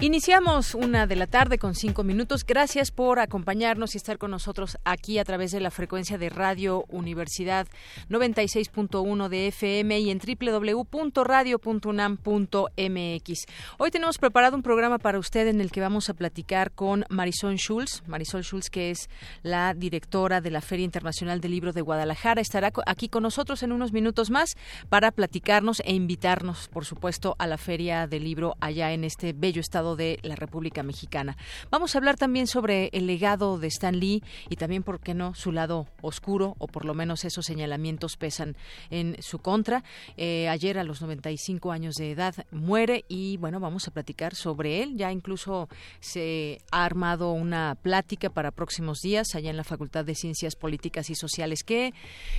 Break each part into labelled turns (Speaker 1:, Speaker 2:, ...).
Speaker 1: Iniciamos una de la tarde con cinco minutos. Gracias por acompañarnos y estar con nosotros aquí a través de la frecuencia de Radio Universidad 96.1 de FM y en www.radio.unam.mx. Hoy tenemos preparado un programa para usted en el que vamos a platicar con Marisol Schulz. Marisol Schulz, que es la directora de la Feria Internacional del Libro de Guadalajara, estará aquí con nosotros en unos minutos más para platicarnos e invitarnos, por supuesto, a la Feria del Libro allá en este bello estado de la República Mexicana. Vamos a hablar también sobre el legado de Stan Lee y también, ¿por qué no?, su lado oscuro, o por lo menos esos señalamientos pesan en su contra. Eh, ayer, a los 95 años de edad, muere y, bueno, vamos a platicar sobre él. Ya incluso se ha armado una plática para próximos días allá en la Facultad de Ciencias Políticas y Sociales. ¿Qué,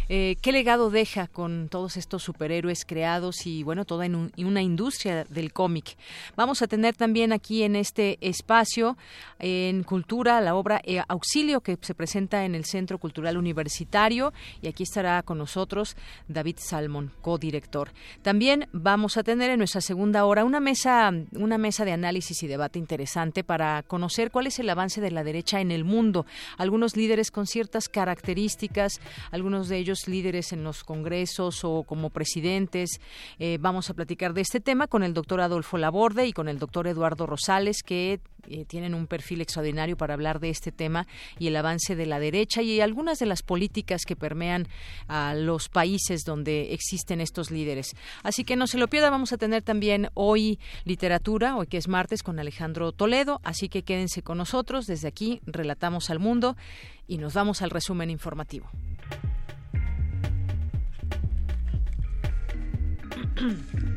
Speaker 1: eh, qué legado deja con todos estos superhéroes creados y, bueno, toda en una industria del cómic? Vamos a tener también aquí en este espacio en Cultura, la obra eh, Auxilio que se presenta en el Centro Cultural Universitario y aquí estará con nosotros David Salmon, codirector. También vamos a tener en nuestra segunda hora una mesa, una mesa de análisis y debate interesante para conocer cuál es el avance de la derecha en el mundo. Algunos líderes con ciertas características, algunos de ellos líderes en los congresos o como presidentes. Eh, vamos a platicar de este tema con el doctor Adolfo Laborde y con el doctor Eduardo Rosales, que eh, tienen un perfil extraordinario para hablar de este tema y el avance de la derecha y algunas de las políticas que permean a los países donde existen estos líderes. Así que no se lo pierda, vamos a tener también hoy literatura, hoy que es martes, con Alejandro Toledo, así que quédense con nosotros. Desde aquí relatamos al mundo y nos vamos al resumen informativo.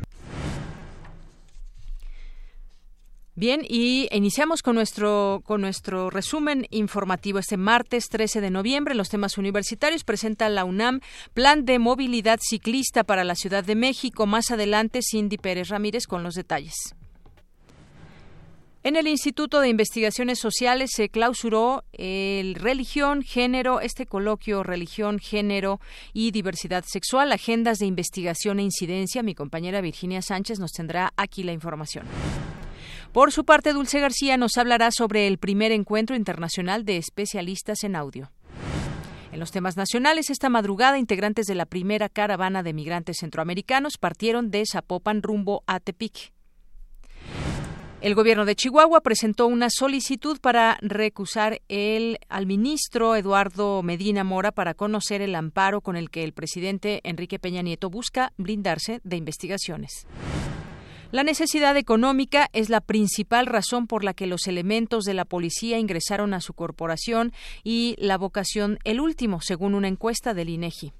Speaker 1: Bien, y iniciamos con nuestro, con nuestro resumen informativo. Este martes 13 de noviembre, los temas universitarios presenta la UNAM Plan de Movilidad Ciclista para la Ciudad de México. Más adelante, Cindy Pérez Ramírez con los detalles. En el Instituto de Investigaciones Sociales se clausuró el Religión, Género, este coloquio Religión, Género y Diversidad Sexual, agendas de investigación e incidencia. Mi compañera Virginia Sánchez nos tendrá aquí la información. Por su parte, Dulce García nos hablará sobre el primer encuentro internacional de especialistas en audio. En los temas nacionales, esta madrugada, integrantes de la primera caravana de migrantes centroamericanos partieron de Zapopan rumbo a Tepic. El gobierno de Chihuahua presentó una solicitud para recusar al ministro Eduardo Medina Mora para conocer el amparo con el que el presidente Enrique Peña Nieto busca blindarse de investigaciones. La necesidad económica es la principal razón por la que los elementos de la policía ingresaron a su corporación y la vocación el último, según una encuesta del INEGI.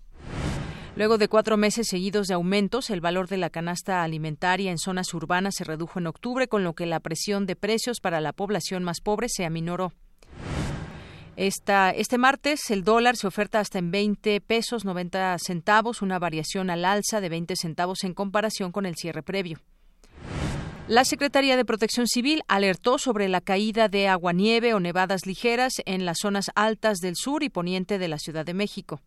Speaker 1: Luego de cuatro meses seguidos de aumentos, el valor de la canasta alimentaria en zonas urbanas se redujo en octubre, con lo que la presión de precios para la población más pobre se aminoró. Este martes el dólar se oferta hasta en 20 pesos 90 centavos, una variación al alza de 20 centavos en comparación con el cierre previo. La Secretaría de Protección Civil alertó sobre la caída de aguanieve o nevadas ligeras en las zonas altas del sur y poniente de la Ciudad de México.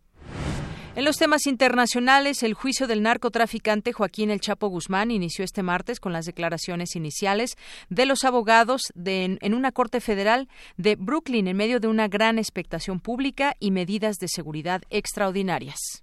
Speaker 1: En los temas internacionales, el juicio del narcotraficante Joaquín El Chapo Guzmán inició este martes con las declaraciones iniciales de los abogados de, en una corte federal de Brooklyn en medio de una gran expectación pública y medidas de seguridad extraordinarias.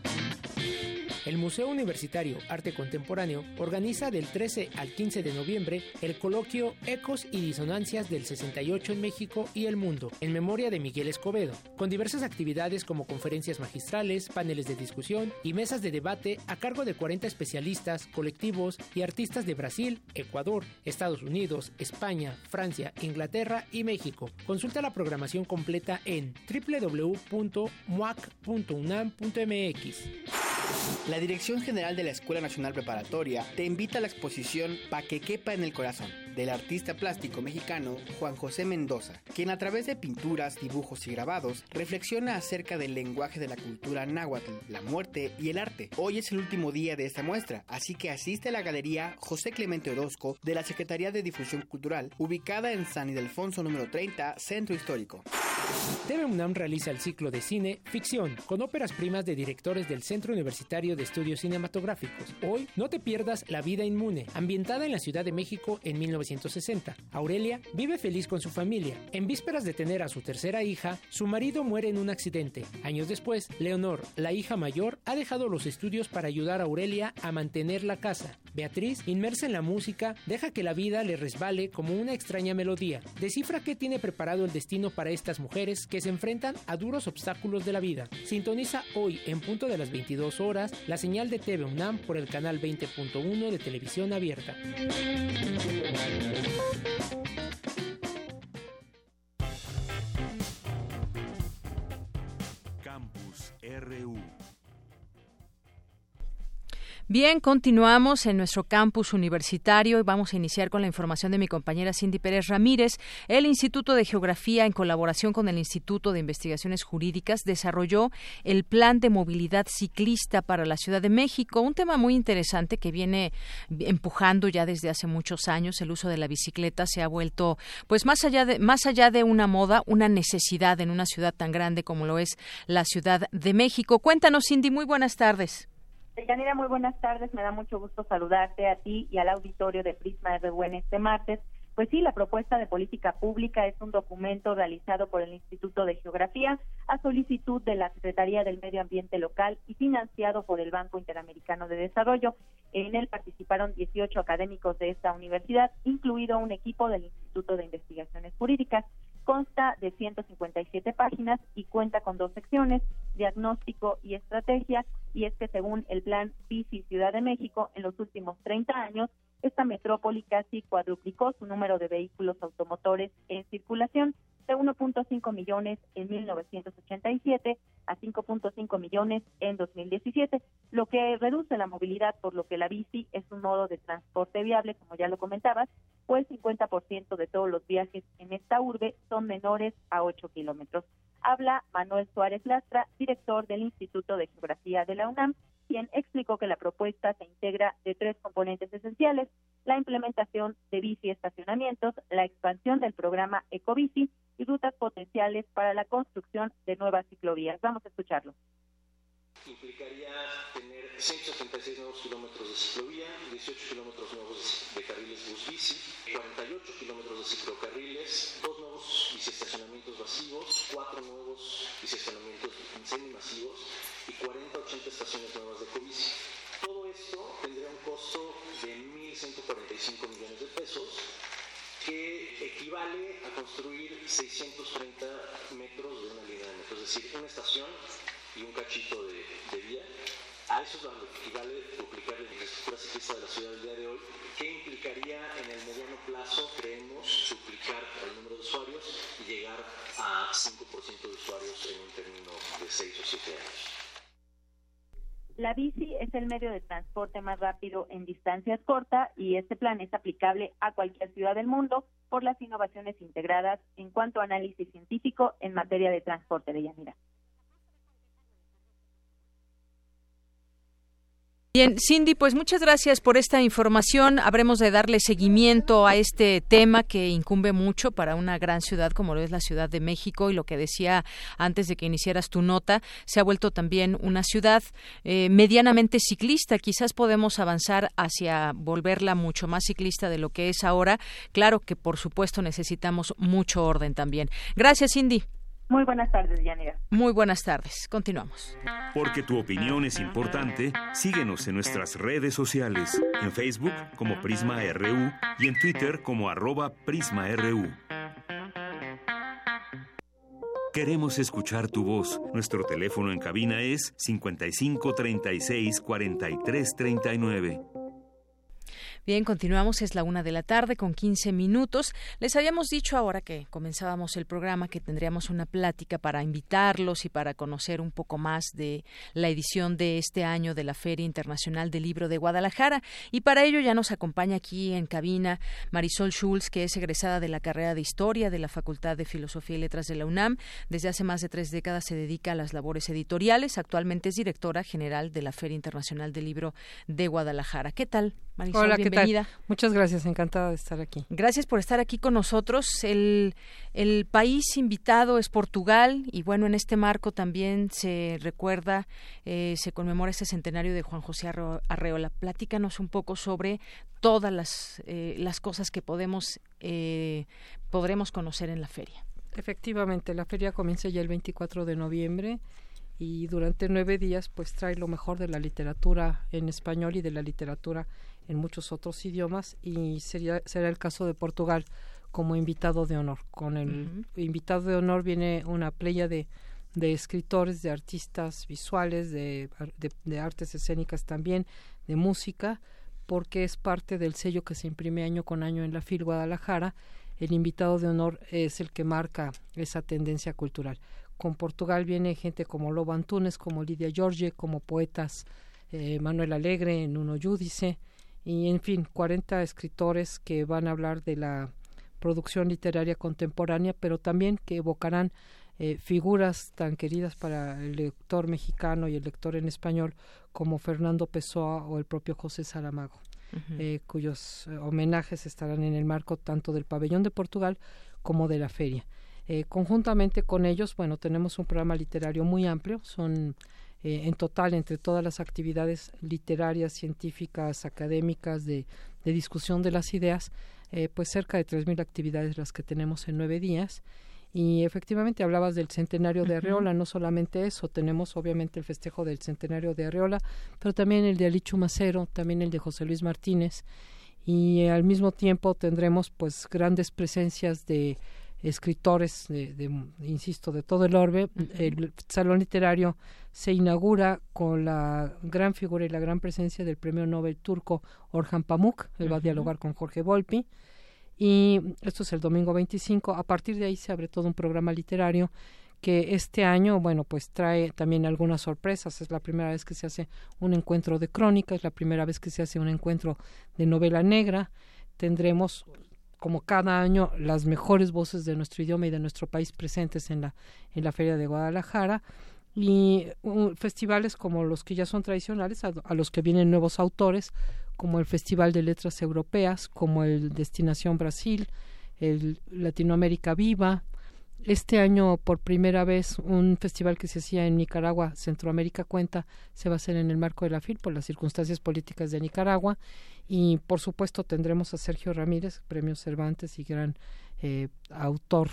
Speaker 2: El Museo Universitario Arte Contemporáneo organiza del 13 al 15 de noviembre el coloquio Ecos y Disonancias del 68 en México y el Mundo, en memoria de Miguel Escobedo, con diversas actividades como conferencias magistrales, paneles de discusión y mesas de debate a cargo de 40 especialistas, colectivos y artistas de Brasil, Ecuador, Estados Unidos, España, Francia, Inglaterra y México. Consulta la programación completa en www.muac.unam.mx.
Speaker 3: La Dirección General de la Escuela Nacional Preparatoria te invita a la exposición Pa' que quepa en el corazón del artista plástico mexicano Juan José Mendoza, quien a través de pinturas, dibujos y grabados reflexiona acerca del lenguaje de la cultura náhuatl, la muerte y el arte. Hoy es el último día de esta muestra, así que asiste a la galería José Clemente Orozco de la Secretaría de Difusión Cultural, ubicada en San Ildefonso número 30, Centro Histórico.
Speaker 2: TV UNAM realiza el ciclo de cine Ficción con óperas primas de directores del Centro Universitario de Estudios Cinematográficos. Hoy no te pierdas La vida inmune, ambientada en la Ciudad de México en 1960. Aurelia vive feliz con su familia. En vísperas de tener a su tercera hija, su marido muere en un accidente. Años después, Leonor, la hija mayor, ha dejado los estudios para ayudar a Aurelia a mantener la casa. Beatriz, inmersa en la música, deja que la vida le resbale como una extraña melodía. Descifra qué tiene preparado el destino para estas mujeres que se enfrentan a duros obstáculos de la vida. Sintoniza hoy en punto de las 22 horas la señal de TV UNAM por el canal 20.1 de televisión abierta.
Speaker 1: Campus RU Bien, continuamos en nuestro campus universitario y vamos a iniciar con la información de mi compañera Cindy Pérez Ramírez. El Instituto de Geografía, en colaboración con el Instituto de Investigaciones Jurídicas, desarrolló el Plan de Movilidad Ciclista para la Ciudad de México, un tema muy interesante que viene empujando ya desde hace muchos años. El uso de la bicicleta se ha vuelto, pues más allá de, más allá de una moda, una necesidad en una ciudad tan grande como lo es la Ciudad de México. Cuéntanos, Cindy, muy buenas tardes.
Speaker 4: Yanira, muy buenas tardes. Me da mucho gusto saludarte a ti y al auditorio de Prisma RBN este martes. Pues sí, la propuesta de política pública es un documento realizado por el Instituto de Geografía a solicitud de la Secretaría del Medio Ambiente Local y financiado por el Banco Interamericano de Desarrollo. En él participaron 18 académicos de esta universidad, incluido un equipo del Instituto de Investigaciones Jurídicas. Consta de 157 páginas y cuenta con dos secciones, diagnóstico y estrategia, y es que según el plan Bici Ciudad de México, en los últimos 30 años, esta metrópoli casi cuadruplicó su número de vehículos automotores en circulación de 1.5 millones en 1987 a 5.5 millones en 2017, lo que reduce la movilidad, por lo que la bici es un modo de transporte viable, como ya lo comentabas, pues el 50% de todos los viajes en esta urbe son menores a 8 kilómetros. Habla Manuel Suárez Lastra, director del Instituto de Geografía de la UNAM, quien explicó que la propuesta se integra de tres componentes esenciales, la implementación de bici estacionamientos, la expansión del programa Ecobici y rutas potenciales para la construcción de nuevas ciclovías. Vamos a escucharlo.
Speaker 5: Implicaría tener 176 nuevos kilómetros de ciclovía, 18 kilómetros nuevos de carriles bus-bici, 48 kilómetros de ciclocarriles, dos nuevos biciestacionamientos masivos, cuatro nuevos biciestacionamientos semi-masivos y 40-80 estaciones nuevas de Covici. Todo esto tendría un costo de 1.145 millones de pesos, que equivale a construir 630 metros de una línea de metro, es decir, una estación y un cachito de vía. A eso es que equivale duplicar la infraestructura ciclista de la ciudad del día de hoy, que implicaría en el mediano plazo, creemos, duplicar el número de usuarios y llegar a 5% de usuarios en un término de 6 o 7 años.
Speaker 4: La bici es el medio de transporte más rápido en distancias cortas y este plan es aplicable a cualquier ciudad del mundo por las innovaciones integradas en cuanto a análisis científico en materia de transporte de Yanira.
Speaker 1: Bien, Cindy, pues muchas gracias por esta información. Habremos de darle seguimiento a este tema que incumbe mucho para una gran ciudad como lo es la Ciudad de México y lo que decía antes de que iniciaras tu nota, se ha vuelto también una ciudad eh, medianamente ciclista. Quizás podemos avanzar hacia volverla mucho más ciclista de lo que es ahora. Claro que por supuesto necesitamos mucho orden también. Gracias, Cindy.
Speaker 4: Muy buenas tardes, Yanira.
Speaker 1: Muy buenas tardes. Continuamos.
Speaker 6: Porque tu opinión es importante, síguenos en nuestras redes sociales, en Facebook como Prisma RU y en Twitter como arroba PrismaRU. Queremos escuchar tu voz. Nuestro teléfono en cabina es 55 36 43 39.
Speaker 1: Bien, continuamos, es la una de la tarde con 15 minutos. Les habíamos dicho ahora que comenzábamos el programa que tendríamos una plática para invitarlos y para conocer un poco más de la edición de este año de la Feria Internacional del Libro de Guadalajara. Y para ello ya nos acompaña aquí en cabina Marisol Schulz, que es egresada de la carrera de Historia de la Facultad de Filosofía y Letras de la UNAM. Desde hace más de tres décadas se dedica a las labores editoriales. Actualmente es directora general de la Feria Internacional del Libro de Guadalajara. ¿Qué tal, Marisol?
Speaker 7: Hola, bienvenida. Muchas gracias, encantada de estar aquí.
Speaker 1: Gracias por estar aquí con nosotros. El, el país invitado es Portugal y bueno, en este marco también se recuerda, eh, se conmemora ese centenario de Juan José Arreola. Platícanos un poco sobre todas las, eh, las cosas que podemos, eh, podremos conocer en la feria.
Speaker 7: Efectivamente, la feria comienza ya el 24 de noviembre y durante nueve días pues trae lo mejor de la literatura en español y de la literatura en muchos otros idiomas y sería, será el caso de Portugal como invitado de honor. Con el invitado de honor viene una playa de, de escritores, de artistas visuales, de, de, artes escénicas también, de música, porque es parte del sello que se imprime año con año en la FIL Guadalajara. El invitado de honor es el que marca esa tendencia cultural. Con Portugal viene gente como Lobo Antunes, como Lidia George, como poetas eh, Manuel Alegre, Nuno Yudice, y en fin, 40 escritores que van a hablar de la producción literaria contemporánea, pero también que evocarán eh, figuras tan queridas para el lector mexicano y el lector en español como Fernando Pessoa o el propio José Saramago, eh, cuyos eh, homenajes estarán en el marco tanto del pabellón de Portugal como de la feria. conjuntamente con ellos, bueno, tenemos un programa literario muy amplio, son eh, en total entre todas las actividades literarias, científicas, académicas, de, de discusión de las ideas, eh, pues cerca de 3.000 actividades las que tenemos en nueve días. Y efectivamente hablabas del centenario de Arreola, no solamente eso, tenemos obviamente el festejo del centenario de Arreola, pero también el de Alichu Macero, también el de José Luis Martínez, y al mismo tiempo tendremos pues grandes presencias de escritores, de, insisto, de todo el orbe. El Salón Literario se inaugura con la gran figura y la gran presencia del premio Nobel turco Orhan Pamuk. Él va a dialogar con Jorge Volpi. Y esto es el domingo 25. A partir de ahí se abre todo un programa literario que este año, bueno, pues trae también algunas sorpresas. Es la primera vez que se hace un encuentro de crónica, es la primera vez que se hace un encuentro de novela negra. Tendremos como cada año las mejores voces de nuestro idioma y de nuestro país presentes en la en la feria de Guadalajara. Y festivales como los que ya son tradicionales a, los que vienen nuevos autores como el Festival de Letras Europeas como el Destinación Brasil el Latinoamérica Viva. Este año por primera vez un festival que se hacía en Nicaragua, Centroamérica Cuenta, se va a hacer en el marco de la FIL por las circunstancias políticas de Nicaragua y por supuesto tendremos a Sergio Ramírez, premio Cervantes y gran eh, autor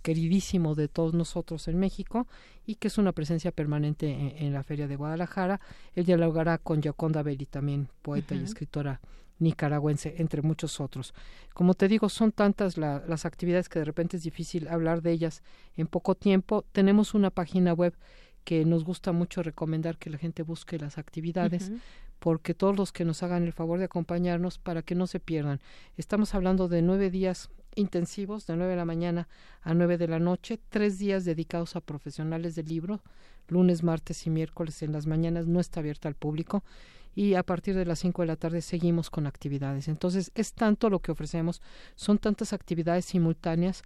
Speaker 7: queridísimo de todos nosotros en México y que es una presencia permanente en, la Feria de Guadalajara. Él dialogará con Gioconda Belli, también poeta y escritora nicaragüense, entre muchos otros. Como te digo, son tantas las actividades que de repente es difícil hablar de ellas en poco tiempo. Tenemos una página web que nos gusta mucho recomendar que la gente busque las actividades porque todos los que nos hagan el favor de acompañarnos para que no se pierdan. Estamos hablando de nueve días intensivos, de nueve de la mañana a nueve de la noche, tres días dedicados a profesionales del libro, lunes, martes y miércoles en las mañanas no está abierta al público y a partir de las cinco de la tarde seguimos con actividades. Entonces es tanto lo que ofrecemos, son tantas actividades simultáneas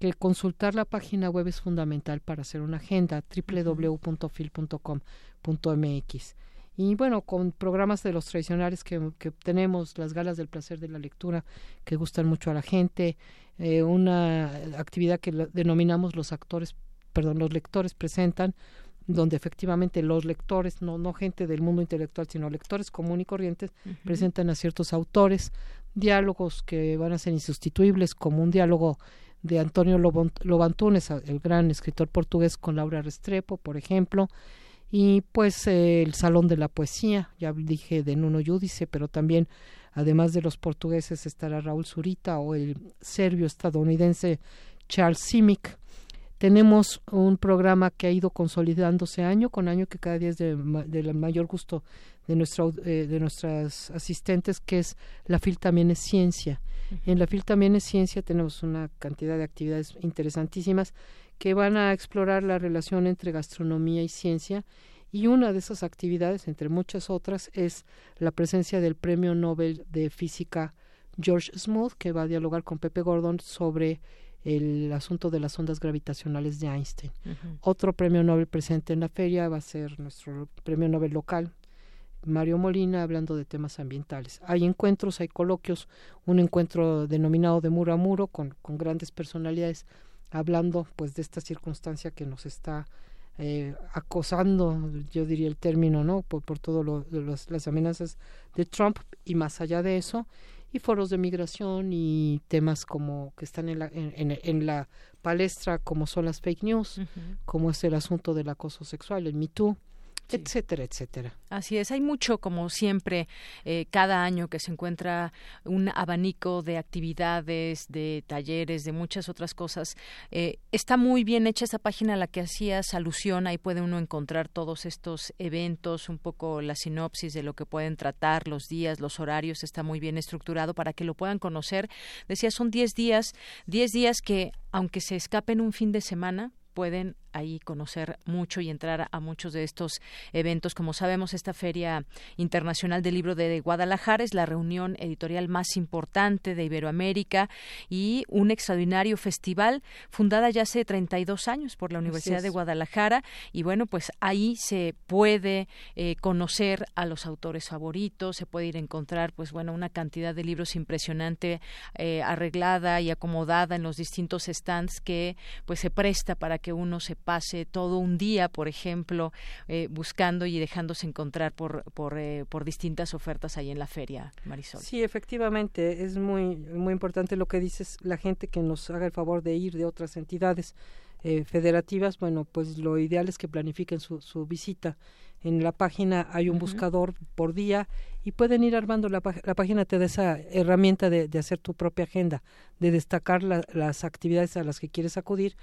Speaker 7: que consultar la página web es fundamental para hacer una agenda www.fil.com.mx y bueno, con programas de los tradicionales que, que, tenemos, las galas del placer de la lectura, que gustan mucho a la gente, eh, una actividad que denominamos los actores, perdón, los lectores presentan, donde efectivamente los lectores, no, no gente del mundo intelectual, sino lectores común y corrientes, presentan a ciertos autores, diálogos que van a ser insustituibles, como un diálogo de Antonio Lobantunes, el gran escritor portugués con Laura Restrepo, por ejemplo, y pues eh, el Salón de la Poesía, ya dije de Nuno Yudice, pero también además de los portugueses estará Raúl Zurita o el serbio estadounidense Charles Simic. Tenemos un programa que ha ido consolidándose año con año, que cada día es del mayor gusto de, nuestra, eh, de nuestras asistentes, que es la FIL también es ciencia. En la FIL también es ciencia tenemos una cantidad de actividades interesantísimas que van a explorar la relación entre gastronomía y ciencia y una de esas actividades, entre muchas otras, es la presencia del Premio Nobel de Física George Smoot, que va a dialogar con Pepe Gordon sobre el asunto de las ondas gravitacionales de Einstein. Otro premio Nobel presente en la feria va a ser nuestro premio Nobel local, Mario Molina, hablando de temas ambientales. Hay encuentros, hay coloquios, un encuentro denominado de muro a muro con, con grandes personalidades hablando pues de esta circunstancia que nos está eh, acosando, yo diría el término, ¿no? Por, por todo las amenazas de Trump y más allá de eso, y foros de migración y temas como que están en la, en, en, la palestra como son las fake news, como es el asunto del acoso sexual, el Me Too, etcétera, etcétera.
Speaker 1: Así es, hay mucho, como siempre, eh, cada año que se encuentra un abanico de actividades, de talleres, de muchas otras cosas. Eh, está muy bien hecha esa página a la que hacías alusión, ahí puede uno encontrar todos estos eventos, un poco la sinopsis de lo que pueden tratar, los días, los horarios, está muy bien estructurado para que lo puedan conocer. Decía, son 10 días, 10 días que, aunque se escapen un fin de semana, pueden ahí conocer mucho y entrar a muchos de estos eventos. Como sabemos, esta Feria Internacional del Libro de Guadalajara es la reunión editorial más importante de Iberoamérica y un extraordinario festival fundada ya hace 32 años por la Universidad de Guadalajara y bueno, pues ahí se puede eh, conocer a los autores favoritos, se puede ir a encontrar pues bueno, una cantidad de libros impresionante eh, arreglada y acomodada en los distintos stands que pues se presta para que uno se pase todo un día, por ejemplo, eh, buscando y dejándose encontrar por, por, eh, por distintas ofertas ahí en la feria, Marisol.
Speaker 7: Sí, efectivamente, es muy, muy importante lo que dices, la gente que nos haga el favor de ir de otras entidades eh, federativas, bueno, pues lo ideal es que planifiquen su, su visita. En la página hay un buscador por día y pueden ir armando la, la página te da esa herramienta de, de hacer tu propia agenda, de destacar las actividades a las que quieres acudir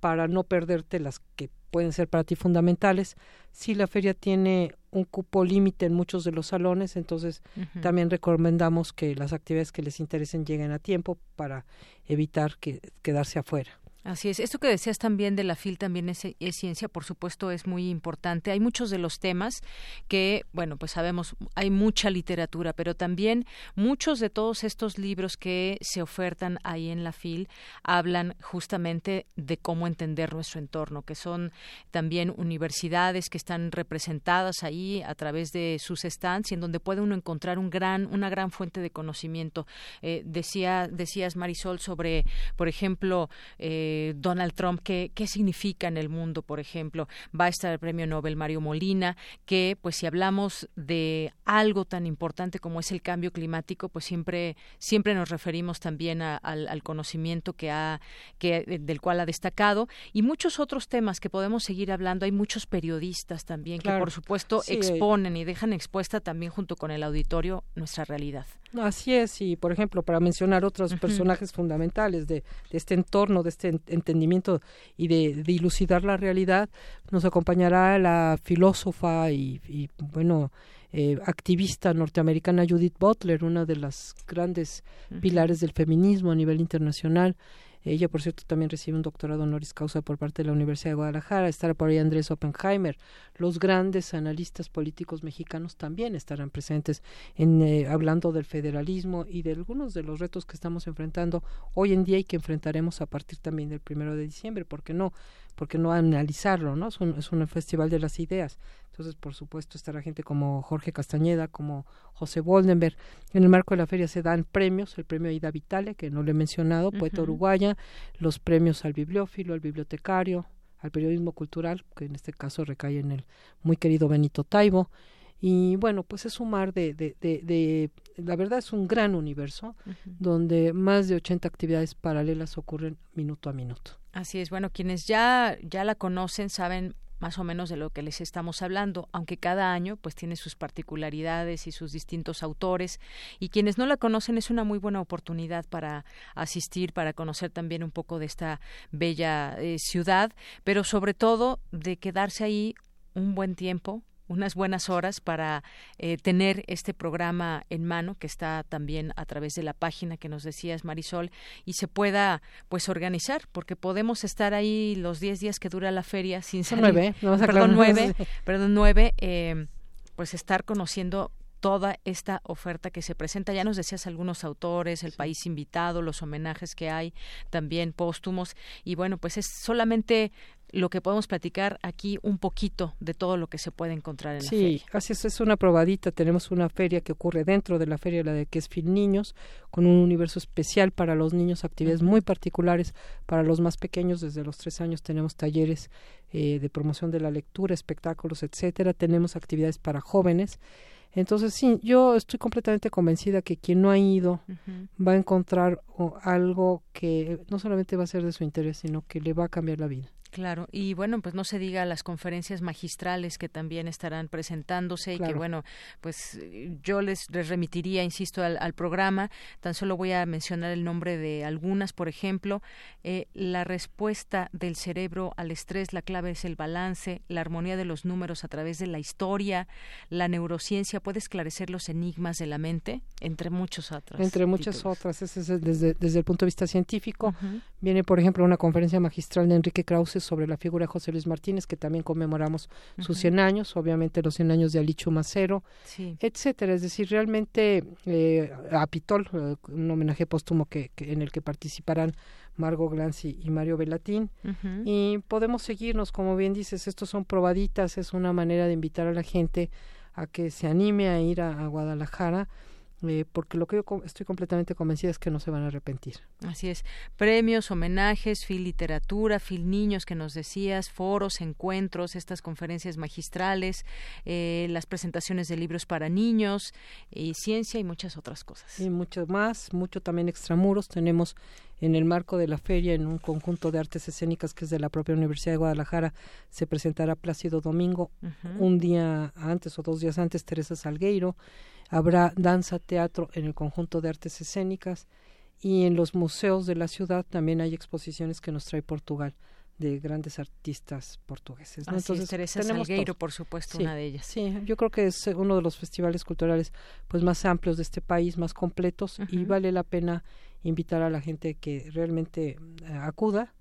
Speaker 7: para no perderte las que pueden ser para ti fundamentales. Si la feria tiene un cupo límite en muchos de los salones, entonces también recomendamos que las actividades que les interesen lleguen a tiempo para evitar que quedarse afuera.
Speaker 1: Así es. Esto que decías también de la FIL también es, ciencia, por supuesto, es muy importante. Hay muchos de los temas que, bueno, pues sabemos, hay mucha literatura, pero también muchos de todos estos libros que se ofertan ahí en la FIL hablan justamente de cómo entender nuestro entorno, que son también universidades que están representadas ahí a través de sus stands y en donde puede uno encontrar un gran, una gran fuente de conocimiento. Eh, decía, decías Marisol sobre, por ejemplo, eh, Donald Trump, ¿qué, qué significa en el mundo, por ejemplo. Va a estar el premio Nobel Mario Molina, que pues si hablamos de algo tan importante como es el cambio climático, pues siempre, siempre nos referimos también al, conocimiento que ha, que, eh, del cual ha destacado y muchos otros temas que podemos seguir hablando. Hay muchos periodistas también que por supuesto exponen y dejan expuesta también junto con el auditorio nuestra realidad.
Speaker 7: Así es, y por ejemplo, para mencionar otros personajes fundamentales de, este entorno, de este entendimiento y de, dilucidar la realidad, nos acompañará la filósofa y, bueno, eh, activista norteamericana Judith Butler, una de las grandes pilares del feminismo a nivel internacional. Ella, por cierto, también recibe un doctorado honoris causa por parte de la Universidad de Guadalajara. Estará por ahí Andrés Oppenheimer. Los grandes analistas políticos mexicanos también estarán presentes en eh, hablando del federalismo y de algunos de los retos que estamos enfrentando hoy en día y que enfrentaremos a partir también del primero de diciembre. ¿Por qué no? Porque no analizarlo, ¿no? Es un, es un festival de las ideas. Entonces, por supuesto, estará gente como Jorge Castañeda, como José Boldenberg. En el marco de la feria se dan premios, el premio Aida Vitale, que no le he mencionado, poeta uruguaya, los premios al bibliófilo, al bibliotecario, al periodismo cultural, que en este caso recae en el muy querido Benito Taibo, y bueno, pues es un mar de, de, de, la verdad es un gran universo donde más de 80 actividades paralelas ocurren minuto a minuto.
Speaker 1: Así es, bueno, quienes ya, ya la conocen saben más o menos de lo que les estamos hablando, aunque cada año pues tiene sus particularidades y sus distintos autores y quienes no la conocen es una muy buena oportunidad para asistir, para conocer también un poco de esta bella eh, ciudad, pero sobre todo de quedarse ahí un buen tiempo, unas buenas horas para eh, tener este programa en mano que está también a través de la página que nos decías Marisol y se pueda pues organizar porque podemos estar ahí los 10 días que dura la feria sin
Speaker 7: salir. nueve,
Speaker 1: perdón nueve perdón nueve eh, pues estar conociendo toda esta oferta que se presenta. Ya nos decías algunos autores, el país invitado, los homenajes que hay, también póstumos. Y bueno, pues es solamente lo que podemos platicar aquí un poquito de todo lo que se puede encontrar en
Speaker 7: la
Speaker 1: feria.
Speaker 7: Sí, así es, es una probadita. Tenemos una feria que ocurre dentro de la feria, la de que es Fin Niños, con un universo especial para los niños, actividades muy particulares para los más pequeños. Desde los tres años tenemos talleres eh, de promoción de la lectura, espectáculos, etcétera. Tenemos actividades para jóvenes. Entonces, sí, yo estoy completamente convencida que quien no ha ido va a encontrar algo que no solamente va a ser de su interés, sino que le va a cambiar la vida.
Speaker 1: Claro, y bueno, pues no se diga las conferencias magistrales que también estarán presentándose y que bueno, pues yo les, remitiría, insisto, al, programa. Tan solo voy a mencionar el nombre de algunas, por ejemplo, eh, la respuesta del cerebro al estrés, la clave es el balance, la armonía de los números a través de la historia, la neurociencia puede esclarecer los enigmas de la mente, entre muchos otros.
Speaker 7: Entre muchas otras, ese es desde, desde el punto de vista científico. Viene, por ejemplo, una conferencia magistral de Enrique Krause sobre la figura de José Luis Martínez, que también conmemoramos sus 100 años, obviamente los 100 años de Alicho Macero, etcétera. Es decir, realmente eh, a Pitol, eh, un homenaje póstumo que, en el que participarán Margot Glancy y Mario Velatín. Y podemos seguirnos, como bien dices, estos son probaditas, es una manera de invitar a la gente a que se anime a ir a Guadalajara eh, porque lo que yo estoy completamente convencida es que no se van a arrepentir.
Speaker 1: Así es. Premios, homenajes, Fil Literatura, Fil Niños que nos decías, foros, encuentros, estas conferencias magistrales, eh, las presentaciones de libros para niños, y ciencia y muchas otras cosas.
Speaker 7: Y mucho más, mucho también extramuros. Tenemos en el marco de la feria, en un conjunto de artes escénicas que es de la propia Universidad de Guadalajara, se presentará Plácido Domingo, un día antes o dos días antes Teresa Salgueiro, Habrá danza, teatro en el conjunto de artes escénicas y en los museos de la ciudad también hay exposiciones que nos trae Portugal de grandes artistas portugueses.
Speaker 1: Entonces, Teresa Salgueiro, por supuesto, una de ellas.
Speaker 7: Sí, yo creo que es uno de los festivales culturales pues más amplios de este país, más completos y vale la pena invitar a la gente que realmente eh, acuda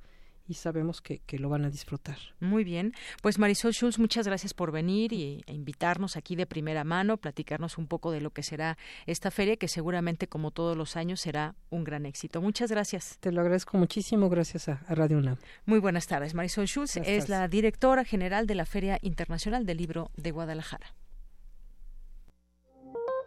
Speaker 7: y sabemos que, que, lo van a disfrutar.
Speaker 1: Muy bien. Pues Marisol Schulz, muchas gracias por venir y, e invitarnos aquí de primera mano, platicarnos un poco de lo que será esta feria, que seguramente, como todos los años, será un gran éxito. Muchas gracias.
Speaker 7: Te lo agradezco muchísimo, gracias a, Radio UNAM.
Speaker 1: Muy buenas tardes. Marisol Schulz es la directora general de la Feria Internacional del Libro de Guadalajara.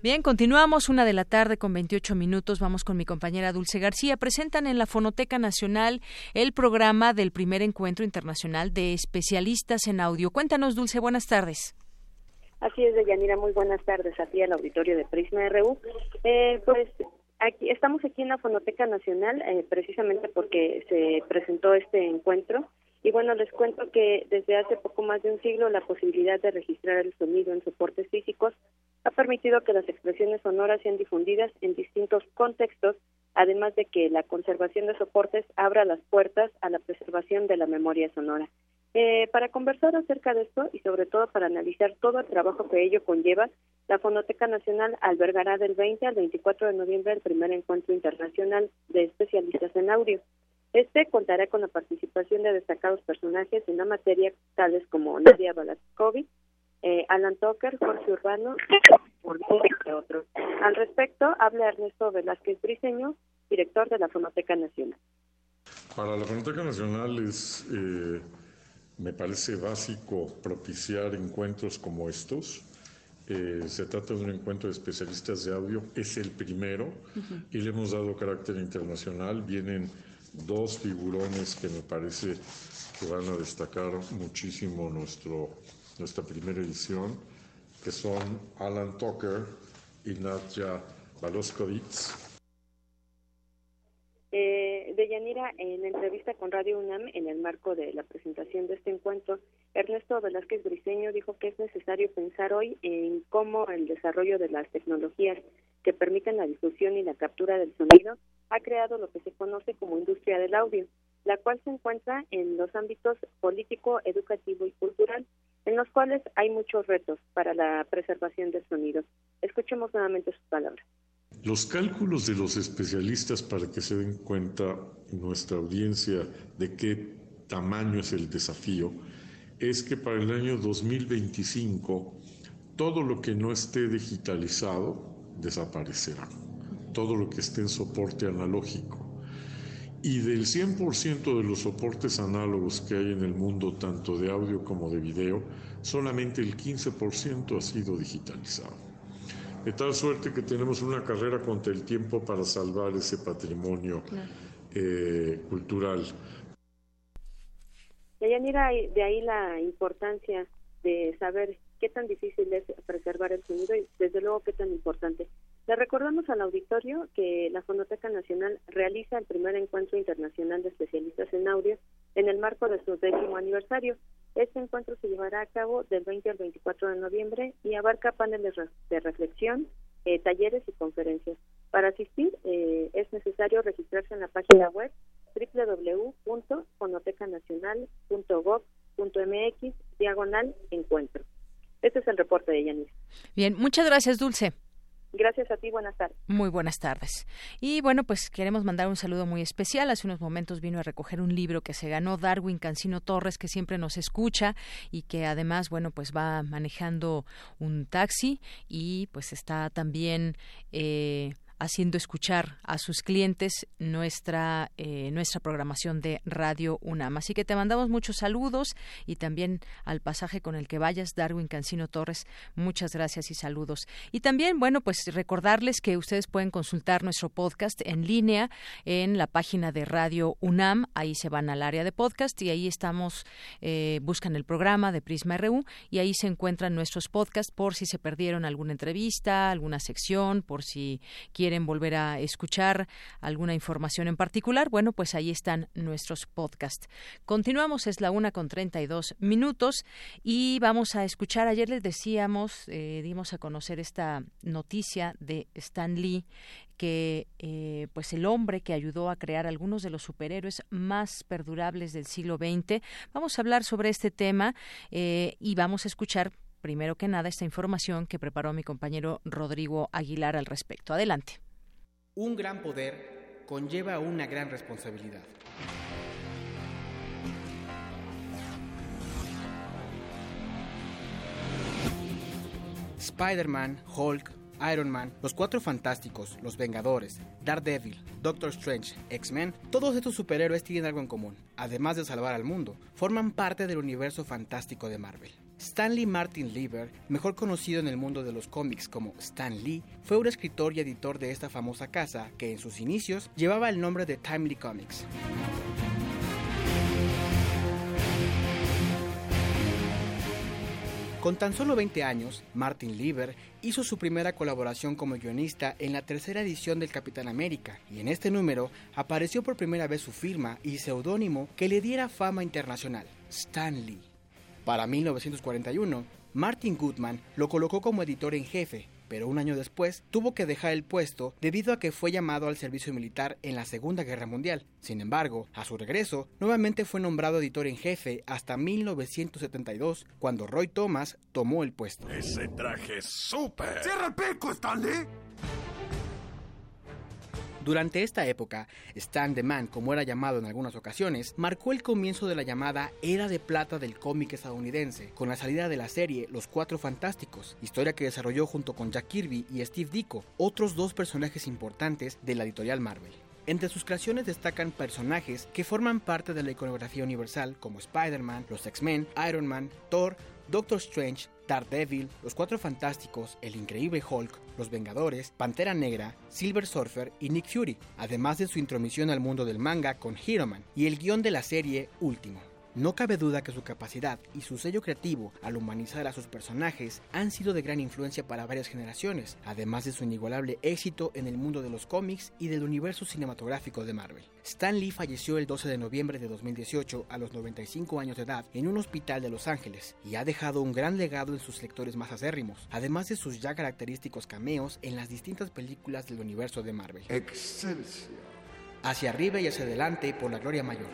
Speaker 1: Bien, continuamos una de la tarde con 28 minutos. Vamos con mi compañera Dulce García. Presentan en la Fonoteca Nacional el programa del primer encuentro internacional de especialistas en audio. Cuéntanos, Dulce, buenas tardes.
Speaker 8: Así es, Deyanira, muy buenas tardes a ti, al auditorio de Prisma RU. Eh, pues aquí estamos aquí en la Fonoteca Nacional, eh, precisamente porque se presentó este encuentro. Y bueno, les cuento que desde hace poco más de un siglo la posibilidad de registrar el sonido en soportes físicos ha permitido que las expresiones sonoras sean difundidas en distintos contextos, además de que la conservación de soportes abra las puertas a la preservación de la memoria sonora. Eh, para conversar acerca de esto y sobre todo para analizar todo el trabajo que ello conlleva, la Fonoteca Nacional albergará del 20 al 24 de noviembre el primer encuentro internacional de especialistas en audio. Este contará con la participación de destacados personajes en la materia, tales como Nadia Balaskovic, eh, Alan Tucker, Jorge Urbano, entre otros. Al respecto, habla Ernesto Velázquez Briceño, director de la Fonoteca Nacional.
Speaker 9: Para la Fonoteca Nacional es, eh, me parece básico propiciar encuentros como estos. Eh, se trata de un encuentro de especialistas de audio, es el primero y le hemos dado carácter internacional. Vienen dos figurones que me parece que van a destacar muchísimo nuestro, nuestra primera edición, que son Alan Tucker y Nadja Baloskovic.
Speaker 8: Eh, Deyanira, en entrevista con Radio UNAM, en el marco de la presentación de este encuentro, Ernesto Velázquez Briceño dijo que es necesario pensar hoy en cómo el desarrollo de las tecnologías que permiten la difusión y la captura del sonido ha creado lo que se conoce como industria del audio, la cual se encuentra en los ámbitos político, educativo y cultural, en los cuales hay muchos retos para la preservación del sonido. Escuchemos nuevamente sus palabras.
Speaker 9: Los cálculos de los especialistas para que se den cuenta nuestra audiencia de qué tamaño es el desafío es que para el año 2025 todo lo que no esté digitalizado desaparecerá, todo lo que esté en soporte analógico. Y del 100% de los soportes análogos que hay en el mundo, tanto de audio como de video, solamente el 15% ha sido digitalizado de tal suerte que tenemos una carrera contra el tiempo para salvar ese patrimonio eh, cultural.
Speaker 8: Yanira, de ahí la importancia de saber qué tan difícil es preservar el sonido y desde luego qué tan importante. Le recordamos al auditorio que la Fonoteca Nacional realiza el primer encuentro internacional de especialistas en audio en el marco de su décimo aniversario. Este encuentro se llevará a cabo del 20 al 24 de noviembre y abarca paneles de reflexión, eh, talleres y conferencias. Para asistir eh, es necesario registrarse en la página web www.fonotecanacional.gov.mx diagonal encuentro. Este es el reporte de Yanis.
Speaker 1: Bien, muchas gracias, Dulce.
Speaker 8: Gracias a ti, buenas tardes.
Speaker 1: Muy buenas tardes. Y bueno, pues queremos mandar un saludo muy especial. Hace unos momentos vino a recoger un libro que se ganó Darwin Cancino Torres, que siempre nos escucha y que además, bueno, pues va manejando un taxi y pues está también... Eh, haciendo escuchar a sus clientes nuestra, eh, nuestra programación de Radio UNAM. Así que te mandamos muchos saludos y también al pasaje con el que vayas, Darwin Cancino Torres, muchas gracias y saludos. Y también, bueno, pues recordarles que ustedes pueden consultar nuestro podcast en línea en la página de Radio UNAM, ahí se van al área de podcast y ahí estamos, eh, buscan el programa de Prisma RU y ahí se encuentran nuestros podcasts por si se perdieron alguna entrevista, alguna sección, por si quieren quieren volver a escuchar alguna información en particular, bueno, pues ahí están nuestros podcasts. Continuamos, es la una con 32 minutos y vamos a escuchar, ayer les decíamos, eh, dimos a conocer esta noticia de Stan Lee, que eh, pues el hombre que ayudó a crear algunos de los superhéroes más perdurables del siglo XX. Vamos a hablar sobre este tema eh, y vamos a escuchar primero que nada esta información que preparó mi compañero Rodrigo Aguilar al respecto. Adelante.
Speaker 3: Un gran poder conlleva una gran responsabilidad. Spider-Man, Hulk, Iron Man, Los Cuatro Fantásticos, Los Vengadores, Daredevil, Doctor Strange, X-Men, todos estos superhéroes tienen algo en común. Además de salvar al mundo, forman parte del universo fantástico de Marvel. Stanley Martin Lieber, mejor conocido en el mundo de los cómics como Stan Lee, fue un escritor y editor de esta famosa casa que en sus inicios llevaba el nombre de Timely Comics. Con tan solo 20 años, Martin Lieber hizo su primera colaboración como guionista en la tercera edición del Capitán América, y en este número apareció por primera vez su firma y seudónimo que le diera fama internacional, Stan Lee. Para 1941, Martin Goodman lo colocó como editor en jefe, pero un año después tuvo que dejar el puesto debido a que fue llamado al servicio militar en la Segunda Guerra Mundial. Sin embargo, a su regreso, nuevamente fue nombrado editor en jefe hasta 1972, cuando Roy Thomas tomó el puesto.
Speaker 10: Ese traje es súper. ¡Cierra el pico, Stanley!
Speaker 3: Durante esta época, Stan the Man, como era llamado en algunas ocasiones, marcó el comienzo de la llamada Era de Plata del cómic estadounidense, con la salida de la serie Los Cuatro Fantásticos, historia que desarrolló junto con Jack Kirby y Steve Ditko, otros dos personajes importantes de la editorial Marvel. Entre sus creaciones destacan personajes que forman parte de la iconografía universal como Spider-Man, los X-Men, Iron Man, Thor, Doctor Strange, Daredevil, Los Cuatro Fantásticos, El Increíble Hulk, Los Vengadores, Pantera Negra, Silver Surfer y Nick Fury, además de su intromisión al mundo del manga con Hero Man y el guion de la serie Último. No cabe duda que su capacidad y su sello creativo al humanizar a sus personajes han sido de gran influencia para varias generaciones, además de su inigualable éxito en el mundo de los cómics y del universo cinematográfico de Marvel. Stan Lee falleció el 12 de noviembre de 2018 a los 95 años de edad en un hospital de Los Ángeles y ha dejado un gran legado en sus lectores más acérrimos, además de sus ya característicos cameos en las distintas películas del universo de Marvel.
Speaker 10: Excelsior.
Speaker 3: Hacia arriba y hacia adelante por la gloria mayor.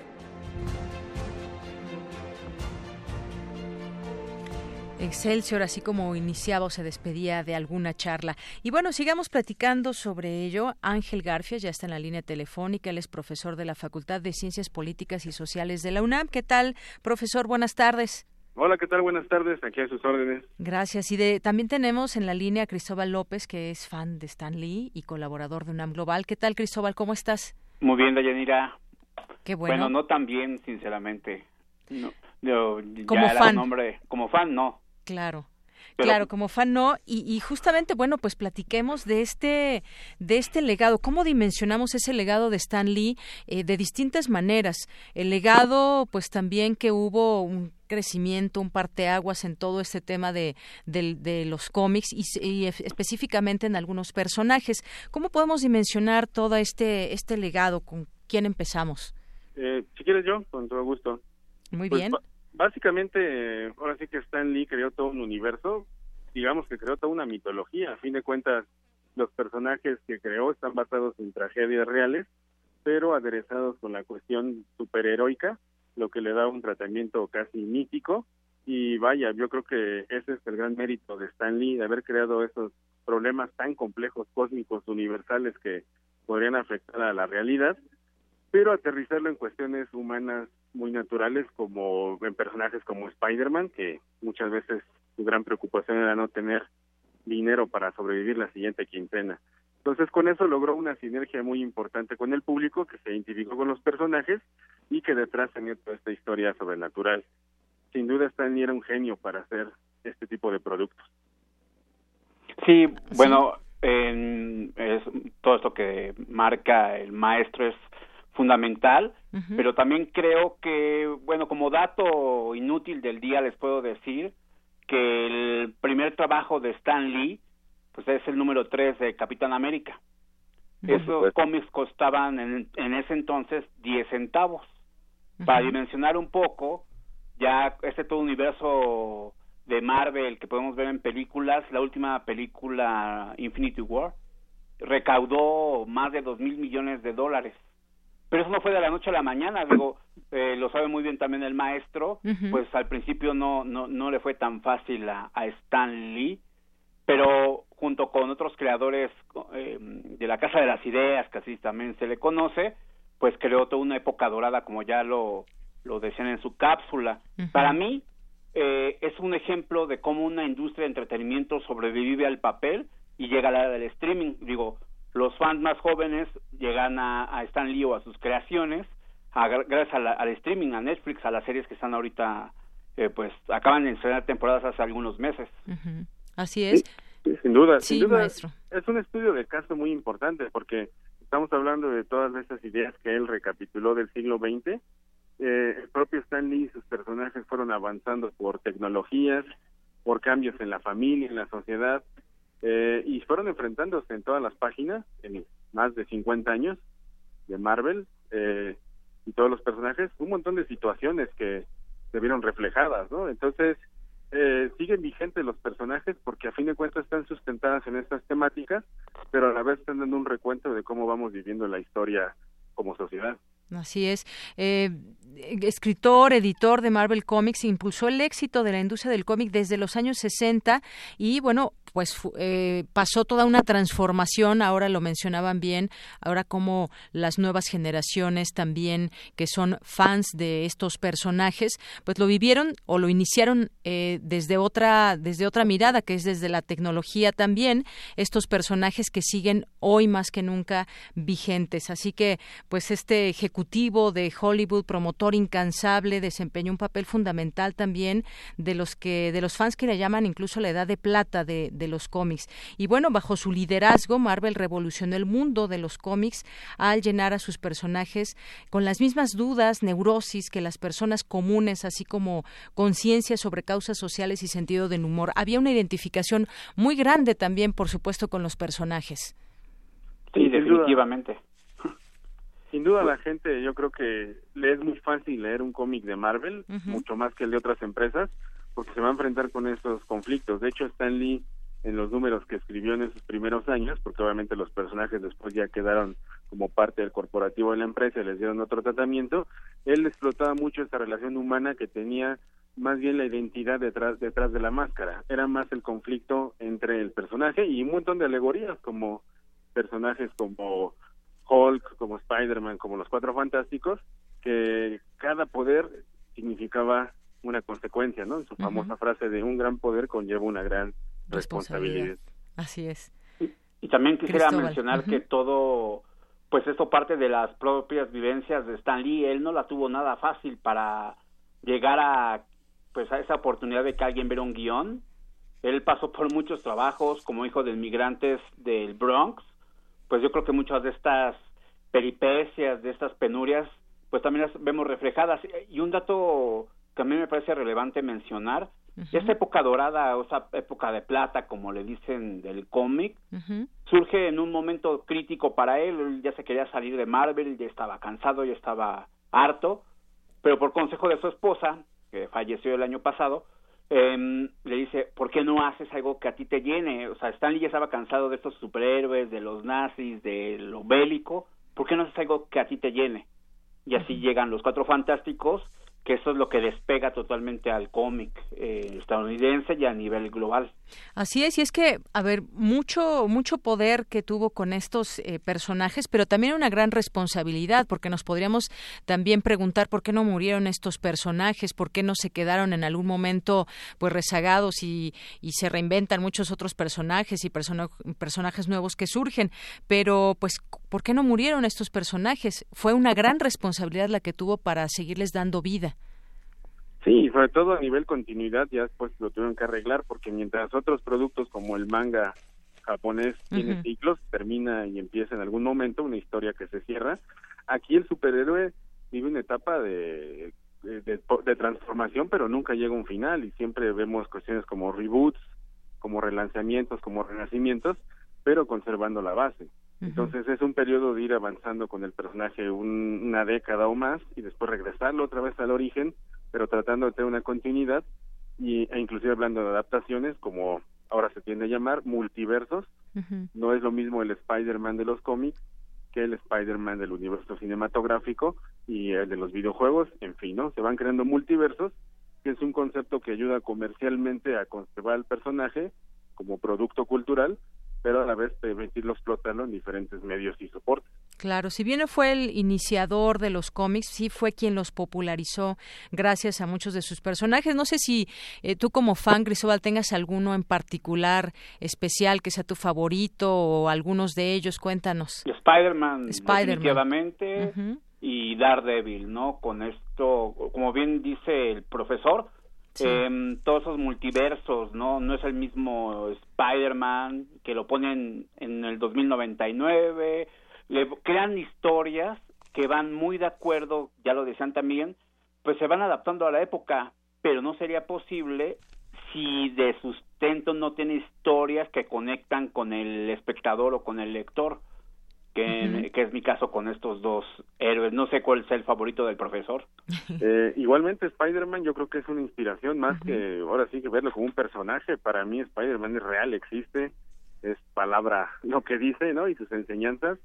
Speaker 1: Excelsior, así como iniciaba o se despedía de alguna charla. Y bueno, sigamos platicando sobre ello. Ángel Garfia ya está en la línea telefónica, él es profesor de la Facultad de Ciencias Políticas y Sociales de la UNAM. ¿Qué tal, profesor? Buenas tardes.
Speaker 11: Hola, ¿qué tal? Buenas tardes, aquí a sus órdenes.
Speaker 1: Gracias. Y de, también tenemos en la línea a Cristóbal López, que es fan de Stan Lee y colaborador de UNAM Global. ¿Qué tal, Cristóbal? ¿Cómo estás?
Speaker 12: Muy bien, Dayanira.
Speaker 1: Qué bueno.
Speaker 12: Bueno, no tan bien, sinceramente. No, yo,
Speaker 1: Como
Speaker 12: ya era
Speaker 1: fan.
Speaker 12: un hombre, como fan, no.
Speaker 1: Claro.
Speaker 12: Pero-
Speaker 1: Claro, como fan no, y, y justamente, bueno, pues platiquemos de este, de este legado, cómo dimensionamos ese legado de Stan Lee eh, de distintas maneras. El legado, pues también que hubo un crecimiento, un parteaguas en todo este tema de, del- de los cómics y, específicamente en algunos personajes. ¿Cómo podemos dimensionar todo este, este legado? ¿Con quién empezamos?
Speaker 11: Eh, si quieres yo, con todo gusto.
Speaker 1: Muy
Speaker 11: Pues,
Speaker 1: bien.
Speaker 11: Básicamente, ahora sí que Stan Lee creó todo un universo, digamos que creó toda una mitología. A fin de cuentas, los personajes que creó están basados en tragedias reales, pero aderezados con la cuestión superheroica, lo que le da un tratamiento casi mítico. Y vaya, yo creo que ese es el gran mérito de Stan Lee, de haber creado esos problemas tan complejos, cósmicos, universales que podrían afectar a la realidad, pero aterrizarlo en cuestiones humanas muy naturales como en personajes como Spider-Man, que muchas veces su gran preocupación era no tener dinero para sobrevivir la siguiente quincena. Entonces con eso logró una sinergia muy importante con el público que se identificó con los personajes y que detrás tenía toda esta historia sobrenatural. Sin duda Stan era un genio para hacer este tipo de productos.
Speaker 12: Sí, bueno, en- es, todo esto que marca el maestro es fundamental, Pero también creo que, bueno, como dato inútil del día les puedo decir que el primer trabajo de Stan Lee, pues es el número 3 de Capitán América. Esos cómics costaban en, en ese entonces 10 centavos. Para dimensionar un poco, ya este todo universo de Marvel que podemos ver en películas, la última película Infinity War recaudó más de dos mil millones de dólares. Pero eso no fue de la noche a la mañana, digo, eh, lo sabe muy bien también el maestro, pues al principio no, no, no le fue tan fácil a, a Stan Lee, pero junto con otros creadores eh, de la Casa de las Ideas, que así también se le conoce, pues creó toda una época dorada, como ya lo, lo decían en su cápsula. Para mí, eh, es un ejemplo de cómo una industria de entretenimiento sobrevive al papel y llega a la del streaming. Digo, los fans más jóvenes llegan a, a Stan Lee o a sus creaciones a- gracias a la- al streaming, a Netflix, a las series que están ahorita, eh, pues acaban de estrenar temporadas hace algunos meses.
Speaker 1: Así es.
Speaker 11: Sí, sin duda,
Speaker 1: Sí,
Speaker 11: sin duda
Speaker 1: maestro.
Speaker 11: es un estudio de caso muy importante porque estamos hablando de todas esas ideas que él recapituló del siglo XX. Eh, el propio Stan Lee y sus personajes fueron avanzando por tecnologías, por cambios en la familia, en la sociedad, eh, y fueron enfrentándose en todas las páginas, en más de 50 años de Marvel, eh, y todos los personajes, un montón de situaciones que se vieron reflejadas, ¿no? Entonces, eh, siguen vigentes los personajes porque a fin de cuentas están sustentadas en estas temáticas, pero a la vez están dando un recuento de cómo vamos viviendo la historia como sociedad.
Speaker 1: Así es. Eh, escritor, editor de Marvel Comics, impulsó el éxito de la industria del cómic desde los años 60 y, bueno, pues eh, pasó toda una transformación, ahora lo mencionaban bien, ahora como las nuevas generaciones también que son fans de estos personajes, pues lo vivieron o lo iniciaron eh, desde otra desde otra mirada, que es desde la tecnología también, estos personajes que siguen hoy más que nunca vigentes. Así que, pues este ejecutivo de Hollywood, promotor incansable, desempeñó un papel fundamental también de los que de los fans que le llaman incluso la edad de plata de, de los cómics. Y bueno, bajo su liderazgo, Marvel revolucionó el mundo de los cómics al llenar a sus personajes con las mismas dudas, neurosis que las personas comunes, así como conciencia sobre causas sociales y sentido del humor. Había una identificación muy grande también, por supuesto, con los personajes.
Speaker 12: Sí, definitivamente.
Speaker 11: Sin duda la gente, yo creo que le es muy fácil leer un cómic de Marvel, mucho más que el de otras empresas, porque se va a enfrentar con estos conflictos. De hecho, Stan Lee, en los números que escribió en esos primeros años, porque obviamente los personajes después ya quedaron como parte del corporativo de la empresa y les dieron otro tratamiento, él explotaba mucho esta relación humana que tenía más bien la identidad detrás detrás de la máscara. Era más el conflicto entre el personaje y un montón de alegorías como personajes como Hulk, como Spider-Man, como los Cuatro Fantásticos, que cada poder significaba una consecuencia, ¿no? Su famosa frase de un gran poder conlleva una gran responsabilidad.
Speaker 1: Así es.
Speaker 12: Y, también quisiera mencionar que todo, pues esto parte de las propias vivencias de Stan Lee. Él no la tuvo nada fácil para llegar a, pues a esa oportunidad de que alguien viera un guion. Él pasó por muchos trabajos como hijo de inmigrantes del Bronx pues yo creo que muchas de estas peripecias, de estas penurias, pues también las vemos reflejadas. Y un dato que a mí me parece relevante mencionar, esta época dorada, o esa época de plata, como le dicen del cómic, surge en un momento crítico para él, él ya se quería salir de Marvel, ya estaba cansado, ya estaba harto, pero por consejo de su esposa, que falleció el año pasado, eh, le dice, ¿por qué no haces algo que a ti te llene? O sea, Stanley ya estaba cansado de estos superhéroes, de los nazis, de lo bélico, ¿por qué no haces algo que a ti te llene? Y así llegan los cuatro fantásticos que eso es lo que despega totalmente al cómic eh, estadounidense y a nivel global.
Speaker 1: Así es, y es que, a ver, mucho, mucho poder que tuvo con estos eh, personajes, pero también una gran responsabilidad, porque nos podríamos también preguntar por qué no murieron estos personajes, por qué no se quedaron en algún momento pues rezagados y, y se reinventan muchos otros personajes y personajes nuevos que surgen, pero pues, ¿por qué no murieron estos personajes? Fue una gran responsabilidad la que tuvo para seguirles dando vida.
Speaker 11: Sí, sobre todo a nivel continuidad ya después lo tuvieron que arreglar porque mientras otros productos como el manga japonés tiene ciclos, termina y empieza en algún momento una historia que se cierra, aquí el superhéroe vive una etapa de, de, transformación pero nunca llega a un final y siempre vemos cuestiones como reboots, como relanzamientos, como renacimientos, pero conservando la base. Entonces es un periodo de ir avanzando con el personaje una década o más y después regresarlo otra vez al origen pero tratando de tener una continuidad y, e inclusive hablando de adaptaciones como ahora se tiende a llamar multiversos. No es lo mismo el Spider-Man de los cómics que el Spider-Man del universo cinematográfico y el de los videojuegos, en fin, ¿no? Se van creando multiversos, que es un concepto que ayuda comercialmente a conservar el personaje como producto cultural, pero a la vez permitirlo explotarlo en diferentes medios y soportes.
Speaker 1: Claro, si bien fue el iniciador de los cómics, sí fue quien los popularizó gracias a muchos de sus personajes. No sé si eh, tú como fan, Cristóbal, tengas alguno en particular especial que sea tu favorito o algunos de ellos, cuéntanos.
Speaker 12: Spider-Man, definitivamente, y Daredevil, ¿no? Con esto, como bien dice el profesor, eh, todos esos multiversos, ¿no? No es el mismo Spider-Man que lo ponen en el 2099, le crean historias que van muy de acuerdo, ya lo decían también, pues se van adaptando a la época, pero no sería posible si de sustento no tiene historias que conectan con el espectador o con el lector que, es mi caso con estos dos héroes. No sé cuál es el favorito del profesor.
Speaker 11: Eh, igualmente Spider-Man yo creo que es una inspiración más que ahora sí que verlo como un personaje. Para mí Spider-Man es real, existe, es palabra lo que dice, ¿no? Y sus enseñanzas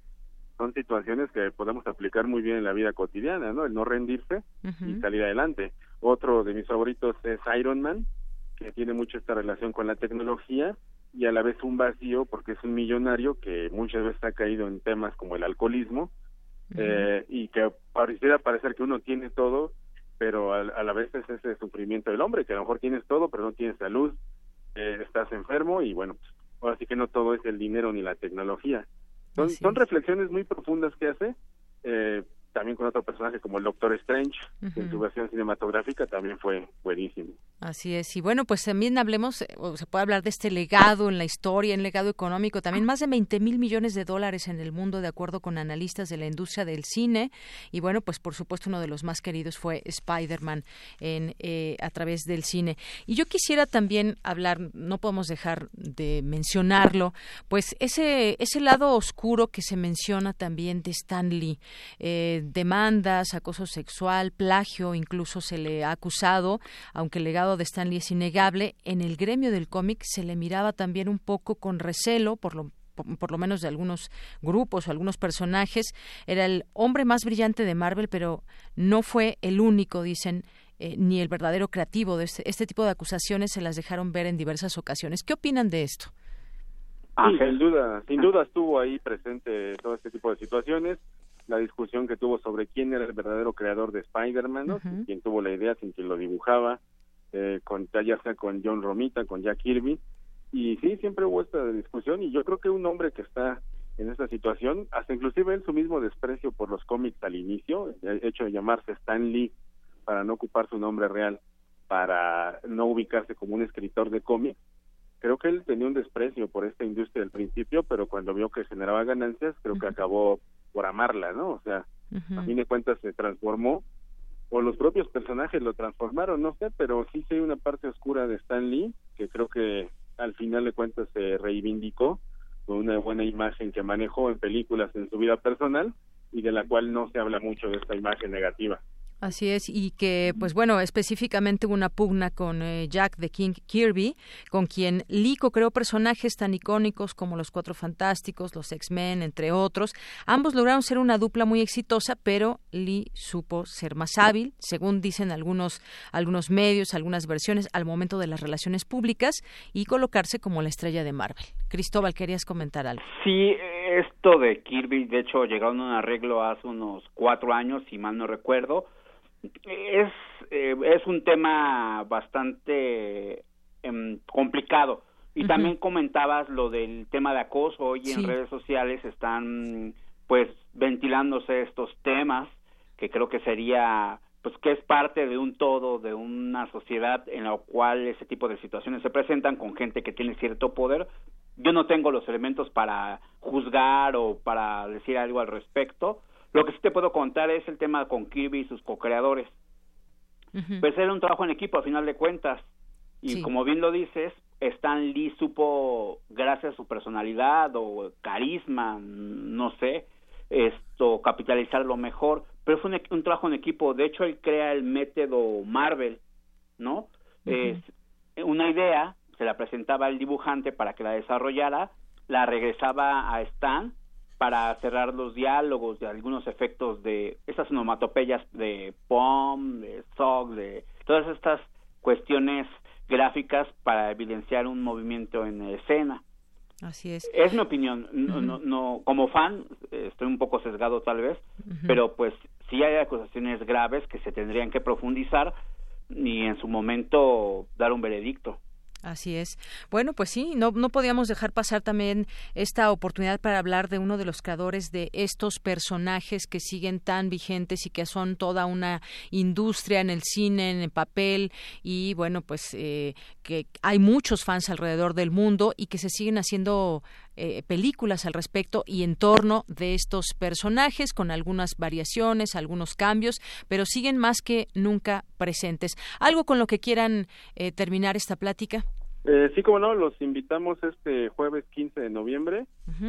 Speaker 11: son situaciones que podemos aplicar muy bien en la vida cotidiana, ¿no? El no rendirse y salir adelante. Otro de mis favoritos es Iron Man, que tiene mucho esta relación con la tecnología y a la vez un vacío porque es un millonario que muchas veces ha caído en temas como el alcoholismo eh, y que pareciera parecer que uno tiene todo, pero a, la vez es ese sufrimiento del hombre, que a lo mejor tienes todo, pero no tienes salud, eh, estás enfermo y bueno, pues, ahora sí que no todo es el dinero ni la tecnología. Son, son reflexiones muy profundas que hace, eh, también con otro personaje como el Doctor Strange, que en su versión cinematográfica también fue buenísimo.
Speaker 1: Así es, y bueno, pues también hablemos, eh, o se puede hablar de este legado en la historia, en legado económico, también más de 20 mil millones de dólares en el mundo, de acuerdo con analistas de la industria del cine, y bueno, pues por supuesto uno de los más queridos fue Spider-Man en, eh, a través del cine. Y yo quisiera también hablar, no podemos dejar de mencionarlo, pues ese, ese lado oscuro que se menciona también de Stan Lee. Eh, demandas, acoso sexual, plagio, incluso se le ha acusado, aunque el legado de Stanley es innegable, en el gremio del cómic se le miraba también un poco con recelo, por lo por lo menos de algunos grupos o algunos personajes, era el hombre más brillante de Marvel, pero no fue el único, dicen, eh, ni el verdadero creativo de este, este, tipo de acusaciones se las dejaron ver en diversas ocasiones. ¿Qué opinan de esto?
Speaker 11: sin duda, sin duda estuvo ahí presente todo este tipo de situaciones la discusión que tuvo sobre quién era el verdadero creador de Spider-Man, ¿no? quién tuvo la idea, sin quien lo dibujaba, eh, con, ya sea con John Romita, con Jack Kirby, y sí, siempre hubo esta discusión, y yo creo que un hombre que está en esta situación, hasta inclusive él su mismo desprecio por los cómics al inicio, el hecho de llamarse Stan Lee para no ocupar su nombre real, para no ubicarse como un escritor de cómics, creo que él tenía un desprecio por esta industria al principio, pero cuando vio que generaba ganancias, creo que acabó por amarla, ¿no? O sea, a fin de cuentas se transformó, o los propios personajes lo transformaron, no sé, pero sí hay una parte oscura de Stan Lee, que creo que al final de cuentas se reivindicó con una buena imagen que manejó en películas en su vida personal y de la cual no se habla mucho de esta imagen negativa.
Speaker 1: Así es, y que, pues bueno, específicamente hubo una pugna con eh, Jack de King Kirby, con quien Lico creó personajes tan icónicos como los Cuatro Fantásticos, los X-Men, entre otros. Ambos lograron ser una dupla muy exitosa, pero Lee supo ser más hábil, según dicen algunos, algunos medios, algunas versiones, al momento de las relaciones públicas y colocarse como la estrella de Marvel. Cristóbal, ¿querías comentar algo?
Speaker 12: Sí, esto de Kirby, de hecho, llegaron a un arreglo hace unos cuatro años, si mal no recuerdo es, eh, es un tema bastante em, complicado. Y también comentabas lo del tema de acoso. Hoy en redes sociales están pues ventilándose estos temas que creo que sería pues que es parte de un todo de una sociedad en la cual ese tipo de situaciones se presentan con gente que tiene cierto poder. Yo no tengo los elementos para juzgar o para decir algo al respecto, lo que sí te puedo contar es el tema con Kirby y sus co-creadores. Pues era un trabajo en equipo, a final de cuentas. Y como bien lo dices, Stan Lee supo, gracias a su personalidad o carisma, no sé, esto, capitalizar lo mejor. Pero fue un, trabajo en equipo. De hecho, él crea el método Marvel, ¿no? Es una idea, se la presentaba al dibujante para que la desarrollara, la regresaba a Stan para cerrar los diálogos de algunos efectos de esas onomatopeyas de POM, de SOG, de todas estas cuestiones gráficas para evidenciar un movimiento en escena.
Speaker 1: Así es.
Speaker 12: Es mi opinión. No, no, como fan estoy un poco sesgado tal vez, pero pues sí hay acusaciones graves que se tendrían que profundizar y en su momento dar un veredicto.
Speaker 1: Así es. Bueno, pues sí, no, no podíamos dejar pasar también esta oportunidad para hablar de uno de los creadores de estos personajes que siguen tan vigentes y que son toda una industria en el cine, en el papel y bueno, pues eh, que hay muchos fans alrededor del mundo y que se siguen haciendo eh, películas al respecto y en torno de estos personajes con algunas variaciones, algunos cambios, pero siguen más que nunca presentes. ¿Algo con lo que quieran eh, terminar esta plática?
Speaker 11: Eh, sí, como no, los invitamos este jueves 15 de noviembre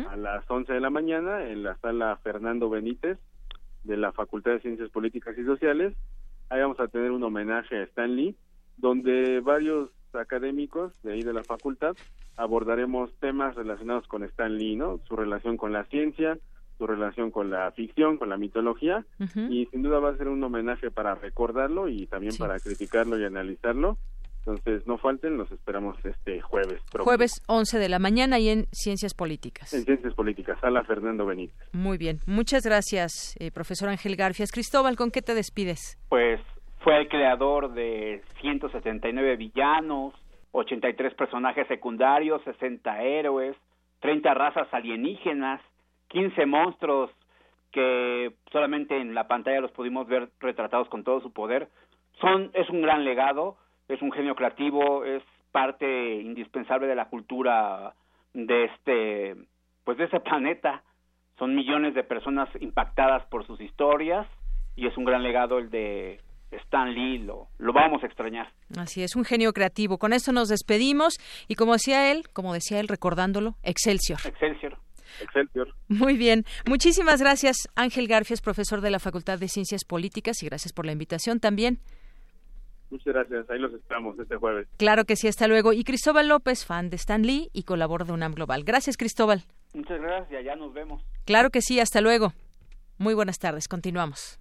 Speaker 11: a las 11 de la mañana en la sala Fernando Benítez de la Facultad de Ciencias Políticas y Sociales. Ahí vamos a tener un homenaje a Stanley, donde varios académicos de ahí de la facultad abordaremos temas relacionados con Stan Lee, ¿no? Su relación con la ciencia, su relación con la ficción, con la mitología, y sin duda va a ser un homenaje para recordarlo y también para criticarlo y analizarlo. Entonces, no falten, los esperamos este jueves.
Speaker 1: Jueves 11 de la mañana y en Ciencias Políticas.
Speaker 11: En Ciencias Políticas, sala Fernando Benítez.
Speaker 1: Muy bien, muchas gracias, eh, profesor Ángel Garfias. Cristóbal, ¿con qué te despides?
Speaker 12: Pues fue el creador de 179 villanos, 83 personajes secundarios, 60 héroes, 30 razas alienígenas, 15 monstruos que solamente en la pantalla los pudimos ver retratados con todo su poder. Son es un gran legado es un genio creativo, es parte indispensable de la cultura de este, pues de ese planeta. Son millones de personas impactadas por sus historias y es un gran legado el de Stan Lee, lo, lo vamos a extrañar.
Speaker 1: Así es, un genio creativo. Con esto nos despedimos y como decía él, como decía él recordándolo, Excelsior.
Speaker 11: Excelsior. Excelsior.
Speaker 1: Muy bien. Muchísimas gracias, Ángel Garfias, profesor de la Facultad de Ciencias Políticas, y gracias por la invitación también.
Speaker 11: Muchas gracias. Ahí los esperamos este jueves.
Speaker 1: Claro que sí, hasta luego. Y Cristóbal López, fan de Stan Lee y colaborador de UNAM Global. Gracias, Cristóbal.
Speaker 12: Muchas gracias, ya nos vemos.
Speaker 1: Claro que sí, hasta luego. Muy buenas tardes, continuamos.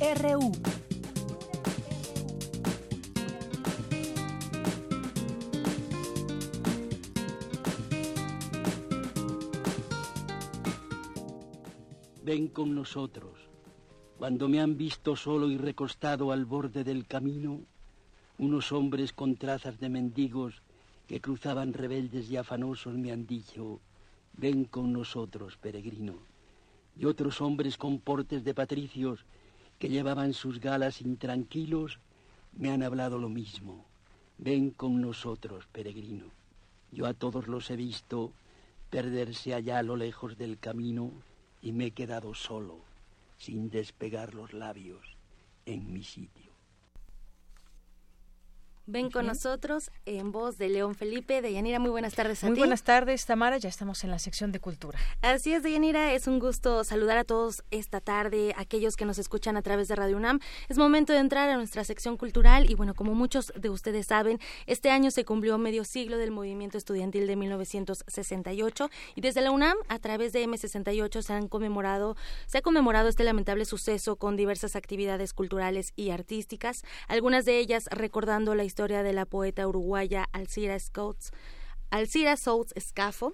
Speaker 13: RU.
Speaker 14: Ven con nosotros cuando me han visto solo y recostado al borde del camino, unos hombres con trazas de mendigos que cruzaban rebeldes y afanosos me han dicho, ven con nosotros, peregrino. Y otros hombres con portes de patricios que llevaban sus galas intranquilos me han hablado lo mismo, ven con nosotros, peregrino. Yo a todos los he visto perderse allá a lo lejos del camino y me he quedado solo sin despegar los labios en mi sitio.
Speaker 15: Ven con nosotros en voz de León Felipe. Deyanira, muy buenas tardes a
Speaker 1: muy
Speaker 15: ti.
Speaker 1: buenas tardes, Tamara. Ya estamos en la sección de cultura.
Speaker 15: Así es, Deyanira. Es un gusto saludar a todos esta tarde, aquellos que nos escuchan a través de Radio UNAM. Es momento de entrar a nuestra sección cultural y bueno, como muchos de ustedes saben, este año se cumplió medio siglo del movimiento estudiantil de 1968 y desde la UNAM, a través de M68, se han conmemorado, se ha conmemorado este lamentable suceso con diversas actividades culturales y artísticas, algunas de ellas recordando la historia historia de la poeta uruguaya Alcira Scouts. Alcira South Escafo,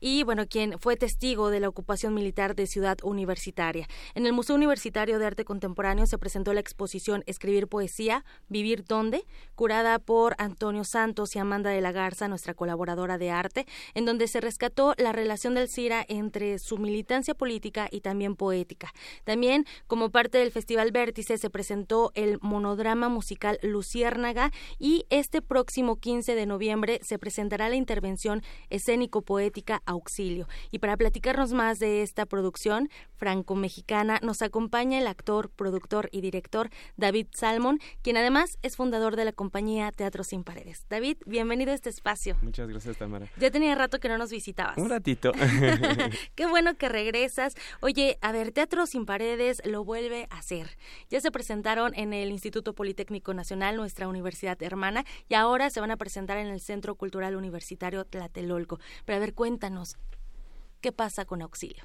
Speaker 15: y bueno, quien fue testigo de la ocupación militar de Ciudad Universitaria. En el Museo Universitario de Arte Contemporáneo se presentó la exposición Escribir Poesía, Vivir Dónde, curada por Antonio Santos y Amanda de la Garza, nuestra colaboradora de arte, en donde se rescató la relación del CIRA entre su militancia política y también poética. También, como parte del Festival Vértice, se presentó el monodrama musical Luciérnaga y este próximo 15 de noviembre se presentará la intervención escénico-poética Auxilio. Y para platicarnos más de esta producción franco-mexicana, nos acompaña el actor, productor y director David Salmon, quien además es fundador de la compañía Teatro Sin Paredes. David, bienvenido a este espacio.
Speaker 16: Muchas gracias, Tamara.
Speaker 15: Ya tenía rato que no nos visitabas.
Speaker 16: Un ratito.
Speaker 15: Qué bueno que regresas. Oye, a ver, Teatro Sin Paredes lo vuelve a hacer. Ya se presentaron en el Instituto Politécnico Nacional, nuestra universidad hermana, y ahora se van a presentar en el Centro Cultural Universitario Tlatelolco. Pero a ver, cuéntanos, ¿qué pasa con Auxilio?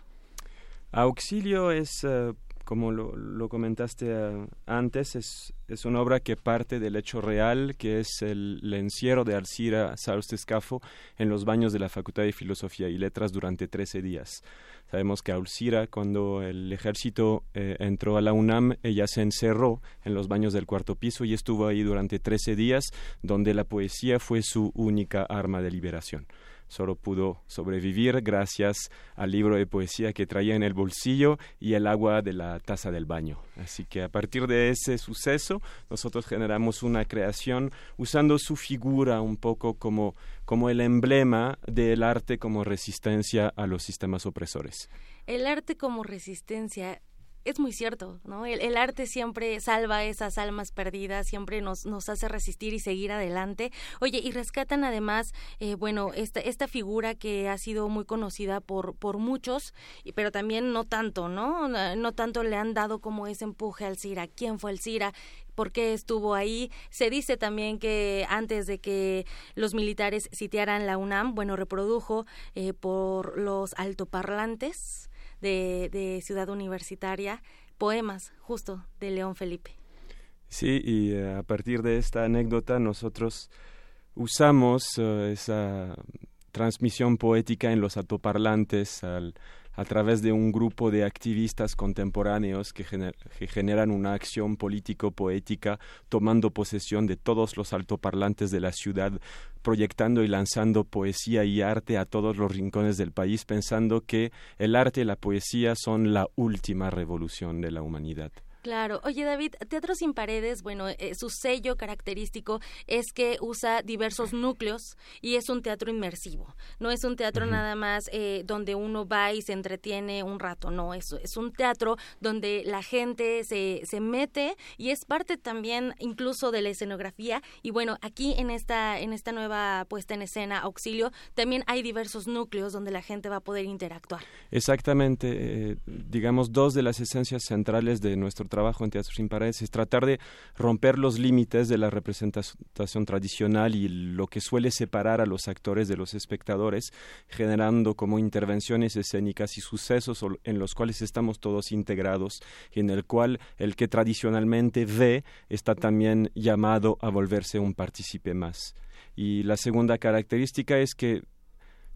Speaker 16: Auxilio es, eh, como lo, comentaste eh, antes, es, es, una obra que parte del hecho real, que es el, encierro de Alcira Saustescafo en los baños de la Facultad de Filosofía y Letras durante 13 días. Sabemos que Alcira, cuando el ejército eh, entró a la UNAM, ella se encerró en los baños del cuarto piso y estuvo ahí durante 13 días, donde la poesía fue su única arma de liberación solo pudo sobrevivir gracias al libro de poesía que traía en el bolsillo y el agua de la taza del baño. Así que a partir de ese suceso nosotros generamos una creación usando su figura un poco como, como el emblema del arte como resistencia a los sistemas opresores.
Speaker 15: El arte como resistencia es muy cierto, ¿no? El, arte siempre salva esas almas perdidas, siempre nos, nos hace resistir y seguir adelante. Oye, y rescatan además, eh, bueno, esta, esta figura que ha sido muy conocida por, por muchos, pero también no tanto, ¿no? No tanto le han dado como ese empuje al CIRA. ¿Quién fue el CIRA? por qué estuvo ahí. Se dice también que antes de que los militares sitiaran la UNAM, bueno, reprodujo eh, por los altoparlantes de, Ciudad Universitaria poemas justo de León Felipe.
Speaker 16: Sí, y eh, a partir de esta anécdota nosotros usamos eh, esa transmisión poética en los altoparlantes al, a través de un grupo de activistas contemporáneos que, generan una acción político-poética tomando posesión de todos los altoparlantes de la ciudad, proyectando y lanzando poesía y arte a todos los rincones del país, pensando que el arte y la poesía son la última revolución de la humanidad.
Speaker 15: Claro. Oye, David, Teatro Sin Paredes, bueno, eh, su sello característico es que usa diversos núcleos y es un teatro inmersivo. No es un teatro nada más eh, donde uno va y se entretiene un rato, no, es, es un teatro donde la gente se, se mete y es parte también incluso de la escenografía. Y bueno, aquí en esta, en esta nueva puesta en escena, Auxilio, también hay diversos núcleos donde la gente va a poder interactuar.
Speaker 16: Exactamente. Eh, digamos, dos de las esencias centrales de nuestro trabajo en Teatro Sin Paredes es tratar de romper los límites de la representación tradicional y lo que suele separar a los actores de los espectadores, generando como intervenciones escénicas y sucesos en los cuales estamos todos integrados y en el cual el que tradicionalmente ve está también llamado a volverse un partícipe más. Y la segunda característica es que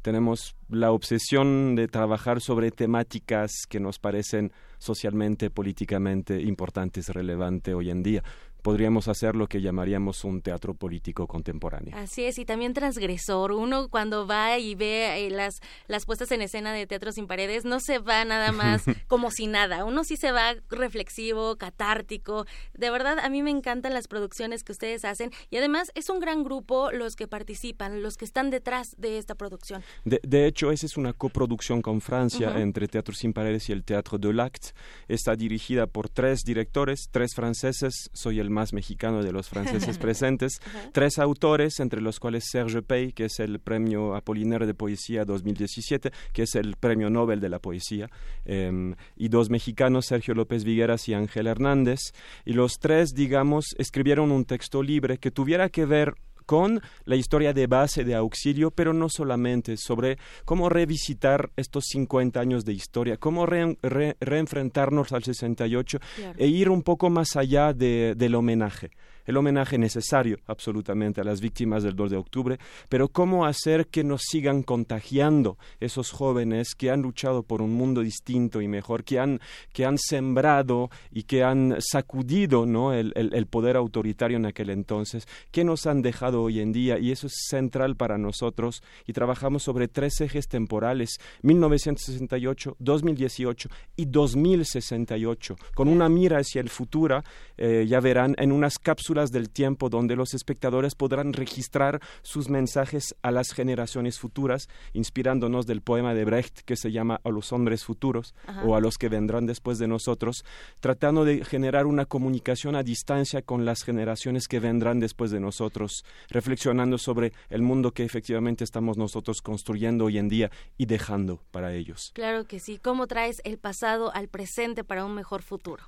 Speaker 16: tenemos la obsesión de trabajar sobre temáticas que nos parecen socialmente, políticamente importantes, relevantes hoy en día podríamos hacer lo que llamaríamos un teatro político contemporáneo.
Speaker 15: Así es, y también transgresor. Uno cuando va y ve eh, las, las puestas en escena de Teatro sin Paredes, no se va nada más como si nada. Uno sí se va reflexivo, catártico. De verdad, a mí me encantan las producciones que ustedes hacen y además es un gran grupo los que participan, los que están detrás de esta producción.
Speaker 16: De, hecho, esa es una coproducción con Francia entre Teatro sin Paredes y el Teatro de l'Acte. Está dirigida por tres directores, tres franceses. Soy el más mexicano de los franceses presentes, tres autores, entre los cuales Serge Pey, que es el premio Apollinaire de Poesía 2017, que es el premio Nobel de la Poesía, em, y dos mexicanos, Sergio López Vigueras y Ángel Hernández, y los tres, digamos, escribieron un texto libre que tuviera que ver con la historia de base de auxilio, pero no solamente, sobre cómo revisitar estos 50 años de historia, cómo reenfrentarnos al 68 e ir un poco más allá del homenaje el homenaje necesario absolutamente a las víctimas del 2 de octubre, pero cómo hacer que nos sigan contagiando esos jóvenes que han luchado por un mundo distinto y mejor, que han, que han sembrado y que han sacudido ¿no? el, el, poder autoritario en aquel entonces, que nos han dejado hoy en día y eso es central para nosotros. Y trabajamos sobre tres ejes temporales, 1968, 2018 y 2068, con una mira hacia el futuro, eh, ya verán, en unas cápsulas del tiempo donde los espectadores podrán registrar sus mensajes a las generaciones futuras, inspirándonos del poema de Brecht que se llama A los hombres futuros o a los que vendrán después de nosotros, tratando de generar una comunicación a distancia con las generaciones que vendrán después de nosotros, reflexionando sobre el mundo que efectivamente estamos nosotros construyendo hoy en día y dejando para ellos.
Speaker 15: Claro que sí. ¿Cómo traes el pasado al presente para un mejor futuro?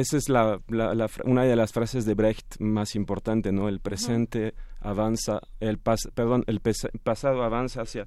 Speaker 16: Esa es la, una de las frases de Brecht más importante, ¿no? El presente avanza, el perdón, el pasado avanza hacia,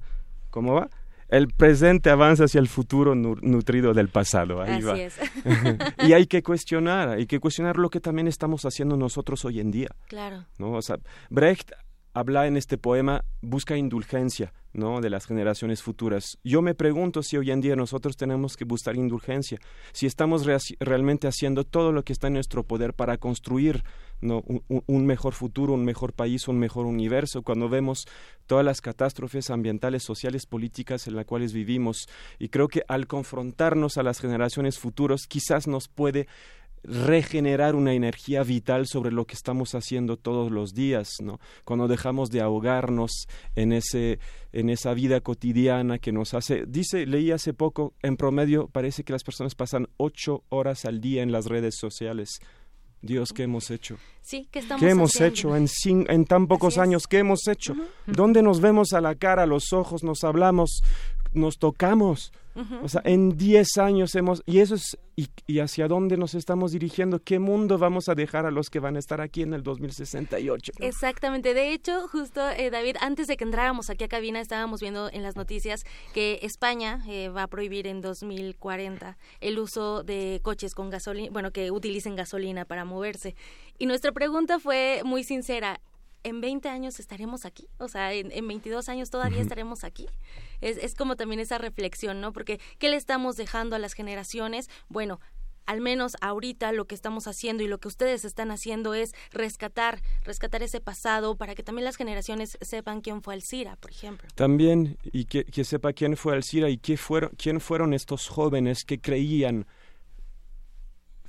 Speaker 16: ¿cómo va? El presente avanza hacia el futuro nutrido del pasado. Ahí va. y hay que cuestionar, hay que cuestionar lo que también estamos haciendo nosotros hoy en día.
Speaker 15: Claro.
Speaker 16: ¿no? O sea, Brecht habla en este poema, busca indulgencia, ¿no? de las generaciones futuras. Yo me pregunto si hoy en día nosotros tenemos que buscar indulgencia, si estamos realmente haciendo todo lo que está en nuestro poder para construir ¿no? un, mejor futuro, un mejor país, un mejor universo, cuando vemos todas las catástrofes ambientales, sociales, políticas en las cuales vivimos. Y creo que al confrontarnos a las generaciones futuras, quizás nos puede regenerar una energía vital sobre lo que estamos haciendo todos los días, ¿no? Cuando dejamos de ahogarnos en ese en esa vida cotidiana que nos hace. Dice, leí hace poco, en promedio parece que las personas pasan ocho horas al día en las redes sociales. Dios, ¿qué hemos hecho?
Speaker 15: Sí, ¿qué estamos
Speaker 16: ¿Qué hemos hecho en, en tan pocos años? ¿Qué hemos hecho? ¿Dónde nos vemos a la cara, a los ojos, nos hablamos, nos tocamos? O sea, en 10 años hemos, y eso es, y, hacia dónde nos estamos dirigiendo, qué mundo vamos a dejar a los que van a estar aquí en el 2068.
Speaker 15: Exactamente, de hecho, justo eh, David, antes de que entráramos aquí a cabina, estábamos viendo en las noticias que España eh, va a prohibir en 2040 el uso de coches con gasolina, bueno, que utilicen gasolina para moverse. Y nuestra pregunta fue muy sincera, en 20 años estaremos aquí, o sea, en, en 22 años todavía estaremos aquí. Es, es como también esa reflexión, ¿no? Porque, ¿qué le estamos dejando a las generaciones? Bueno, al menos ahorita lo que estamos haciendo y lo que ustedes están haciendo es rescatar, rescatar ese pasado para que también las generaciones sepan quién fue Alcira, por ejemplo.
Speaker 16: También, y que, sepa quién fue Alcira y qué fueron, quién fueron estos jóvenes que creían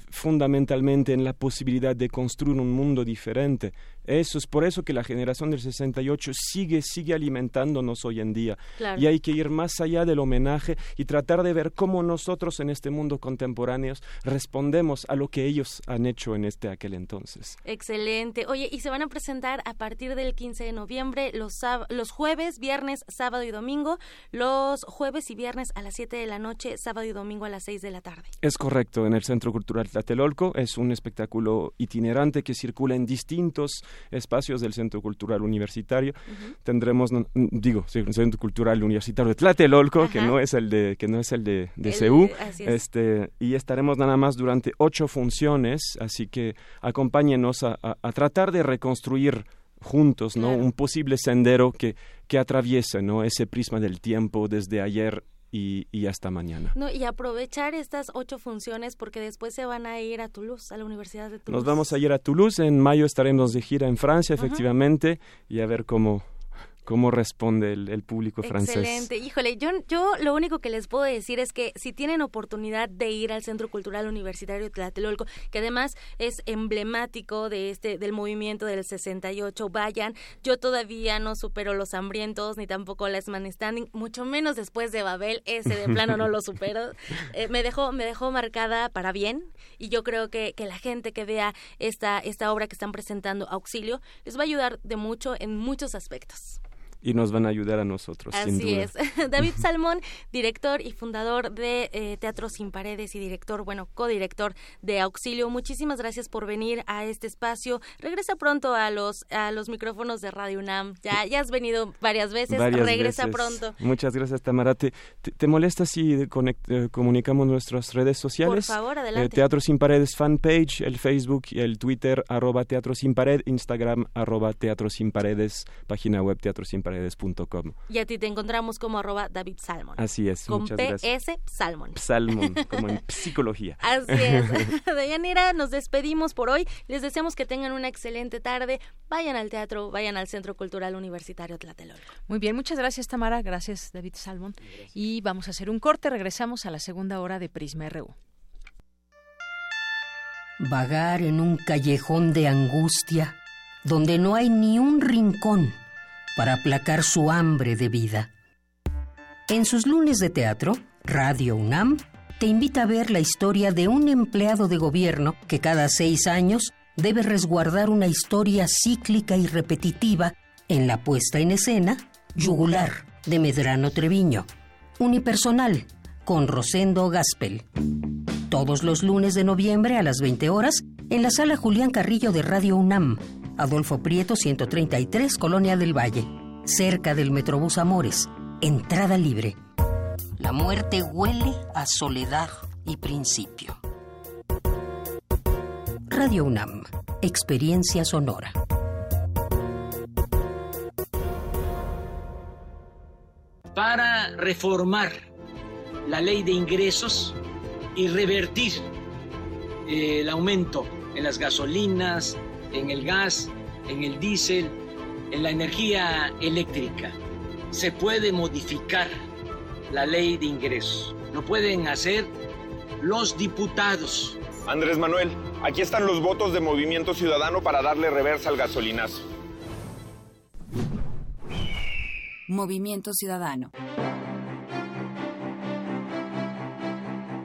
Speaker 16: fundamentalmente en la posibilidad de construir un mundo diferente. Eso es por eso que la generación del 68 sigue, sigue alimentándonos hoy en día. Y hay que ir más allá del homenaje y tratar de ver cómo nosotros en este mundo contemporáneo respondemos a lo que ellos han hecho en este aquel entonces.
Speaker 15: Excelente. Oye, y se van a presentar a partir del 15 de noviembre los, los jueves, viernes, sábado y domingo, los jueves y viernes a las 7 de la noche, sábado y domingo a las 6 de la tarde.
Speaker 16: Es correcto, en el Centro Cultural Tlatelolco es un espectáculo itinerante que circula en distintos espacios del Centro Cultural Universitario. Tendremos, digo, el Centro Cultural Universitario de Tlatelolco, que no es el de, que no es el de, de CEU, este, y estaremos nada más durante ocho funciones, así que acompáñenos a, tratar de reconstruir juntos, ¿no? Un posible sendero que, que atraviese, ¿no? Ese prisma del tiempo desde ayer y, hasta mañana.
Speaker 15: No, y aprovechar estas ocho funciones porque después se van a ir a Toulouse, a la Universidad de Toulouse.
Speaker 16: Nos vamos a ir a Toulouse, en mayo estaremos de gira en Francia, efectivamente, y a ver cómo, cómo responde el, público francés.
Speaker 15: Excelente. Híjole, yo, yo lo único que les puedo decir es que si tienen oportunidad de ir al Centro Cultural Universitario Tlatelolco, que además es emblemático de este del movimiento del 68, vayan. Yo todavía no supero los hambrientos ni tampoco las man standing, mucho menos después de Babel, ese de plano no lo supero. Eh, me dejó me dejó marcada para bien y yo creo que, que la gente que vea esta esta obra que están presentando Auxilio les va a ayudar de mucho en muchos aspectos
Speaker 16: y nos van a ayudar a nosotros.
Speaker 15: Así
Speaker 16: sin duda.
Speaker 15: es. David Salmón, director y fundador de eh, Teatro Sin Paredes y director, bueno, codirector de Auxilio. Muchísimas gracias por venir a este espacio. Regresa pronto a los a los micrófonos de Radio UNAM. Ya, ya has venido varias veces. Regresa pronto.
Speaker 16: Muchas gracias, Tamara. ¿Te, te, molesta si eh, comunicamos nuestras redes sociales?
Speaker 15: Por favor, adelante.
Speaker 16: Eh, Teatro Sin Paredes fanpage, el Facebook y el Twitter, arroba Teatro Sin Pared, Instagram, arroba Teatro Sin Paredes, página web Teatro Sin Paredes paredes.com.
Speaker 15: Y a ti te encontramos como arroba David Salmon.
Speaker 16: Así es,
Speaker 15: Con
Speaker 16: muchas
Speaker 15: PS Salmon.
Speaker 16: Salmon, como en psicología.
Speaker 15: Así es. Dayanira, nos despedimos por hoy. Les deseamos que tengan una excelente tarde. Vayan al teatro, vayan al Centro Cultural Universitario Tlatelolco.
Speaker 1: Muy bien, muchas gracias Tamara, gracias David Salmon. Y vamos a hacer un corte, regresamos a la segunda hora de Prisma RU.
Speaker 17: Vagar en un callejón de angustia donde no hay ni un rincón para aplacar su hambre de vida. En sus lunes de teatro, Radio UNAM te invita a ver la historia de un empleado de gobierno que cada seis años debe resguardar una historia cíclica y repetitiva en la puesta en escena Yugular de Medrano Treviño. Unipersonal con Rosendo Gaspel. Todos los lunes de noviembre a las 20 horas en la sala Julián Carrillo de Radio UNAM Adolfo Prieto 133, Colonia del Valle, cerca del Metrobús Amores. Entrada libre. La muerte huele a soledad y principio. Radio UNAM, experiencia sonora.
Speaker 18: Para reformar la ley de ingresos y revertir eh, el aumento en las gasolinas, en el gas, en el diésel, en la energía eléctrica. Se puede modificar la ley de ingresos. Lo pueden hacer los diputados
Speaker 19: Andrés Manuel, aquí están los votos de Movimiento Ciudadano para darle reversa al gasolinazo.
Speaker 20: Movimiento Ciudadano.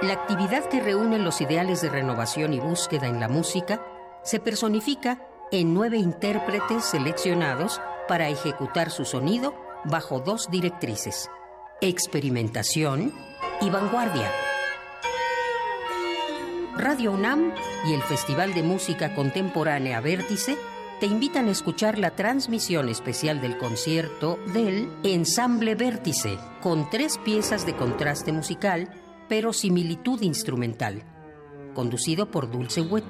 Speaker 17: La actividad que reúne los ideales de renovación y búsqueda en la música se personifica en nueve intérpretes seleccionados para ejecutar su sonido bajo dos directrices, experimentación y vanguardia. Radio UNAM y el Festival de Música Contemporánea Vértice te invitan a escuchar la transmisión especial del concierto del Ensamble Vértice, con tres piezas de contraste musical pero similitud instrumental, conducido por Dulce Wet,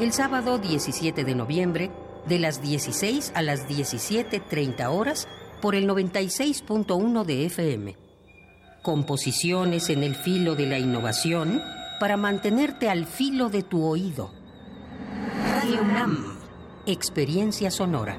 Speaker 17: el sábado 17 de noviembre de las 16 a las 17.30 horas por el 96.1 de FM. Composiciones en el filo de la innovación para mantenerte al filo de tu oído. Radio experiencia sonora.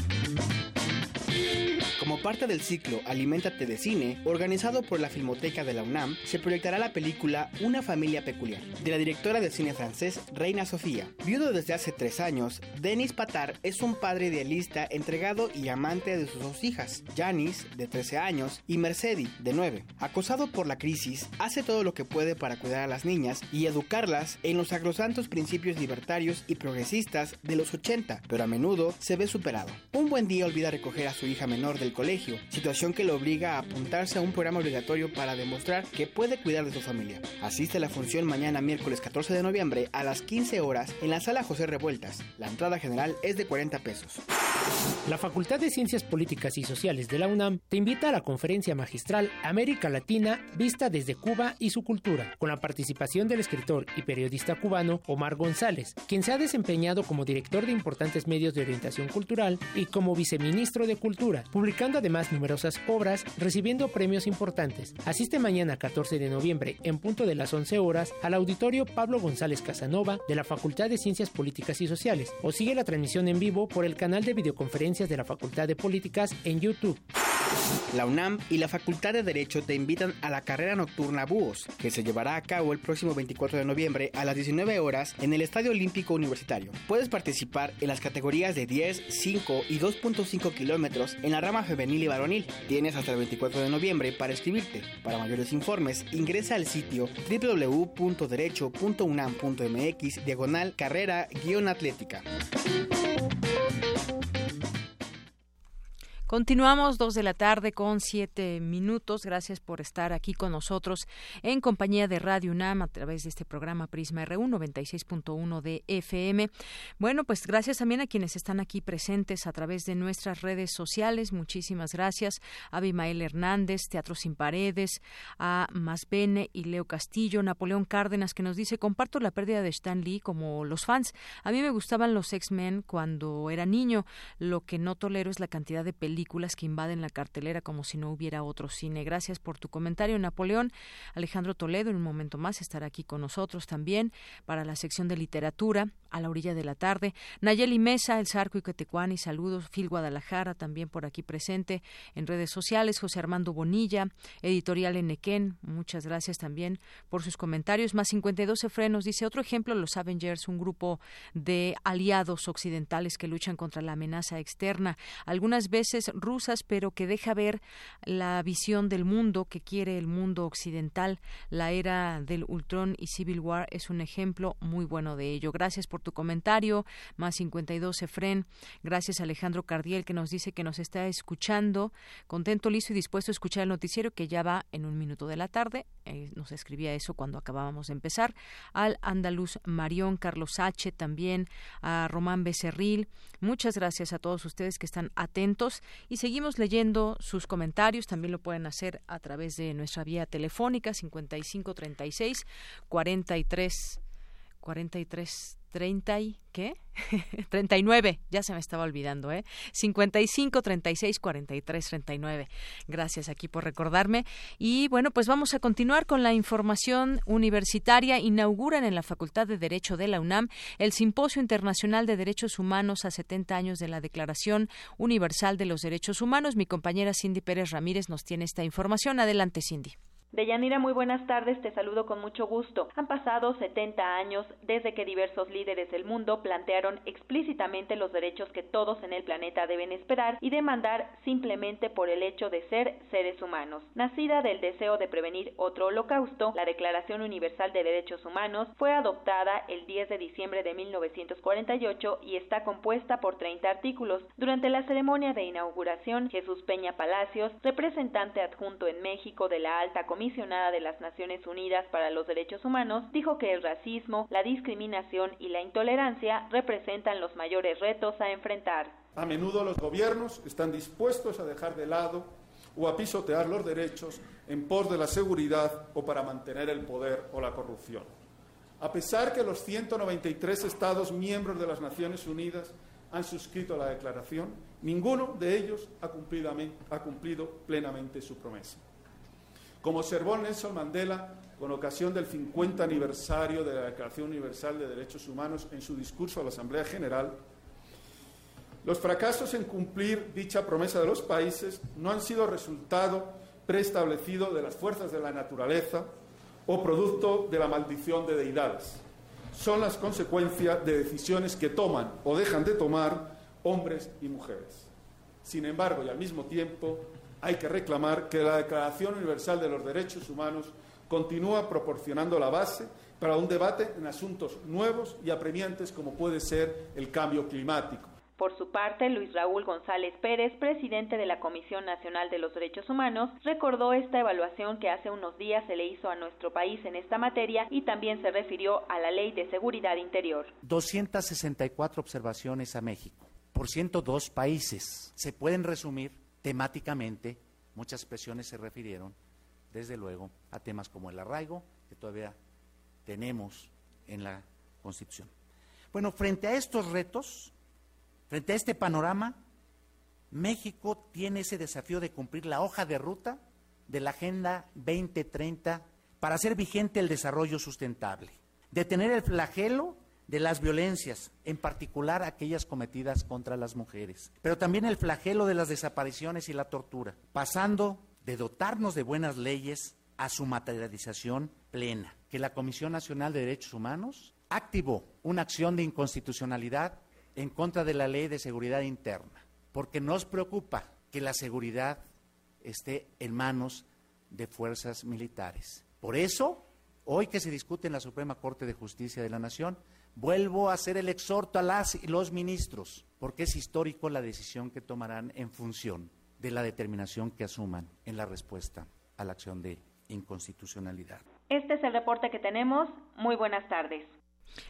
Speaker 3: Como parte del ciclo Aliméntate de Cine, organizado por la Filmoteca de la UNAM, se proyectará la película Una familia peculiar, de la directora de cine francés Reina Sofía. Viudo desde hace tres años, Denis Patar es un padre idealista, entregado y amante de sus dos hijas, Janice, de 13 años, y Mercedes, de 9. Acosado por la crisis, hace todo lo que puede para cuidar a las niñas y educarlas en los sacrosantos principios libertarios y progresistas de los 80, pero a menudo se ve superado. Un buen día olvida recoger a su hija menor del colegio, situación que lo obliga a apuntarse a un programa obligatorio para demostrar que puede cuidar de su familia. Asiste a la función mañana miércoles 14 de noviembre a las 15 horas en la sala José Revueltas. La entrada general es de 40 pesos.
Speaker 2: La Facultad de Ciencias Políticas y Sociales de la UNAM te invita a la conferencia magistral América Latina vista desde Cuba y su cultura, con la participación del escritor y periodista cubano Omar González, quien se ha desempeñado como director de importantes medios de orientación cultural y como viceministro de Cultura, publicando además numerosas obras, recibiendo premios importantes. Asiste mañana 14 de noviembre, en punto de las 11 horas, al auditorio Pablo González Casanova de la Facultad de Ciencias Políticas y Sociales, o sigue la transmisión en vivo por el canal de videoconferencias de la Facultad de Políticas en YouTube.
Speaker 3: La UNAM y la Facultad de Derecho te invitan a la carrera nocturna Búhos, que se llevará a cabo el próximo 24 de noviembre a las 19 horas en el Estadio Olímpico Universitario. Puedes participar en las categorías de 10, 5 y 2.5 kilómetros en la rama femenil y varonil. Tienes hasta el 24 de noviembre para inscribirte. Para mayores informes, ingresa al sitio www.derecho.unam.mx diagonal carrera
Speaker 1: Continuamos dos de la tarde con siete minutos. Gracias por estar aquí con nosotros en compañía de Radio UNAM a través de este programa Prisma RU 96.1 de FM. Bueno, pues gracias también a quienes están aquí presentes a través de nuestras redes sociales. Muchísimas gracias a Abimael Hernández, Teatro Sin Paredes, a Masbene y Leo Castillo, Napoleón Cárdenas que nos dice comparto la pérdida de Stan Lee como los fans. A mí me gustaban los X-Men cuando era niño. Lo que no tolero es la cantidad de películas películas que invaden la cartelera como si no hubiera otro cine. Gracias por tu comentario, Napoleón. Alejandro Toledo, en un momento más, estará aquí con nosotros también para la sección de literatura a la orilla de la tarde. Nayeli Mesa, El Zarco y Quetecuani, saludos. Phil Guadalajara, también por aquí presente en redes sociales. José Armando Bonilla, editorial Enequén, muchas gracias también por sus comentarios. Más 52 frenos, dice otro ejemplo, los Avengers, un grupo de aliados occidentales que luchan contra la amenaza externa. Algunas veces rusas, pero que deja ver la visión del mundo que quiere el mundo occidental. La era del Ultron y Civil War es un ejemplo muy bueno de ello. Gracias por tu comentario, más 52 Efren. Gracias Alejandro Cardiel que nos dice que nos está escuchando, contento, listo y dispuesto a escuchar el noticiero que ya va en un minuto de la tarde. Eh, nos escribía eso cuando acabábamos de empezar. Al andaluz Marión, Carlos H. también, a Román Becerril. Muchas gracias a todos ustedes que están atentos y seguimos leyendo sus comentarios. También lo pueden hacer a través de nuestra vía telefónica 5536 43 43 30 y ¿qué? 39, ya se me estaba olvidando, ¿eh? 55 36 43 39. Gracias aquí por recordarme. Y bueno, pues vamos a continuar con la información universitaria. Inauguran en la Facultad de Derecho de la UNAM el Simposio Internacional de Derechos Humanos a 70 años de la Declaración Universal de los Derechos Humanos. Mi compañera Cindy Pérez Ramírez nos tiene esta información. Adelante, Cindy.
Speaker 21: Deyanira, muy buenas tardes, te saludo con mucho gusto. Han pasado 70 años desde que diversos líderes del mundo plantearon explícitamente los derechos que todos en el planeta deben esperar y demandar simplemente por el hecho de ser seres humanos. Nacida del deseo de prevenir otro holocausto, la Declaración Universal de Derechos Humanos fue adoptada el 10 de diciembre de 1948 y está compuesta por 30 artículos. Durante la ceremonia de inauguración, Jesús Peña Palacios, representante adjunto en México de la Alta Comisión comisionada de las Naciones Unidas para los Derechos Humanos dijo que el racismo, la discriminación y la intolerancia representan los mayores retos a enfrentar.
Speaker 22: A menudo los gobiernos están dispuestos a dejar de lado o a pisotear los derechos en pos de la seguridad o para mantener el poder o la corrupción. A pesar que los 193 Estados miembros de las Naciones Unidas han suscrito la declaración, ninguno de ellos ha cumplido, ha cumplido plenamente su promesa. Como observó Nelson Mandela con ocasión del 50 aniversario de la Declaración Universal de Derechos Humanos en su discurso a la Asamblea General, los fracasos en cumplir dicha promesa de los países no han sido resultado preestablecido de las fuerzas de la naturaleza o producto de la maldición de deidades. Son las consecuencias de decisiones que toman o dejan de tomar hombres y mujeres. Sin embargo, y al mismo tiempo, hay que reclamar que la Declaración Universal de los Derechos Humanos continúa proporcionando la base para un debate en asuntos nuevos y apremiantes como puede ser el cambio climático.
Speaker 21: Por su parte, Luis Raúl González Pérez, presidente de la Comisión Nacional de los Derechos Humanos, recordó esta evaluación que hace unos días se le hizo a nuestro país en esta materia y también se refirió a la Ley de Seguridad Interior.
Speaker 23: 264 observaciones a México por 102 países. Se pueden resumir temáticamente, muchas expresiones se refirieron, desde luego, a temas como el arraigo, que todavía tenemos en la Constitución. Bueno, frente a estos retos, frente a este panorama, México tiene ese desafío de cumplir la hoja de ruta de la Agenda 2030 para hacer vigente el desarrollo sustentable, detener el flagelo de las violencias, en particular aquellas cometidas contra las mujeres, pero también el flagelo de las desapariciones y la tortura, pasando de dotarnos de buenas leyes a su materialización plena, que la Comisión Nacional de Derechos Humanos activó una acción de inconstitucionalidad en contra de la Ley de Seguridad Interna, porque nos preocupa que la seguridad esté en manos de fuerzas militares. Por eso, hoy que se discute en la Suprema Corte de Justicia de la Nación, Vuelvo a hacer el exhorto a las y los ministros, porque es histórico la decisión que tomarán en función de la determinación que asuman en la respuesta a la acción de inconstitucionalidad.
Speaker 21: Este es el reporte que tenemos. Muy buenas tardes.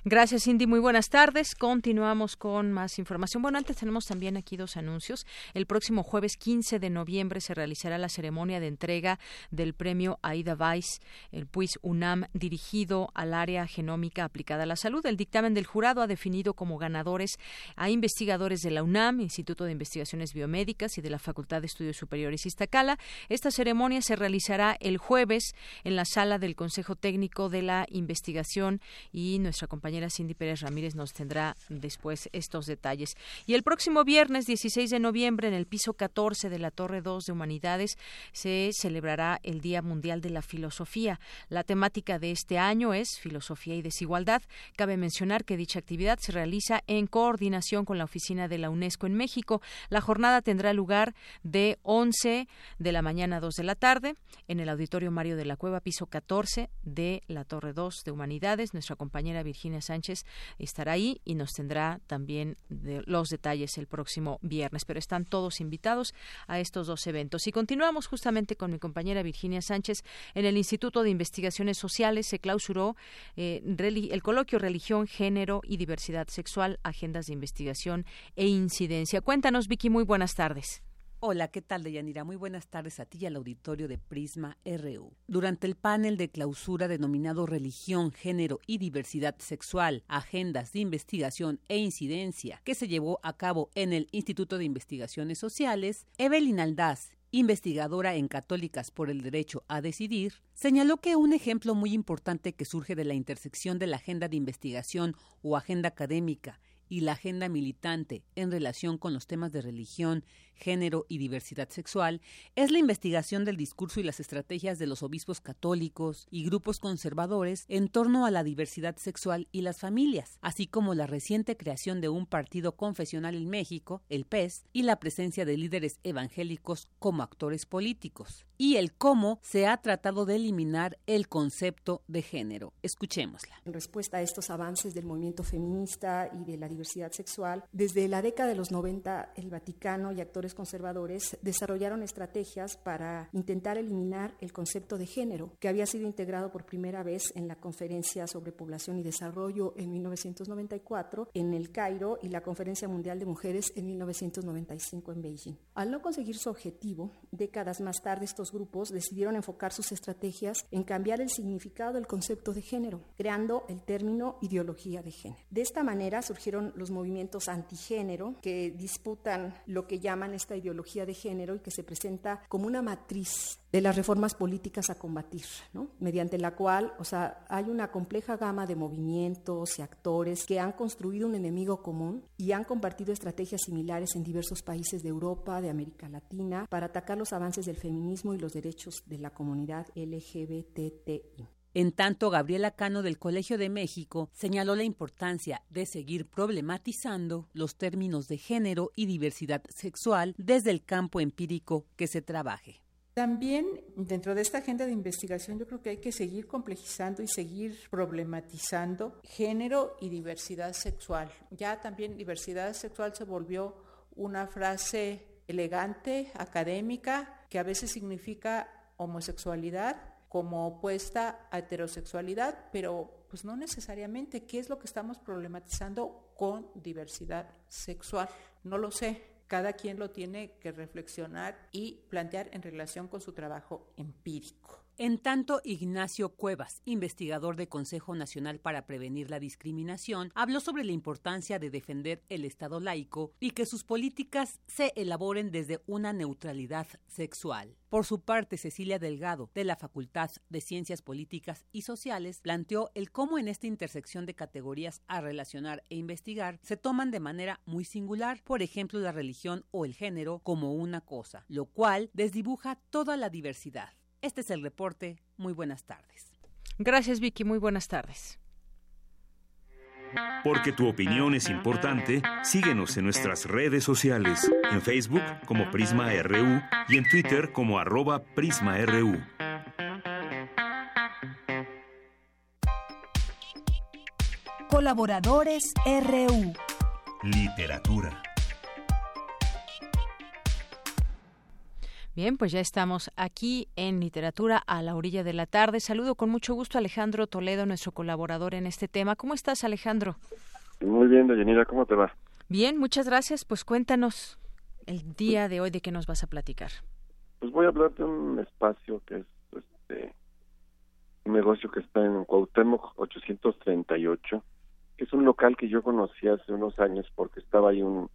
Speaker 1: Gracias, Cindy. Muy buenas tardes. Continuamos con más información. Bueno, antes tenemos también aquí dos anuncios. El próximo jueves 15 de noviembre se realizará la ceremonia de entrega del premio Aida Weiss, el PUIS UNAM, dirigido al área genómica aplicada a la salud. El dictamen del jurado ha definido como ganadores a investigadores de la UNAM, Instituto de Investigaciones Biomédicas y de la Facultad de Estudios Superiores Iztacala. Esta ceremonia se realizará el jueves en la sala del Consejo Técnico de la Investigación y nuestra compañera Cindy Pérez Ramírez nos tendrá después estos detalles. Y el próximo viernes 16 de noviembre en el piso 14 de la Torre 2 de Humanidades se celebrará el Día Mundial de la Filosofía. La temática de este año es Filosofía y Desigualdad. Cabe mencionar que dicha actividad se realiza en coordinación con la oficina de la UNESCO en México. La jornada tendrá lugar de 11 de la mañana a 2 de la tarde en el Auditorio Mario de la Cueva, piso 14 de la Torre 2 de Humanidades. Nuestra compañera Virginia Sánchez estará ahí y nos tendrá también los detalles el próximo viernes. Pero están todos invitados a estos dos eventos. Y continuamos justamente con mi compañera Virginia Sánchez. En el Instituto de Investigaciones Sociales se clausuró eh, el coloquio Religión, Género y Diversidad Sexual, Agendas de Investigación e Incidencia. Cuéntanos, Vicky, muy buenas tardes.
Speaker 24: Hola, ¿qué tal, Deyanira? Muy buenas tardes a ti y al auditorio de Prisma RU. Durante el panel de clausura denominado Religión, Género y Diversidad Sexual, Agendas de Investigación e Incidencia, que se llevó a cabo en el Instituto de Investigaciones Sociales, Evelyn Aldaz, investigadora en Católicas por el Derecho a Decidir, señaló que un ejemplo muy importante que surge de la intersección de la agenda de investigación o agenda académica y la agenda militante en relación con los temas de religión, género y diversidad sexual es la investigación del discurso y las estrategias de los obispos católicos y grupos conservadores en torno a la diversidad sexual y las familias, así como la reciente creación de un partido confesional en México, el PES, y la presencia de líderes evangélicos como actores políticos, y el cómo se ha tratado de eliminar el concepto de género. Escuchémosla.
Speaker 25: En respuesta a estos avances del movimiento feminista y de la diversidad sexual, desde la década de los 90 el Vaticano y actores conservadores desarrollaron estrategias para intentar eliminar el concepto de género, que había sido integrado por primera vez en la Conferencia sobre Población y Desarrollo en 1994 en el Cairo y la Conferencia Mundial de Mujeres en 1995 en Beijing. Al no conseguir su objetivo, décadas más tarde estos grupos decidieron enfocar sus estrategias en cambiar el significado del concepto de género, creando el término ideología de género. De esta manera surgieron los movimientos antigénero que disputan lo que llaman esta ideología de género y que se presenta como una matriz de las reformas políticas a combatir, ¿no? mediante la cual, o sea, hay una compleja gama de movimientos y actores que han construido un enemigo común y han compartido estrategias similares en diversos países de Europa, de América Latina, para atacar los avances del feminismo y los derechos de la comunidad LGBTI.
Speaker 24: En tanto, Gabriela Cano del Colegio de México señaló la importancia de seguir problematizando los términos de género y diversidad sexual desde el campo empírico que se trabaje.
Speaker 26: También dentro de esta agenda de investigación yo creo que hay que seguir complejizando y seguir problematizando género y diversidad sexual. Ya también diversidad sexual se volvió una frase elegante, académica, que a veces significa homosexualidad como opuesta a heterosexualidad, pero pues no necesariamente. ¿Qué es lo que estamos problematizando con diversidad sexual? No lo sé. Cada quien lo tiene que reflexionar y plantear en relación con su trabajo empírico.
Speaker 24: En tanto, Ignacio Cuevas, investigador de Consejo Nacional para Prevenir la Discriminación, habló sobre la importancia de defender el Estado laico y que sus políticas se elaboren desde una neutralidad sexual. Por su parte, Cecilia Delgado, de la Facultad de Ciencias Políticas y Sociales, planteó el cómo en esta intersección de categorías a relacionar e investigar se toman de manera muy singular, por ejemplo, la religión o el género como una cosa, lo cual desdibuja toda la diversidad. Este es el reporte. Muy buenas tardes.
Speaker 1: Gracias, Vicky. Muy buenas tardes.
Speaker 6: Porque tu opinión es importante, síguenos en nuestras redes sociales, en Facebook como Prisma RU y en Twitter como arroba PrismaRU.
Speaker 13: Colaboradores RU.
Speaker 6: Literatura.
Speaker 1: Bien, pues ya estamos aquí en Literatura a la orilla de la tarde. Saludo con mucho gusto a Alejandro Toledo, nuestro colaborador en este tema. ¿Cómo estás, Alejandro?
Speaker 27: Muy bien, Deyanira, ¿cómo te va?
Speaker 1: Bien, muchas gracias. Pues cuéntanos el día de hoy de qué nos vas a platicar.
Speaker 27: Pues voy a hablar de un espacio que es este, un negocio que está en Cuauhtémoc 838, que es un local que yo conocí hace unos años porque estaba ahí un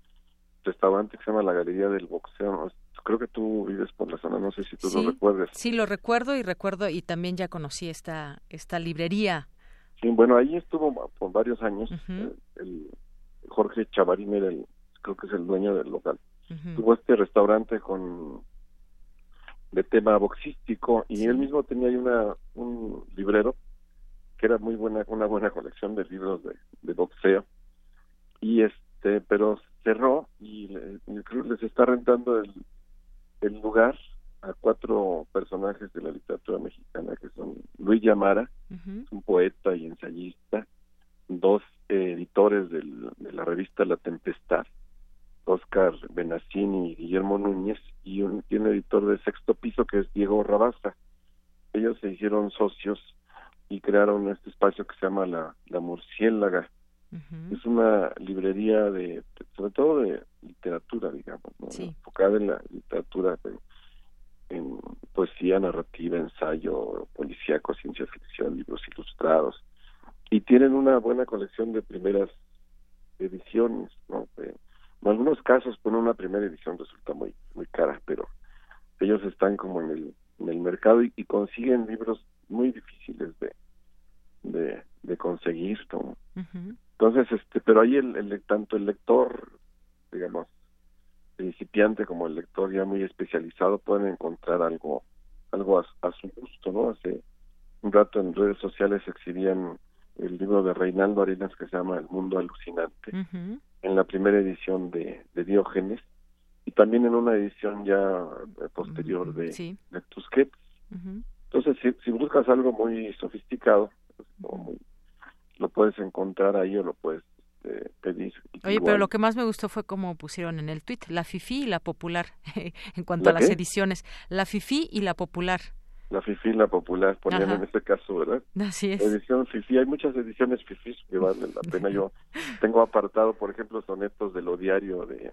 Speaker 27: restaurante que se llama La Galería del Boxeo, creo que tú vives por la zona, no sé si tú lo recuerdes.
Speaker 1: Sí, lo recuerdo y recuerdo y también ya conocí esta esta librería
Speaker 27: Sí, bueno, ahí estuvo por varios años. el, Jorge Chavarín era el, creo que es el dueño del local. Tuvo este restaurante con de tema boxístico y él mismo tenía ahí una un librero que era muy buena una buena colección de libros de, de boxeo y este pero cerró y creo les está rentando el, el lugar a cuatro personajes de la literatura mexicana que son Luis Llamara, un poeta y ensayista, dos editores de la revista La Tempestad, Oscar Benassini y Guillermo Núñez, y un, editor de sexto piso que es Diego Rabaza. Ellos se hicieron socios y crearon este espacio que se llama La, la Murciélaga. Es una librería de, sobre todo de literatura, digamos, enfocada en la literatura en poesía, narrativa, ensayo, policíaco, ciencia ficción, libros ilustrados. Y tienen una buena colección de primeras ediciones, ¿no? en algunos casos, por una primera edición resulta muy muy cara, pero ellos están como en el, en el mercado y, consiguen libros muy difíciles de de, de conseguir. Entonces, este, pero ahí el, el, tanto el lector, digamos, principiante como el lector ya muy especializado pueden encontrar algo algo a, su gusto, ¿no? Hace un rato en redes sociales exhibían el libro de Reinaldo Arenas que se llama El Mundo Alucinante, en la primera edición de, de, Diógenes y también en una edición ya eh, posterior de, de Tusquets. Entonces, si, si, buscas algo muy sofisticado, pues, lo puedes encontrar ahí o lo puedes este, pedir.
Speaker 1: Oye, pero lo que más me gustó fue como pusieron en el tweet, la FIFI y la popular, en cuanto a las ediciones, la FIFI y la popular.
Speaker 27: La FIFI la popular, ponían en este caso, ¿verdad?
Speaker 1: Así es.
Speaker 27: edición FIFI, hay muchas ediciones FIFI que valen la pena. Yo tengo apartado, por ejemplo, sonetos de lo diario de,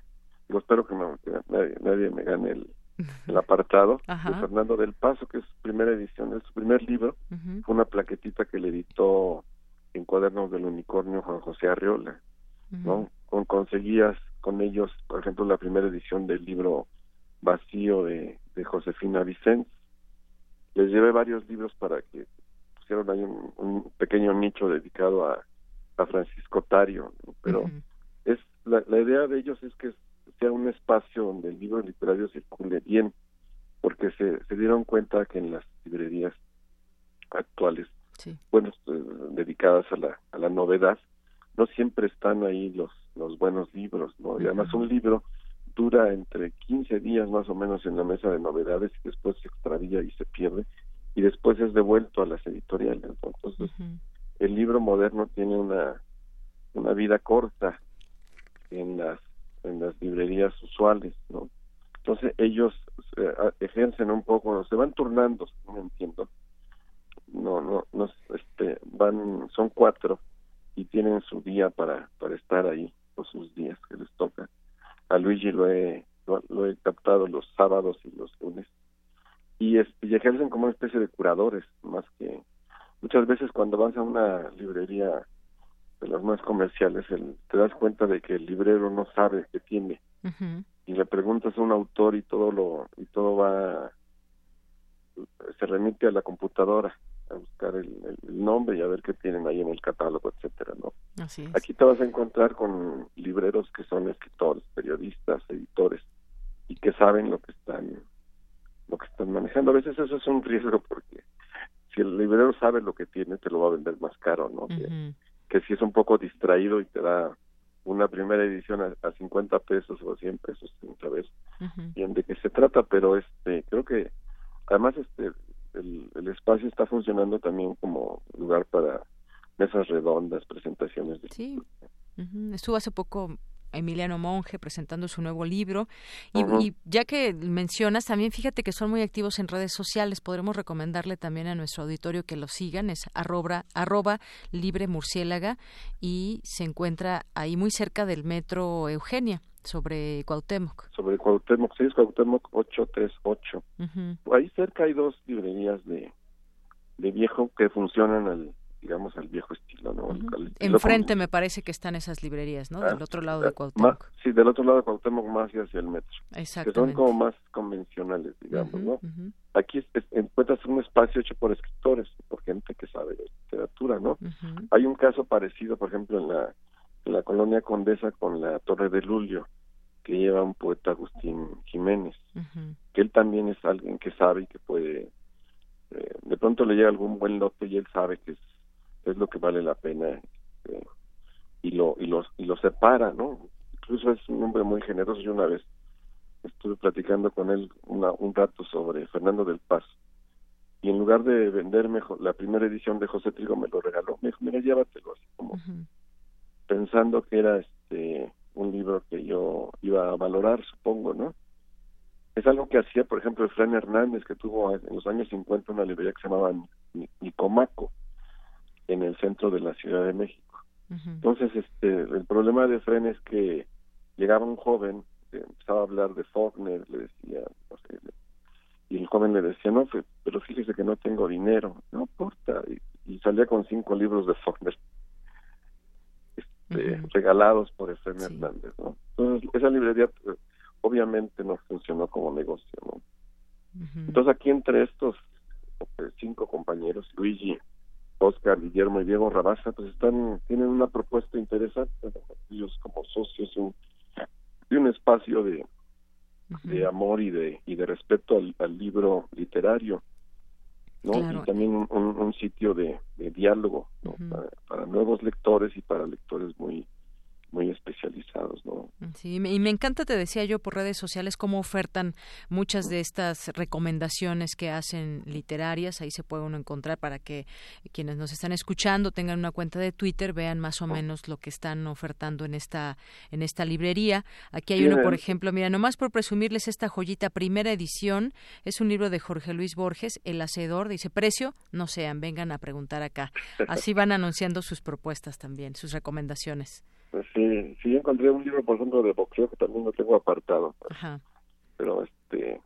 Speaker 27: yo espero que, nadie, me gane el, el apartado, de Fernando del Paso, que es su primera edición, es su primer libro, fue una plaquetita que le editó en Cuadernos del Unicornio Juan José Arriola, ¿no? Con, conseguías con ellos, por ejemplo, la primera edición del libro Vacío de, de Josefina Vicente, les llevé varios libros para que pusieran ahí un, pequeño nicho dedicado a, a Francisco Tario, pero es la, la, idea de ellos es que sea un espacio donde el libro literario circule bien, porque se, se dieron cuenta que en las librerías actuales, bueno, eh, dedicadas a la, a la novedad, no siempre están ahí los, los buenos libros, ¿no? Y además un libro dura entre 15 días más o menos en la mesa de novedades y después se extravía y se pierde y después es devuelto a las editoriales. Entonces, el libro moderno tiene una, una vida corta en las, en las librerías usuales, ¿no? Entonces ellos eh, ejercen un poco, se van turnando, no entiendo. No, no, no, este, van, son cuatro y tienen su día para, para estar ahí, o sus días que les toca a Luigi lo he, lo, he captado los sábados y los lunes. Y, y ejercen como una especie de curadores, más que muchas veces cuando vas a una librería de las más comerciales, el, te das cuenta de que el librero no sabe qué tiene. Y le preguntas a un autor y todo lo y todo va se remite a la computadora a buscar el, nombre y a ver qué tienen ahí en el catálogo, etcétera, ¿no? Aquí te vas a encontrar con libreros que son escritores, periodistas, editores y que saben lo que están lo que están manejando. A veces eso es un riesgo porque si el librero sabe lo que tiene, te lo va a vender más caro, ¿no? que, si es un poco distraído y te da una primera edición a, a 50 pesos o a 100 pesos sin saber bien de qué se trata, pero este creo que además este el, espacio está funcionando también como lugar para mesas redondas, presentaciones. De
Speaker 1: sí. Estuvo hace poco Emiliano Monge presentando su nuevo libro. Y, ya que mencionas, también fíjate que son muy activos en redes sociales. Podremos recomendarle también a nuestro auditorio que lo sigan. Es arroba, arroba libre murciélaga y se encuentra ahí muy cerca del metro Eugenia sobre Cuauhtémoc.
Speaker 27: Sobre Cuauhtémoc, sí, es Cuauhtémoc 838. Ahí cerca hay dos librerías de, de viejo que funcionan al, digamos, al viejo estilo. ¿no?
Speaker 1: Enfrente me parece que están esas librerías, ¿no? Del ah, otro lado de Cuauhtémoc.
Speaker 27: sí, del otro lado de Cuauhtémoc más hacia el metro. Que son como más convencionales, digamos, ¿no? Aquí encuentras un espacio hecho por escritores, por gente que sabe de literatura, ¿no? Hay un caso parecido, por ejemplo, en la, en la colonia Condesa con la Torre de Lulio, que lleva un poeta Agustín Jiménez, que él también es alguien que sabe y que puede, eh, de pronto le llega algún buen lote y él sabe que es, es lo que vale la pena este, y lo y los y lo separa, ¿no? Incluso es un hombre muy generoso. Yo una vez estuve platicando con él una, un rato sobre Fernando del Paz y en lugar de venderme la primera edición de José Trigo me lo regaló. Me dijo, mira, llévatelo así como pensando que era este un libro que yo iba a valorar, supongo, ¿no? Es algo que hacía, por ejemplo, Efraín Hernández, que tuvo en los años 50 una librería que se llamaba Nicomaco, en el centro de la Ciudad de México. Entonces, este, el problema de Efraín es que llegaba un joven, empezaba a hablar de Faulkner, le decía, no sé, y el joven le decía, no, pero fíjese que no tengo dinero, no importa, y, y salía con cinco libros de Faulkner este, regalados por Efraín Hernández, ¿no? Entonces, esa librería eh, obviamente no funcionó como negocio, ¿no? Entonces, aquí entre estos eh, cinco compañeros, Luigi, Oscar, Guillermo y Diego Rabasa, pues están, tienen una propuesta interesante, ellos como socios de un espacio de, de amor y de, y de respeto al libro literario y también un, sitio de, diálogo para, nuevos lectores y para lectores muy muy especializados, ¿no?
Speaker 1: Sí, y me encanta, te decía yo, por redes sociales, cómo ofertan muchas de estas recomendaciones que hacen literarias. Ahí se puede uno encontrar para que quienes nos están escuchando tengan una cuenta de Twitter, vean más o menos lo que están ofertando en esta, en esta librería. Aquí hay uno, por ejemplo, mira, nomás por presumirles esta joyita, primera edición, es un libro de Jorge Luis Borges, El Hacedor, dice, precio, no sean, vengan a preguntar acá. Así van anunciando sus propuestas también, sus recomendaciones.
Speaker 27: Pues sí, sí encontré un libro, por ejemplo, de boxeo que también lo tengo apartado. Pero este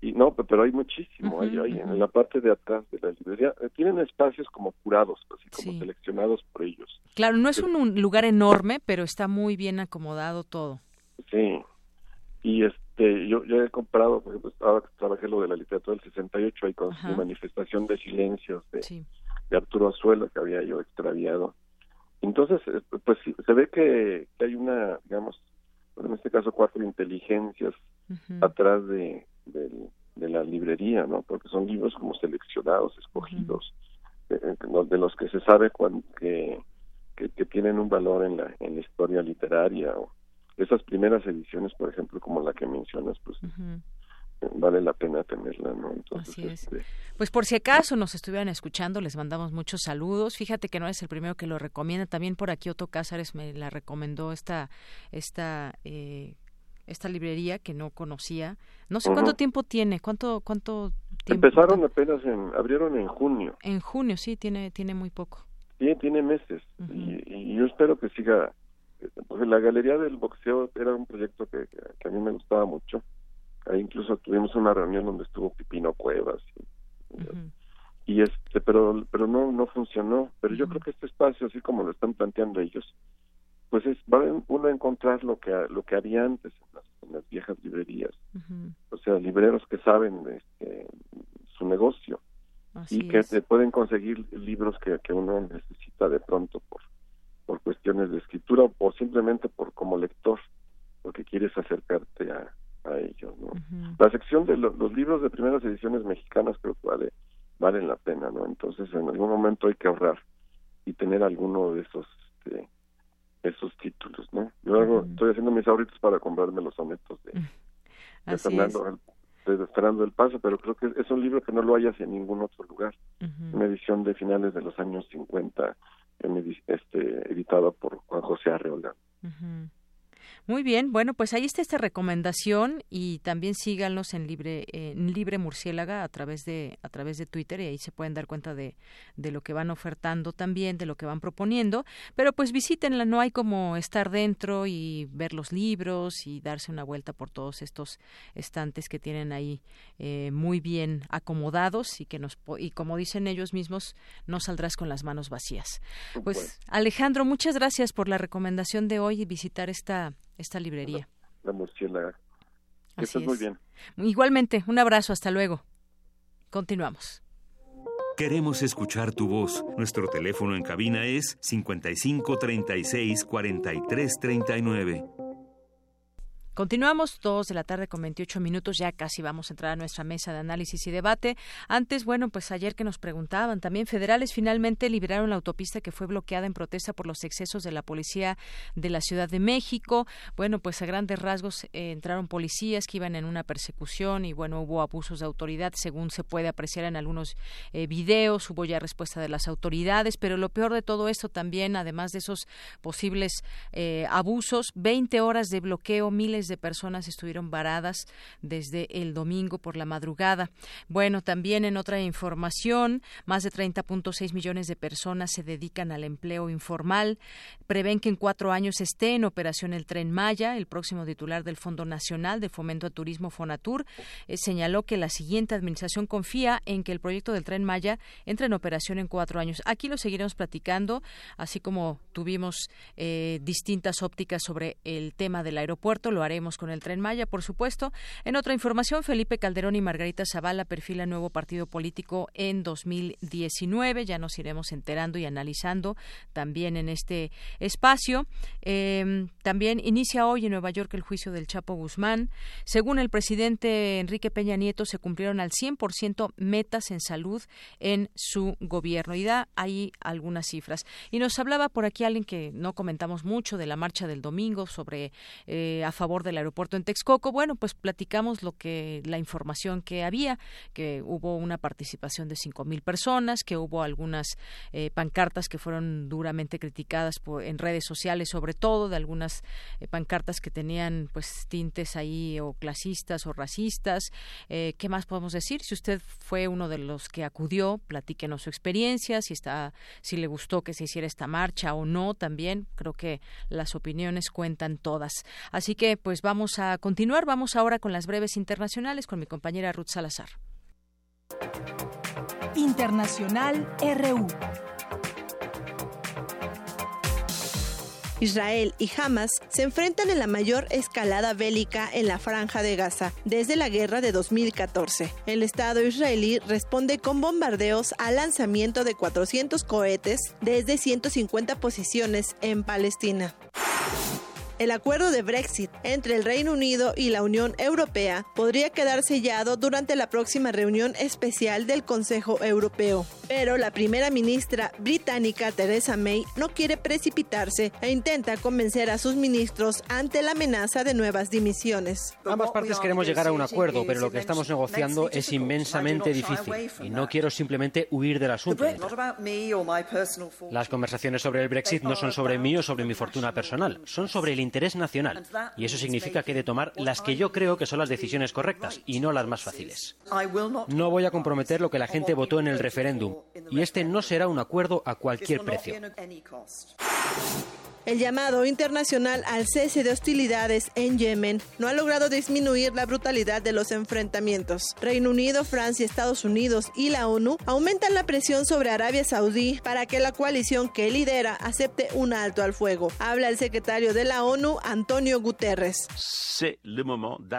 Speaker 27: y no, pero hay muchísimo, hay, en la parte de atrás de la librería, eh, tienen espacios como curados, así como seleccionados por ellos.
Speaker 1: Claro, no es un, lugar enorme, pero está muy bien acomodado todo.
Speaker 27: Sí, y este, yo, yo he comprado, por ejemplo, ahora trabajé lo de la literatura del 68, ahí con su manifestación de silencios de, de Arturo Azuelo, que había yo extraviado entonces, eh, pues se ve que, hay una, digamos, en este caso cuatro inteligencias atrás de, de, la librería, ¿no? Porque son libros como seleccionados, escogidos, de, los que se sabe que, que, tienen un valor en la, en la historia literaria. O esas primeras ediciones, por ejemplo, como la que mencionas, pues vale la pena tenerla, ¿no? Entonces, este,
Speaker 1: Pues por si acaso nos estuvieran escuchando, les mandamos muchos saludos. Fíjate que no es el primero que lo recomienda. También por aquí Otto Cázares me la recomendó esta, esta, eh, esta librería que no conocía. No sé cuánto tiempo tiene, cuánto, cuánto
Speaker 27: tiempo. Empezaron apenas en, abrieron en junio.
Speaker 1: En junio, sí, tiene, tiene muy poco.
Speaker 27: Sí, tiene meses. y, yo espero que siga. Pues la Galería del Boxeo era un proyecto que a mí me gustaba mucho Ahí incluso tuvimos una reunión donde estuvo Pipino Cuevas y, este, pero pero no no funcionó. Pero yo creo que este espacio, así como lo están planteando ellos, pues es va uno a encontrar lo que lo que había antes en las, viejas librerías, o sea, libreros que saben este, su negocio y que pueden conseguir libros que, que uno necesita de pronto por por cuestiones de escritura o simplemente por como lector porque quieres acercarte a, a ello. ¿no? La sección de los libros de primeras ediciones mexicanas creo que vale, valen la pena, ¿no? Entonces en algún momento hay que ahorrar y tener alguno de esos este, esos títulos, ¿no? Yo hago, estoy haciendo mis ahorritos para comprarme los sonetos de, de Fernando, de Fernando del Paso, pero creo que es un libro que no lo hayas en ningún otro lugar. Una edición de finales de los años 50, este, editada por Juan José Arreola.
Speaker 1: Muy bien, bueno, pues ahí está esta recomendación y también síganos en Libre en Libre Murciélaga a través de a través de Twitter y ahí se pueden dar cuenta de, de lo que van ofertando también, de lo que van proponiendo, pero pues visítenla, no hay como estar dentro y ver los libros y darse una vuelta por todos estos estantes que tienen ahí eh, muy bien acomodados y que nos y como dicen ellos mismos, no saldrás con las manos vacías. Pues Alejandro, muchas gracias por la recomendación de hoy y visitar esta esta librería.
Speaker 27: La, murciélaga. Así muy bien.
Speaker 1: Igualmente, un abrazo, hasta luego. Continuamos.
Speaker 6: Queremos escuchar tu voz. Nuestro teléfono en cabina es 55 36 43 39.
Speaker 1: Continuamos, dos de la tarde con 28 minutos, ya casi vamos a entrar a nuestra mesa de análisis y debate. Antes, bueno, pues ayer que nos preguntaban, también federales finalmente liberaron la autopista que fue bloqueada en protesta por los excesos de la policía de la Ciudad de México. Bueno, pues a grandes rasgos eh, entraron policías que iban en una persecución y bueno, hubo abusos de autoridad, según se puede apreciar en algunos eh, videos, hubo ya respuesta de las autoridades, pero lo peor de todo esto también, además de esos posibles eh, abusos, 20 horas de bloqueo, miles de personas estuvieron varadas desde el domingo por la madrugada. Bueno, también en otra información, más de 30.6 millones de personas se dedican al empleo informal. Prevén que en cuatro años esté en operación el tren Maya. El próximo titular del Fondo Nacional de Fomento a Turismo, Fonatur, eh, señaló que la siguiente administración confía en que el proyecto del tren Maya entre en operación en cuatro años. Aquí lo seguiremos platicando, así como tuvimos eh, distintas ópticas sobre el tema del aeropuerto. Lo haremos con el Tren Maya, por supuesto. En otra información, Felipe Calderón y Margarita Zavala perfilan nuevo partido político en 2019. Ya nos iremos enterando y analizando también en este espacio. Em, también inicia hoy en Nueva York el juicio del Chapo Guzmán. Según el presidente Enrique Peña Nieto, se cumplieron al 100% metas en salud en su gobierno. Y da ahí algunas cifras. Y nos hablaba por aquí alguien que no comentamos mucho de la marcha del domingo sobre eh, a favor del aeropuerto en Texcoco. Bueno, pues platicamos lo que la información que había, que hubo una participación de cinco mil personas, que hubo algunas eh, pancartas que fueron duramente criticadas por, en redes sociales, sobre todo de algunas eh, pancartas que tenían pues tintes ahí o clasistas o racistas. Eh, ¿Qué más podemos decir? Si usted fue uno de los que acudió, platíquenos su experiencia, si está, si le gustó que se hiciera esta marcha o no, también creo que las opiniones cuentan todas. Así que pues vamos a continuar. Vamos ahora con las breves internacionales con mi compañera Ruth Salazar.
Speaker 13: Internacional RU.
Speaker 28: Israel y Hamas se enfrentan en la mayor escalada bélica en la franja de Gaza desde la guerra de 2014. El Estado israelí responde con bombardeos al lanzamiento de 400 cohetes desde 150 posiciones en Palestina. El acuerdo de Brexit entre el Reino Unido y la Unión Europea podría quedar sellado durante la próxima reunión especial del Consejo Europeo. Pero la primera ministra británica Theresa May no quiere precipitarse e intenta convencer a sus ministros ante la amenaza de nuevas dimisiones.
Speaker 29: Ambas partes queremos llegar a un acuerdo, pero lo que estamos negociando es inmensamente difícil y no quiero simplemente huir del asunto. Las conversaciones sobre el Brexit no son sobre mí o sobre mi fortuna personal, son sobre el interés nacional. Y eso significa que he de tomar las que yo creo que son las decisiones correctas y no las más fáciles. No voy a comprometer lo que la gente votó en el referéndum y este no será un acuerdo a cualquier precio.
Speaker 28: El llamado internacional al cese de hostilidades en Yemen no ha logrado disminuir la brutalidad de los enfrentamientos. Reino Unido, Francia, Estados Unidos y la ONU aumentan la presión sobre Arabia Saudí para que la coalición que lidera acepte un alto al fuego. Habla el secretario de la ONU, Antonio Guterres.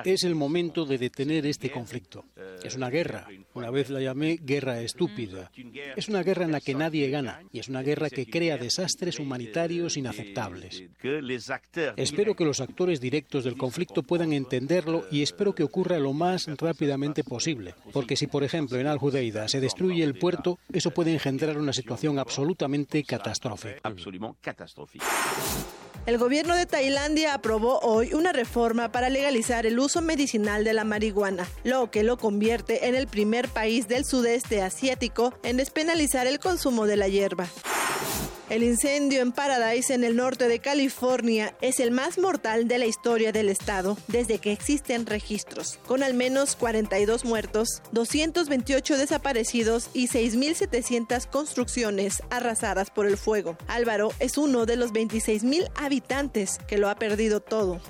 Speaker 30: Es el momento de detener este conflicto. Es una guerra. Una vez la llamé guerra estúpida. Es una guerra en la que nadie gana y es una guerra que crea desastres humanitarios inaceptables. Espero que los actores directos del conflicto puedan entenderlo y espero que ocurra lo más rápidamente posible, porque si, por ejemplo, en Al-Judeida se destruye el puerto, eso puede engendrar una situación absolutamente catastrófica.
Speaker 28: El gobierno de Tailandia aprobó hoy una reforma para legalizar el uso medicinal de la marihuana, lo que lo convierte en el primer país del sudeste asiático en despenalizar el consumo de la hierba. El incendio en Paradise, en el norte de California, es el más mortal de la historia del estado desde que existen registros, con al menos 42 muertos, 228 desaparecidos y 6.700 construcciones arrasadas por el fuego. Álvaro es uno de los 26.000 habitantes que lo ha perdido todo.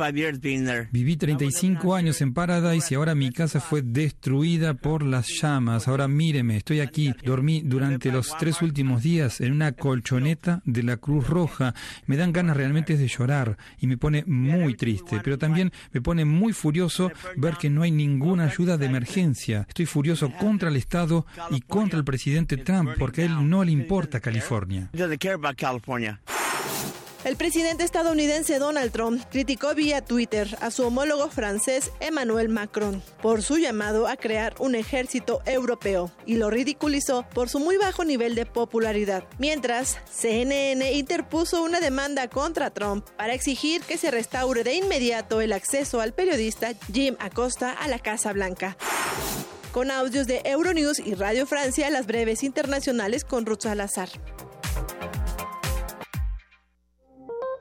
Speaker 31: Viví 35 años en Paradise y ahora mi casa fue destruida por las llamas. Ahora míreme, estoy aquí. Dormí durante los tres últimos días en una colchoneta de la Cruz Roja. Me dan ganas realmente de llorar y me pone muy triste, pero también me pone muy furioso ver que no hay ninguna ayuda de emergencia. Estoy furioso contra el Estado y contra el presidente Trump porque a él no le importa California.
Speaker 28: El presidente estadounidense Donald Trump criticó vía Twitter a su homólogo francés Emmanuel Macron por su llamado a crear un ejército europeo y lo ridiculizó por su muy bajo nivel de popularidad. Mientras, CNN interpuso una demanda contra Trump para exigir que se restaure de inmediato el acceso al periodista Jim Acosta a la Casa Blanca con audios de Euronews y Radio Francia, las breves internacionales con Ruth Salazar.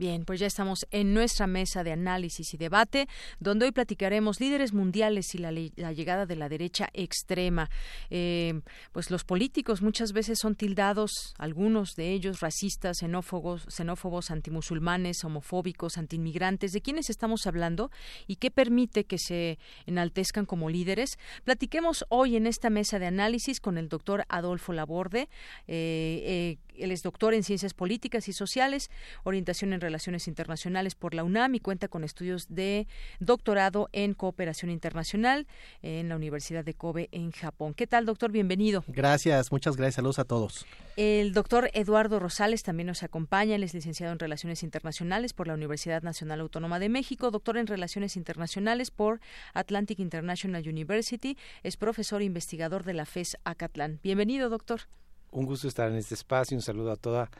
Speaker 1: Bien, pues ya estamos en nuestra mesa de análisis y debate, donde hoy platicaremos líderes mundiales y la, llegada de la derecha extrema. Eh, pues los políticos muchas veces son tildados, algunos de ellos racistas, xenófobos, xenófobos, antimusulmanes, homofóbicos, antiinmigrantes. ¿De quiénes estamos hablando y qué permite que se enaltezcan como líderes? Platiquemos hoy en esta mesa de análisis con el doctor Adolfo Laborde. Eh, eh, él es doctor en Ciencias Políticas y Sociales, orientación en Relaciones Internacionales por la UNAM y cuenta con estudios de doctorado en Cooperación Internacional en la Universidad de Kobe en Japón. ¿Qué tal, doctor? Bienvenido.
Speaker 32: Gracias, muchas gracias. Saludos a todos.
Speaker 1: El doctor Eduardo Rosales también nos acompaña. Él es licenciado en Relaciones Internacionales por la Universidad Nacional Autónoma de México, doctor en Relaciones Internacionales por Atlantic International University. Es profesor e investigador de la FES Acatlán. Bienvenido, doctor.
Speaker 32: Un gusto estar en este espacio. Un saludo a toda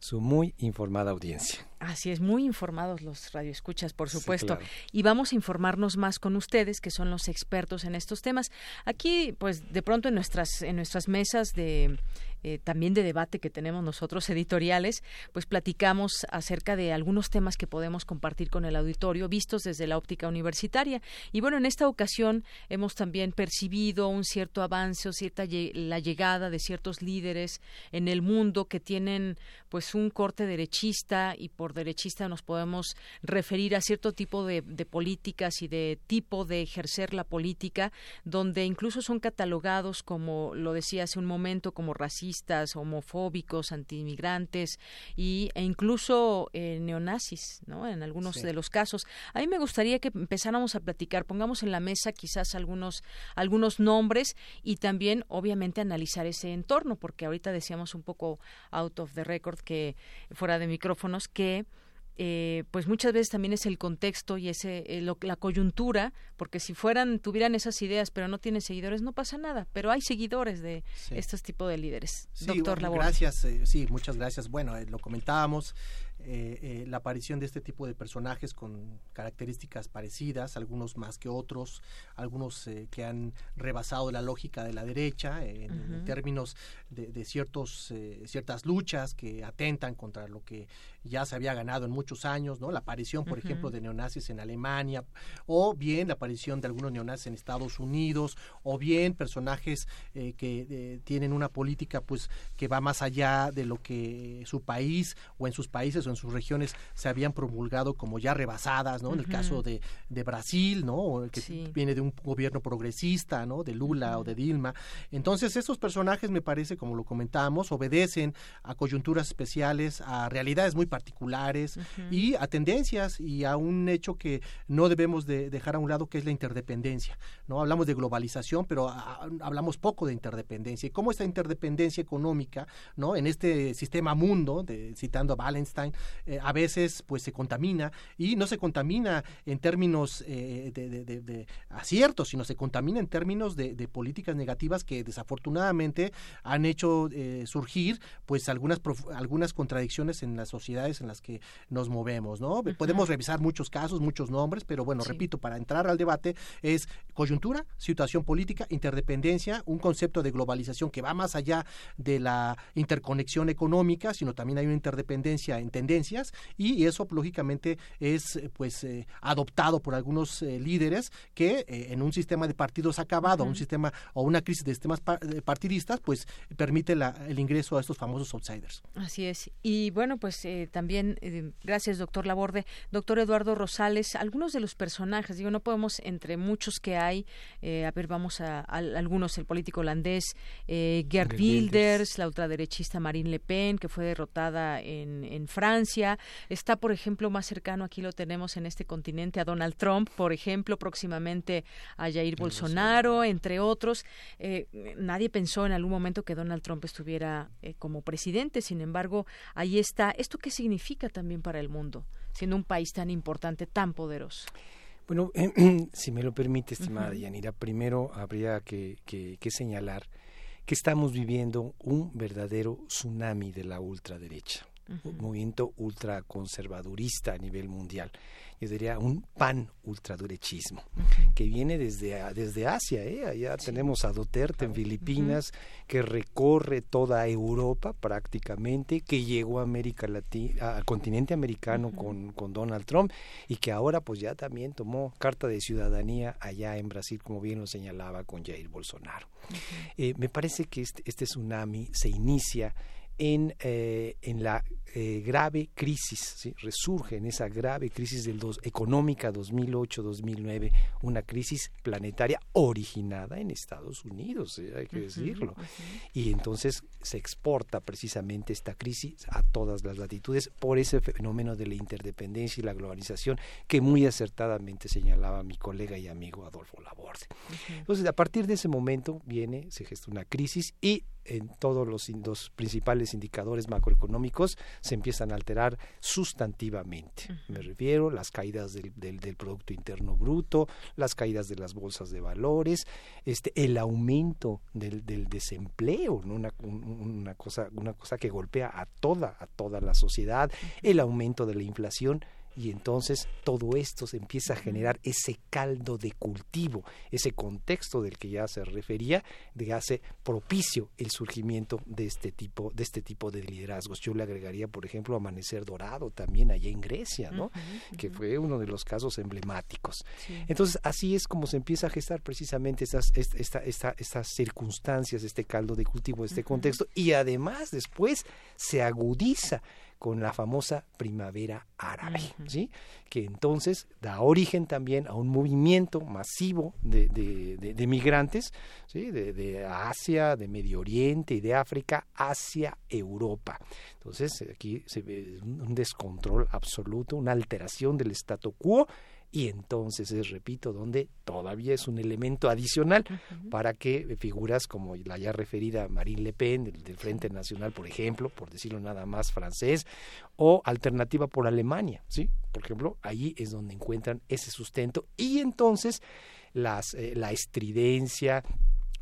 Speaker 32: su muy informada audiencia.
Speaker 1: Así es, muy informados los radioescuchas, por supuesto. Y vamos a informarnos más con ustedes, que son los expertos en estos temas. Aquí, pues, de pronto en nuestras, en nuestras mesas de eh, también de debate que tenemos nosotros editoriales, pues platicamos acerca de algunos temas que podemos compartir con el auditorio vistos desde la óptica universitaria. Y bueno, en esta ocasión hemos también percibido un cierto avance o cierta la llegada de ciertos líderes en el mundo que tienen pues un corte derechista y por derechista nos podemos referir a cierto tipo de, de políticas y de tipo de ejercer la política donde incluso son catalogados como lo decía hace un momento como racistas homofóbicos, antiinmigrantes y, e incluso eh, neonazis, ¿no? En algunos de los casos. A mí me gustaría que empezáramos a platicar, pongamos en la mesa quizás algunos, algunos nombres y también, obviamente, analizar ese entorno, porque ahorita decíamos un poco out of the record, que fuera de micrófonos, que eh, pues muchas veces también es el contexto y ese eh, la coyuntura, porque si fueran tuvieran esas ideas pero no tienen seguidores no pasa nada, pero hay seguidores de estos tipos de líderes. Doctor
Speaker 32: Gracias, eh, sí, muchas gracias. Bueno, lo comentábamos. Eh, eh, la aparición de este tipo de personajes con características parecidas, algunos más que otros, algunos eh, que han rebasado la lógica de la derecha en, términos de, ciertos, ciertas luchas que atentan contra lo que ya se había ganado en muchos años, ¿no? La aparición, por ejemplo, de neonazis en Alemania, o bien la aparición de algunos neonazis en Estados Unidos, o bien personajes que tienen una política pues que va más allá de lo que su país o en sus países en sus regiones se habían promulgado como ya rebasadas, ¿no? En el caso de, de Brasil, ¿no? Que viene de un gobierno progresista, ¿no? De Lula o de Dilma. Entonces, esos personajes, me parece, como lo comentábamos, obedecen a coyunturas especiales, a realidades muy particulares y a tendencias y a un hecho que no debemos de dejar a un lado, que es la interdependencia, ¿no? Hablamos de globalización, pero hablamos poco de interdependencia. Y cómo esta interdependencia económica, ¿no? En este sistema mundo, de, citando a Wallenstein, eh, a veces pues se contamina. Y no se contamina en términos eh, de, aciertos, sino se contamina en términos de, políticas negativas que desafortunadamente han hecho eh, surgir pues algunas algunas contradicciones en las sociedades en las que nos movemos, ¿no? Podemos revisar muchos casos, muchos nombres, pero bueno, repito, para entrar al debate es coyuntura, situación política, interdependencia, un concepto de globalización que va más allá de la interconexión económica, sino también hay una interdependencia en tendencias y eso lógicamente es pues eh, adoptado por algunos eh, líderes que eh, en un sistema de partidos acabado, un sistema o una crisis de sistemas partidistas, pues permite el ingreso a estos famosos outsiders.
Speaker 1: Así es. Y bueno, pues también gracias doctor Laborde, doctor Eduardo Rosales, algunos de los personajes, digo, no podemos entre muchos que hay, a ver, vamos a, algunos, el político holandés Gerd Wilders, la ultraderechista Marine Le Pen, que fue derrotada en, en Francia, está por ejemplo más cercano, aquí lo tenemos en este continente, a Donald Trump, por ejemplo, próximamente a Jair Bolsonaro, entre otros. Eh, nadie pensó en algún momento que Donald Trump estuviera eh, como presidente, sin embargo, ahí está. ¿Esto qué significa también para el mundo, siendo un país tan importante, tan poderoso?
Speaker 33: Bueno, si me lo permite, estimada Yanira, primero habría que, que señalar que estamos viviendo un verdadero tsunami de la ultraderecha un movimiento ultraconservadurista a nivel mundial. Yo diría un pan ultraderechismo, que viene desde, desde Asia. ¿eh? Allá tenemos a Duterte en Filipinas, que recorre toda Europa prácticamente, que llegó a América Latina, al continente americano con, con Donald Trump y que ahora pues ya también tomó carta de ciudadanía allá en Brasil, como bien lo señalaba con Jair Bolsonaro. Eh, me parece que este, este tsunami se inicia en, eh, en la eh, grave crisis, resurge en esa grave crisis del dos, económica 2008-2009, una crisis planetaria originada en Estados Unidos, hay que decirlo. Y entonces se exporta precisamente esta crisis a todas las latitudes por ese fenómeno de la interdependencia y la globalización que muy acertadamente señalaba mi colega y amigo Adolfo Laborde. Entonces, a partir de ese momento viene, se gesta una crisis y en todos los, principales indicadores macroeconómicos se empiezan a alterar sustantivamente. Me refiero a las caídas del, del, Producto Interno Bruto, las caídas de las bolsas de valores, este, el aumento del, del desempleo, ¿no? una, una, cosa, una cosa que golpea a toda, a toda la sociedad, el aumento de la inflación y entonces todo esto se empieza a generar ese caldo de cultivo, ese contexto del que ya se refería, de hace propicio el surgimiento de este tipo de este tipo de liderazgos. Yo le agregaría, por ejemplo, Amanecer Dorado también allá en Grecia, ¿no? Que fue uno de los casos emblemáticos. Entonces, así es como se empieza a gestar precisamente estas esta, esta, estas circunstancias, este caldo de cultivo, este contexto y además después se agudiza con la famosa primavera árabe, ¿sí? que entonces da origen también a un movimiento masivo de, de, migrantes ¿sí? de, Asia, de Medio Oriente y de África hacia Europa. Entonces aquí se ve un descontrol absoluto, una alteración del statu quo y entonces es, repito, donde todavía es un elemento adicional para que figuras como la ya referida Marine Le Pen del, Frente Nacional, por ejemplo, por decirlo nada más francés, o Alternativa por Alemania, ¿sí? Por ejemplo, ahí es donde encuentran ese sustento y entonces las, eh, la estridencia,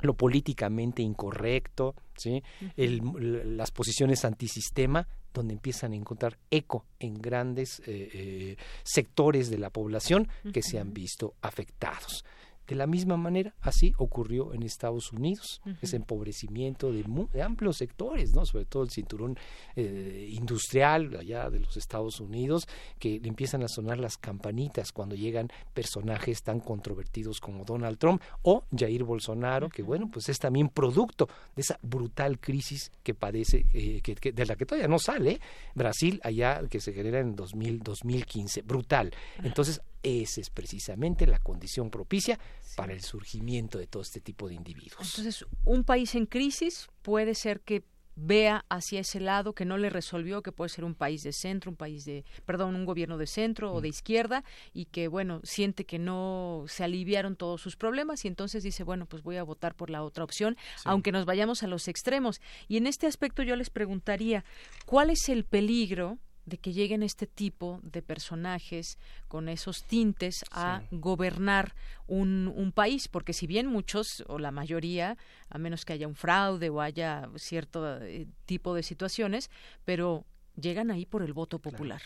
Speaker 33: lo políticamente incorrecto, ¿sí? El, las posiciones antisistema donde empiezan a encontrar eco en grandes eh, eh, sectores de la población que se han visto afectados. De la misma manera, así ocurrió en Estados Unidos, ese empobrecimiento de, amplios sectores, ¿no? sobre todo el cinturón eh, industrial allá de los Estados Unidos, que le empiezan a sonar las campanitas cuando llegan personajes tan controvertidos como Donald Trump o Jair Bolsonaro, que bueno, pues es también producto de esa brutal crisis que padece, eh, que, de la que todavía no sale Brasil allá, que se genera en 2000, 2015, brutal. Entonces, esa es precisamente la condición propicia para el surgimiento de todo este tipo de individuos.
Speaker 1: Entonces, un país en crisis puede ser que vea hacia ese lado que no le resolvió que puede ser un país de centro un país de perdón un gobierno de centro o de mm. izquierda y que bueno siente que no se aliviaron todos sus problemas y entonces dice bueno pues voy a votar por la otra opción aunque nos vayamos a los extremos y en este aspecto yo les preguntaría cuál es el peligro de que lleguen este tipo de personajes con esos tintes a gobernar un, un, país, porque si bien muchos o la mayoría, a menos que haya un fraude o haya cierto eh, tipo de situaciones, pero llegan ahí por el voto popular.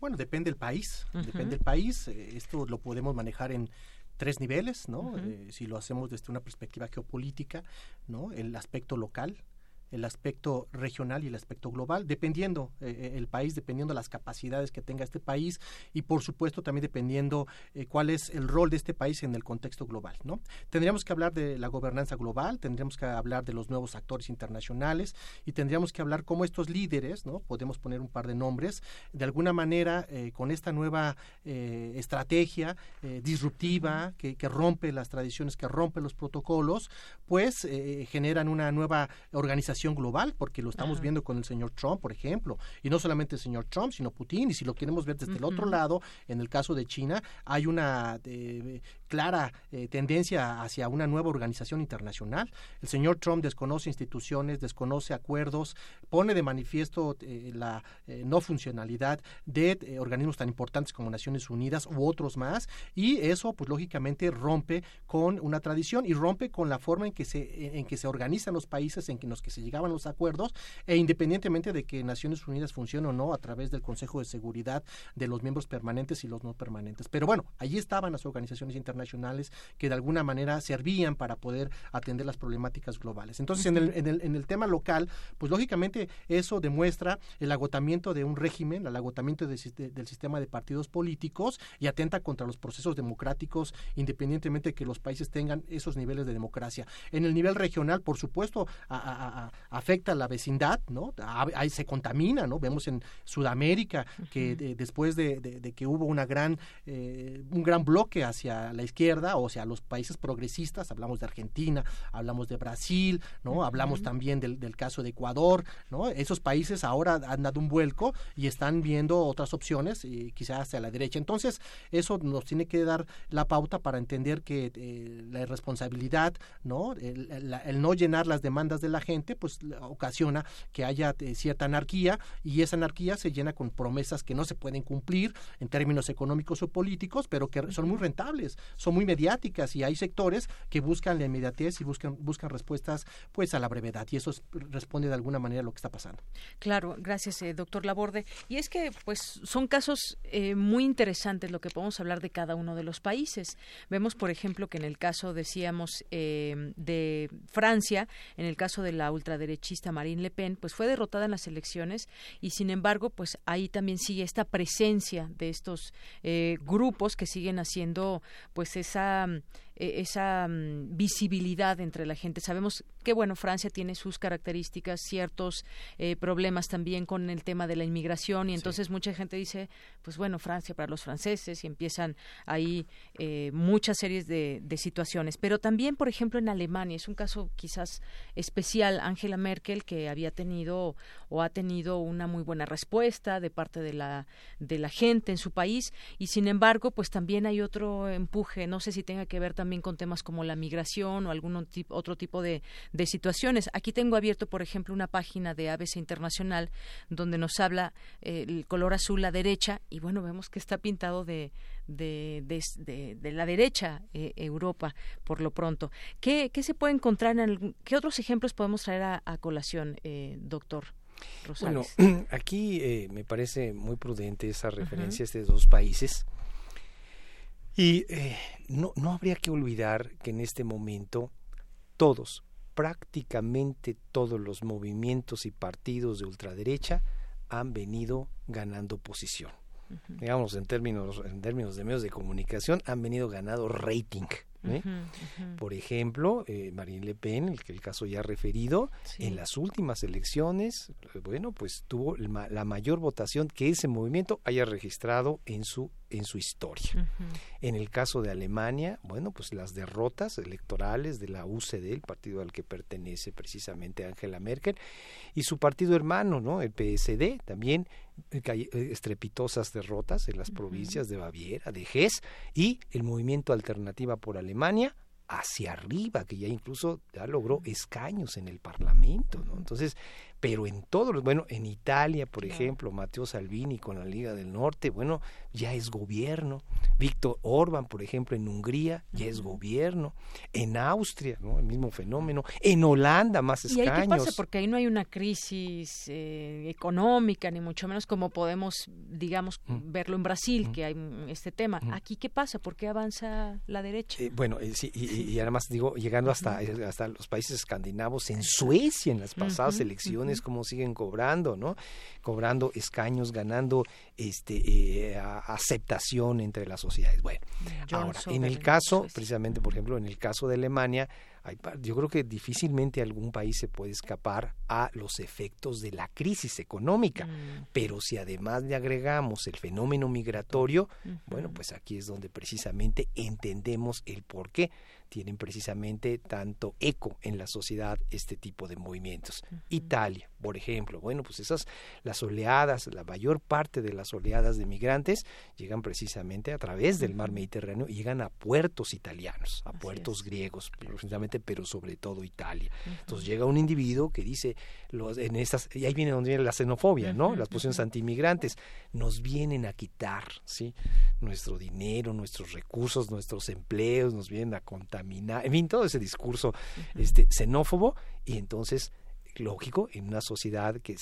Speaker 32: Bueno, depende del país, depende del país. Eh, esto lo podemos manejar en tres niveles, ¿no? Eh, si lo hacemos desde una perspectiva geopolítica, ¿no? El aspecto local, el aspecto regional y el aspecto global, dependiendo eh, eh, el país, dependiendo las capacidades que tenga este país y por supuesto también dependiendo eh, cuál es el rol de este país en el contexto global, ¿no? Tendríamos que hablar de la gobernanza global, tendríamos que hablar de los nuevos actores internacionales y tendríamos que hablar cómo estos líderes, ¿no? Podemos poner un par de nombres, de alguna manera con esta nueva estrategia disruptiva que, que, rompe las tradiciones, que rompe los protocolos, pues generan una nueva organización global, porque lo estamos viendo con el señor Trump, por ejemplo, y no solamente el señor Trump, sino Putin, y si lo queremos ver desde el otro lado, en el caso de China, hay una eh, clara eh, tendencia hacia una nueva organización internacional. El señor Trump desconoce instituciones, desconoce acuerdos, pone de manifiesto eh, la no funcionalidad de organismos tan importantes como Naciones Unidas u otros más, y eso, pues lógicamente, rompe con una tradición y rompe con la forma en que se, en que se organizan los países en los que se llegaban los acuerdos e independientemente de que Naciones Unidas funcione o no a través del Consejo de Seguridad de los miembros permanentes y los no permanentes. Pero bueno, allí estaban las organizaciones internacionales que de alguna manera servían para poder atender las problemáticas globales. Entonces, en el, en el, en el tema local, pues lógicamente eso demuestra el agotamiento de un régimen, el agotamiento del sistema de partidos políticos y atenta contra los procesos democráticos independientemente de que los países tengan esos niveles de democracia. En el nivel regional, por supuesto, a, afecta a la vecindad, ¿no? Ahí se contamina, ¿no? Vemos en Sudamérica que después de, que hubo una gran, eh, un gran bloque hacia la izquierda o hacia los países progresistas, hablamos de Argentina, hablamos de Brasil, ¿no? Hablamos también del, del, caso de Ecuador, ¿no? Esos países ahora han dado un vuelco y están viendo otras opciones, y quizás hacia la derecha. Entonces, eso nos tiene que dar la pauta para entender que eh, la irresponsabilidad, ¿no? el no llenar las demandas de la gente, pues ocasiona que haya eh, cierta anarquía y esa anarquía se llena con promesas que no se pueden cumplir en términos económicos o políticos, pero que son muy rentables, son muy mediáticas y hay sectores que buscan la inmediatez y buscan buscan respuestas pues a la brevedad y eso responde de alguna manera a lo que está pasando.
Speaker 1: Claro, gracias eh, doctor Laborde. Y es que pues son casos eh, muy interesantes lo que podemos hablar de cada uno de los países. Vemos por ejemplo que en el caso decíamos de Francia, en el caso de la ultraderechista Marine Le Pen, pues fue derrotada en las elecciones y sin embargo, pues ahí también sigue esta presencia de estos eh, grupos que siguen haciendo pues esa e, esa mm, visibilidad entre la gente. Sabemos que, bueno, Francia tiene sus características, ciertos eh, problemas también con el tema de la inmigración y entonces mucha gente dice, pues bueno, Francia para los franceses y empiezan ahí eh, muchas series de, de, situaciones. Pero también, por ejemplo, en Alemania, es un caso quizás especial, Angela Merkel, que había tenido o ha tenido una muy buena respuesta de parte de la, de la gente en su país y, sin embargo, pues también hay otro empuje, no sé si tenga que ver también con temas como la migración o algún otro tipo de, situaciones. Aquí tengo abierto, por ejemplo, una página de ABC Internacional donde nos habla eh, el color azul la derecha y bueno, vemos que está pintado de, de, de, la derecha eh, Europa por lo pronto. ¿Qué, ¿Qué, se puede encontrar en qué otros ejemplos podemos traer a, colación, eh, doctor? Rosales?
Speaker 33: Bueno, aquí me parece muy prudente esa referencia de dos países Y eh, no, no habría que olvidar que en este momento todos, prácticamente todos los movimientos y partidos de ultraderecha han venido ganando posición. Digamos, en términos, en términos de medios de comunicación, han venido ganando rating. ¿Eh? Por ejemplo, eh, Marine Le Pen, el que el caso ya referido, en las últimas elecciones, bueno, pues tuvo la mayor votación que ese movimiento haya registrado en su en su historia. En el caso de Alemania, bueno, pues las derrotas electorales de la UCD, el partido al que pertenece precisamente Angela Merkel, y su partido hermano, ¿no? El PSD, también eh, eh, estrepitosas derrotas en las provincias de Baviera, de Hesse, y el movimiento Alternativa por Alemania, hacia arriba, que ya incluso ya logró escaños en el Parlamento, ¿no? Entonces, pero en todos los, bueno, en Italia, por ejemplo, Matteo Salvini con la Liga del Norte, bueno, ya es gobierno. Víctor Orban, por ejemplo, en Hungría, ya es gobierno. En Austria, ¿no? El mismo fenómeno. En Holanda, más escaños.
Speaker 1: ¿Y ahí qué pasa? Porque ahí no hay una crisis eh, económica, ni mucho menos como podemos, digamos, mm. verlo en Brasil, mm. que hay este tema. Mm. ¿Aquí qué pasa? ¿Por qué avanza la derecha?
Speaker 33: Eh, bueno, eh, sí, y, además digo, llegando hasta, hasta los países escandinavos, en Suecia, en las pasadas elecciones, como siguen cobrando, ¿no? Cobrando escaños, ganando este eh, aceptación entre las sociedades. Bueno, ahora, en el caso, precisamente, por ejemplo, en el caso de Alemania, yo creo que difícilmente algún país se puede escapar a los efectos de la crisis económica, mm. pero si además le agregamos el fenómeno migratorio, bueno, pues aquí es donde precisamente entendemos el por qué tienen precisamente tanto eco en la sociedad este tipo de movimientos. Italia, por ejemplo, bueno, pues esas, las oleadas, la mayor parte de las oleadas de migrantes llegan precisamente a través del mar Mediterráneo y llegan a puertos italianos, a puertos griegos, precisamente, pero sobre todo Italia. Entonces llega un individuo que dice, los, en estas, y ahí viene donde viene la xenofobia, ¿no? Las posiciones antimigrantes, nos vienen a quitar, ¿sí? Nuestro dinero, nuestros recursos, nuestros empleos, nos vienen a contar en fin, todo ese discurso este, xenófobo y entonces lógico, en una sociedad que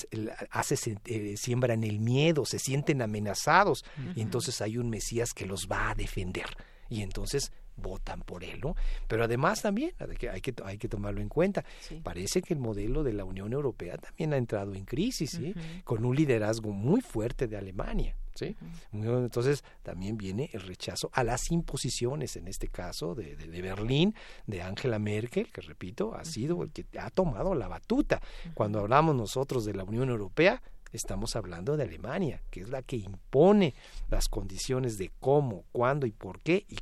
Speaker 33: hace eh, siembra en el miedo, se sienten amenazados y entonces hay un Mesías que los va a defender. Y entonces votan por él, ¿no? Pero además también hay que, hay que, hay que tomarlo en cuenta. Parece que el modelo de la Unión Europea también ha entrado en crisis, ¿sí? Con un liderazgo muy fuerte de Alemania. ¿Sí? Entonces también viene el rechazo a las imposiciones, en este caso de, de, Berlín, de Angela Merkel, que repito, ha sido el que ha tomado la batuta. Cuando hablamos nosotros de la Unión Europea, estamos hablando de Alemania, que es la que impone las condiciones de cómo, cuándo y por qué y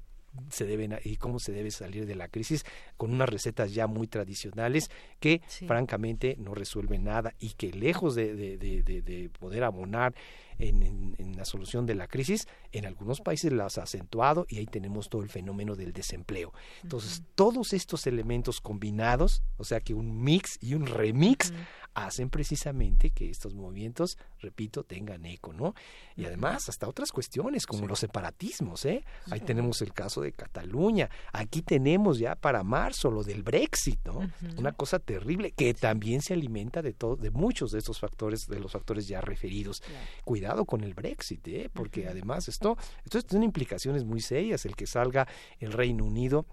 Speaker 33: se deben y cómo se debe salir de la crisis con unas recetas ya muy tradicionales que francamente no resuelven nada y que lejos de, de, poder abonar en, en, la solución de la crisis, en algunos países las ha acentuado y ahí tenemos todo el fenómeno del desempleo. Entonces, todos estos elementos combinados, o sea que un mix y un remix, hacen precisamente que estos movimientos, repito, tengan eco, ¿no? Y además, hasta otras cuestiones como los separatismos, ¿eh? Ahí tenemos el caso de Cataluña, aquí tenemos ya para marzo lo del Brexit, ¿no? Una cosa terrible que también se alimenta de todo, de muchos de estos factores, de los factores ya referidos. Cuidado con el Brexit, ¿eh? Porque además esto, esto tiene implicaciones muy serias, el que salga el Reino Unido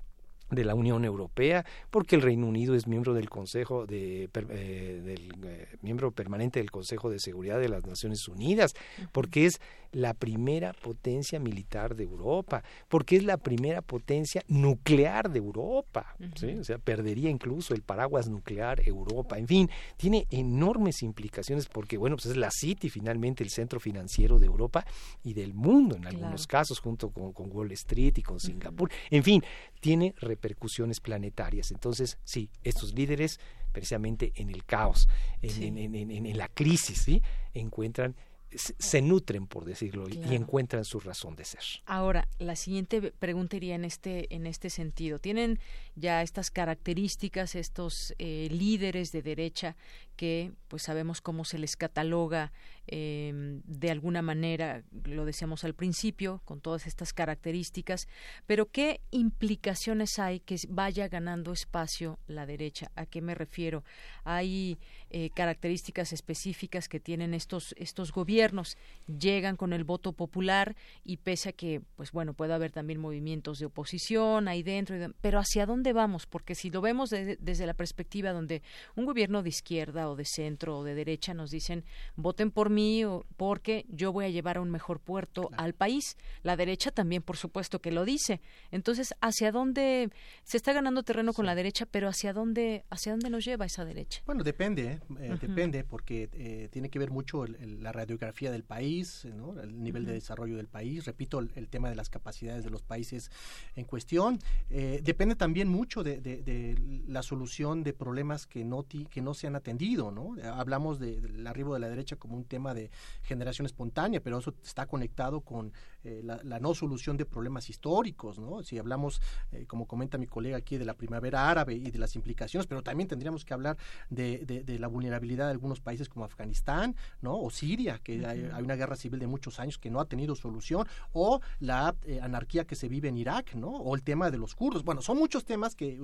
Speaker 33: de la Unión Europea, porque el Reino Unido es miembro del Consejo de eh, del eh, miembro permanente del Consejo de Seguridad de las Naciones Unidas, porque es la primera potencia militar de Europa, porque es la primera potencia nuclear de Europa, o sea, perdería incluso el paraguas nuclear Europa, en fin, tiene enormes implicaciones porque bueno, pues es la City finalmente el centro financiero de Europa y del mundo en algunos casos junto con, Wall Street y con Singapur, en fin, tiene repercusiones planetarias. Entonces, sí, estos líderes, precisamente en el caos, en, en, en, en la crisis, ¿sí? encuentran se nutren, por decirlo, y encuentran su razón de ser.
Speaker 1: Ahora, la siguiente pregunta iría en este, en este sentido. ¿Tienen ya estas características, estos eh, líderes de derecha que pues sabemos cómo se les cataloga eh, de alguna manera, lo decíamos al principio, con todas estas características, pero ¿qué implicaciones hay que vaya ganando espacio la derecha? ¿A qué me refiero? Hay eh, características específicas que tienen estos, estos gobiernos, llegan con el voto popular y pese a que, pues bueno, puede haber también movimientos de oposición ahí dentro, pero ¿hacia dónde vamos? Porque si lo vemos desde la perspectiva donde un gobierno de izquierda o de centro o de derecha nos dicen voten por mío porque yo voy a llevar a un mejor puerto al país. La derecha también, por supuesto, que lo dice. Entonces, ¿hacia dónde se está ganando terreno con la derecha, pero hacia dónde, hacia dónde nos lleva esa derecha?
Speaker 32: Bueno, depende, ¿eh? Eh, depende, porque eh, tiene que ver mucho la radiografía del país, el nivel de desarrollo del país. Repito, el, tema de las capacidades de los países en cuestión. depende también mucho de, de, la solución de problemas que no, que no se han atendido, ¿no? Hablamos del arribo de la derecha como un tema de generación espontánea, pero eso está conectado con eh, la, no solución de problemas históricos, ¿no? Si hablamos, eh, como comenta mi colega aquí, de la primavera árabe y de las implicaciones, pero también tendríamos que hablar de, la vulnerabilidad de algunos países como Afganistán, ¿no? O Siria, que hay, una guerra civil de muchos años que no ha tenido solución, o la eh, anarquía que se vive en Irak, ¿no? O el tema de los kurdos. Bueno, son muchos temas que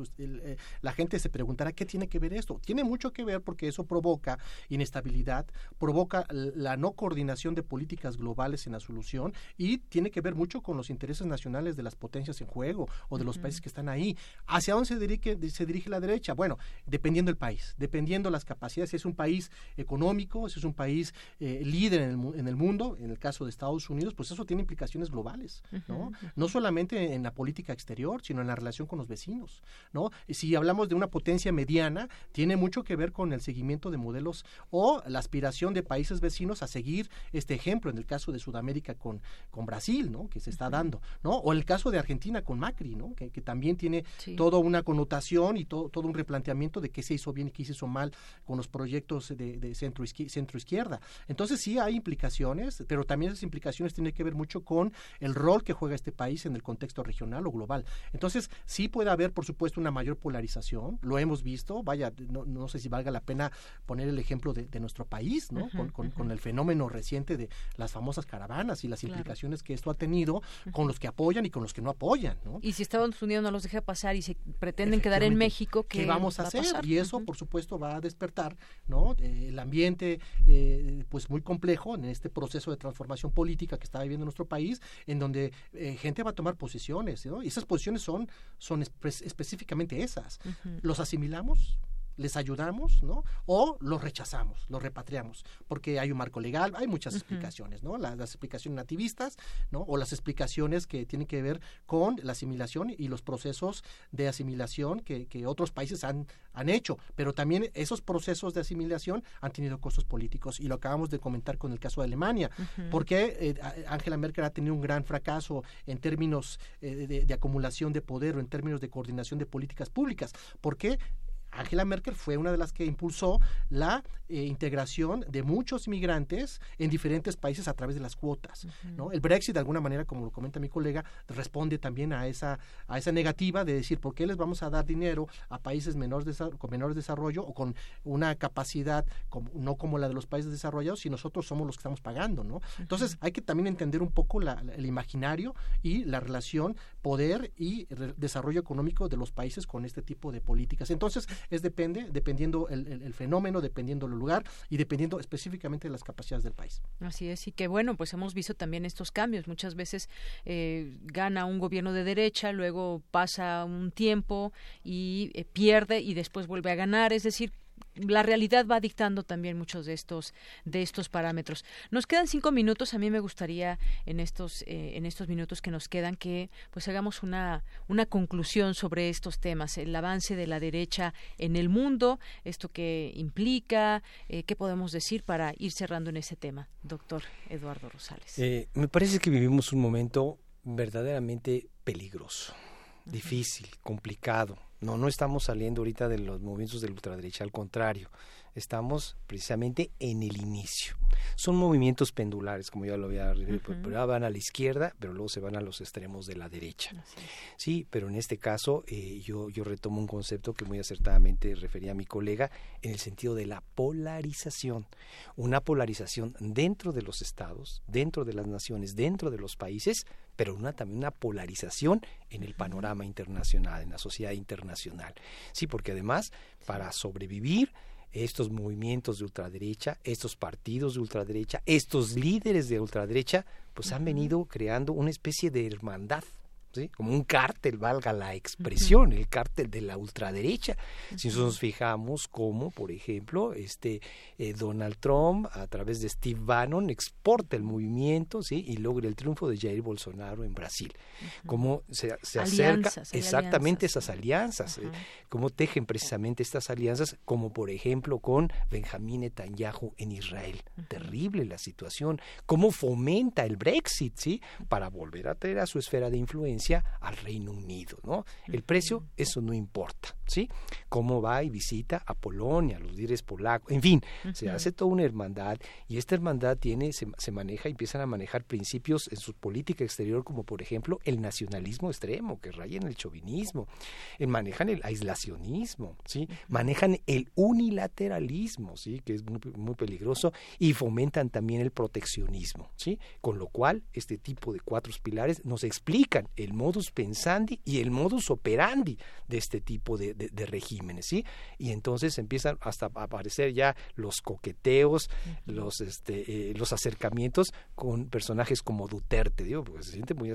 Speaker 32: la gente se preguntará, ¿qué tiene que ver esto? Tiene mucho que ver porque eso provoca inestabilidad, provoca la no coordinación de políticas globales en la solución y tiene que ver mucho con los intereses nacionales de las potencias en juego o de los países que están ahí. ¿Hacia dónde se dirige, se dirige la derecha? Bueno, dependiendo del país, dependiendo las capacidades. Si es un país económico, si es un país eh, líder en el, en el, mundo, en el caso de Estados Unidos, pues eso tiene implicaciones globales, ¿no? No solamente en la política exterior, sino en la relación con los vecinos, ¿no? Si hablamos de una potencia mediana, tiene mucho que ver con el seguimiento de modelos o la aspiración de países vecinos a seguir este ejemplo, en el caso de Sudamérica con, con Brasil ¿no? Que se está dando, ¿no? O el caso de Argentina con Macri, ¿no? Que, también tiene toda una connotación y todo, todo un replanteamiento de qué se hizo bien y qué se hizo mal con los proyectos de, centro, centro izquierda. Entonces sí hay implicaciones, pero también esas implicaciones tienen que ver mucho con el rol que juega este país en el contexto regional o global. Entonces sí puede haber, por supuesto, una mayor polarización, lo hemos visto, vaya, no, sé si valga la pena poner el ejemplo de, nuestro país, ¿no? con, el fenómeno reciente de las famosas caravanas y las implicaciones que esto ha tenido con los que apoyan y con los que no apoyan. ¿no?
Speaker 1: Y si Estados Unidos no los deja pasar y se pretenden quedar en México, ¿qué,
Speaker 32: vamos a hacer? y eso, por supuesto, va a despertar ¿no? Eh, el ambiente eh, pues muy complejo en este proceso de transformación política que está viviendo nuestro país, en donde eh, gente va a tomar posiciones. ¿no? Y esas posiciones son, son específicamente esas. ¿Los asimilamos? Les ayudamos, ¿no? O los rechazamos, los repatriamos, porque hay un marco legal, hay muchas explicaciones, ¿no? Las, explicaciones nativistas, ¿no? O las explicaciones que tienen que ver con la asimilación y los procesos de asimilación que, otros países han, han hecho, pero también esos procesos de asimilación han tenido costos políticos y lo acabamos de comentar con el caso de Alemania, porque eh, Angela Merkel ha tenido un gran fracaso en términos eh, de, de acumulación de poder o en términos de coordinación de políticas públicas, porque Angela Merkel fue una de las que impulsó la eh, integración de muchos inmigrantes en diferentes países a través de las cuotas. ¿no? El Brexit, de alguna manera, como lo comenta mi colega, responde también a esa, a esa negativa de decir por qué les vamos a dar dinero a países menores con menor desarrollo o con una capacidad no como la de los países desarrollados si nosotros somos los que estamos pagando. ¿no? Entonces hay que también entender un poco el imaginario y la relación poder y desarrollo económico de los países con este tipo de políticas. Entonces, es depende, dependiendo el, fenómeno, dependiendo el lugar y dependiendo específicamente de las capacidades del país.
Speaker 1: Así es, y que bueno, pues hemos visto también estos cambios. Muchas veces eh, gana un gobierno de derecha, luego pasa un tiempo y eh, pierde y después vuelve a ganar. Es decir, la realidad va dictando también muchos de estos de estos parámetros. Nos quedan cinco minutos. A mí me gustaría en estos eh, en estos minutos que nos quedan que pues hagamos una una conclusión sobre estos temas, el avance de la derecha en el mundo, esto que implica, eh, qué podemos decir para ir cerrando en ese tema, doctor Eduardo Rosales.
Speaker 33: Eh, me parece que vivimos un momento verdaderamente peligroso, difícil, complicado No, no estamos saliendo ahorita de los movimientos de ultraderecha, al contrario, estamos precisamente en el inicio. Son movimientos pendulares, como ya lo había uh van a la izquierda, pero luego se van a los extremos de la derecha. Sí, pero en este caso eh, yo, yo retomo un concepto que muy acertadamente refería a mi colega en el sentido de la polarización. Una polarización dentro de los estados, dentro de las naciones, dentro de los países, pero una, también una polarización en el panorama internacional, en la sociedad internacional. Sí, porque además, para sobrevivir, estos movimientos de ultraderecha, estos partidos de ultraderecha, estos líderes de ultraderecha, pues han venido creando una especie de hermandad como un cártel, valga la expresión, el cártel de la ultraderecha. Si nos fijamos cómo, por ejemplo, este eh, Donald Trump, a través de Steve Bannon, exporta el movimiento ¿sí? y logra el triunfo de Jair Bolsonaro en Brasil. Cómo se, acerca exactamente esas alianzas, eh, cómo tejen precisamente estas alianzas, como por ejemplo con Benjamín Netanyahu en Israel. Terrible la situación. Cómo fomenta el Brexit, ¿sí? Para volver a traer a su esfera de influencia al Reino Unido, ¿no? El precio, eso no importa, ¿sí? Cómo va y visita a Polonia, los líderes polacos, en fin, se hace toda una hermandad y esta hermandad tiene, se, se maneja, empiezan a manejar principios en su política exterior como por ejemplo el nacionalismo extremo, que raya en el chauvinismo, eh, manejan el aislacionismo, ¿sí? Manejan el unilateralismo, ¿sí? Que es muy, muy peligroso y fomentan también el proteccionismo, ¿sí? Con lo cual, este tipo de cuatro pilares nos explican el modus pensandi y el modus operandi de este tipo de, regímenes, ¿sí? Y entonces empiezan hasta a aparecer ya los coqueteos, los, este, eh, los acercamientos con personajes como Duterte, digo, porque se siente muy...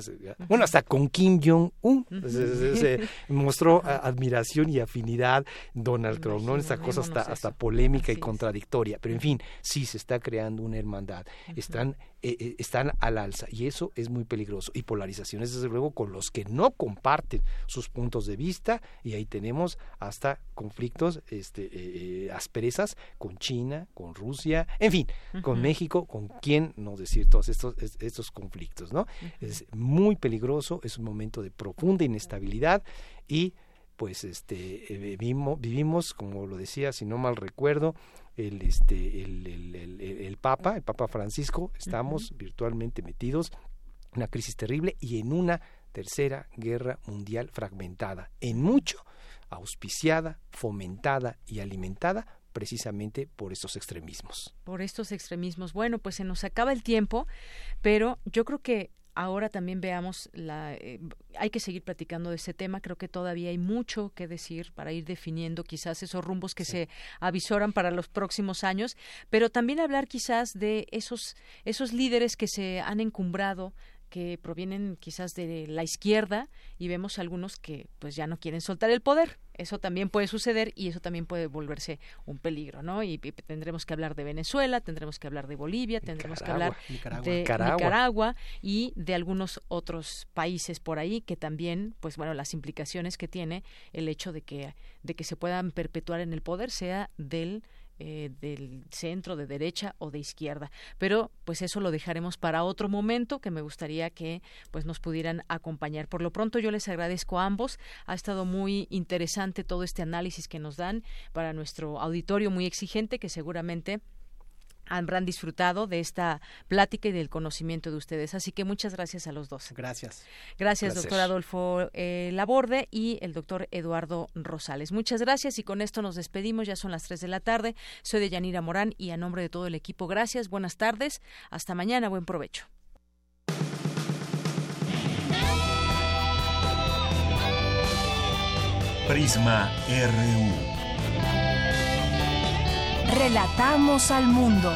Speaker 33: Bueno, hasta con Kim Jong-un. Se, mostró admiración y afinidad Donald Trump, ¿no? Esta cosa hasta, hasta polémica y contradictoria, pero en fin, sí se está creando una hermandad, están, eh, eh, están al alza y eso es muy peligroso. Y polarizaciones, desde luego, con los que no comparten sus puntos de vista y ahí tenemos hasta conflictos, este, eh, eh, asperezas con China, con Rusia, en fin, con México, con quién no decir todos estos, estos conflictos, ¿no? Es muy peligroso, es un momento de profunda inestabilidad y pues este eh, vivimos, vivimos, como lo decía, si no mal recuerdo, el este el, el, el, Papa, el Papa Francisco, estamos virtualmente metidos en una crisis terrible y en una tercera guerra mundial fragmentada, en mucho auspiciada, fomentada y alimentada precisamente por estos extremismos.
Speaker 1: Por estos extremismos. Bueno, pues se nos acaba el tiempo, pero yo creo que ahora también veamos la eh, hay que seguir platicando de ese tema creo que todavía hay mucho que decir para ir definiendo quizás esos rumbos que se avisoran para los próximos años pero también hablar quizás de esos esos líderes que se han encumbrado que provienen quizás de la izquierda y vemos algunos que pues ya no quieren soltar el poder. Eso también puede suceder y eso también puede volverse un peligro, ¿no? Y, tendremos que hablar de Venezuela, tendremos que hablar de Bolivia, tendremos que hablar de Nicaragua. y de algunos otros países por ahí que también, pues bueno, las implicaciones que tiene el hecho de que de que se puedan perpetuar en el poder sea del eh, del centro, de derecha o de izquierda. Pero pues eso lo dejaremos para otro momento que me gustaría que pues nos pudieran acompañar. Por lo pronto yo les agradezco a ambos. Ha estado muy interesante todo este análisis que nos dan para nuestro auditorio muy exigente que seguramente habrán disfrutado de esta plática y del conocimiento de ustedes. Así que muchas gracias a los dos.
Speaker 32: Gracias.
Speaker 1: Gracias, doctor Adolfo eh, Laborde y el doctor Eduardo Rosales. Muchas gracias y con esto nos despedimos. Ya son las 3 de la tarde. Soy de Yanira Morán y a nombre de todo el equipo, gracias. Buenas tardes. Hasta mañana. Buen provecho.
Speaker 6: Prisma RU.
Speaker 13: Relatamos al mundo.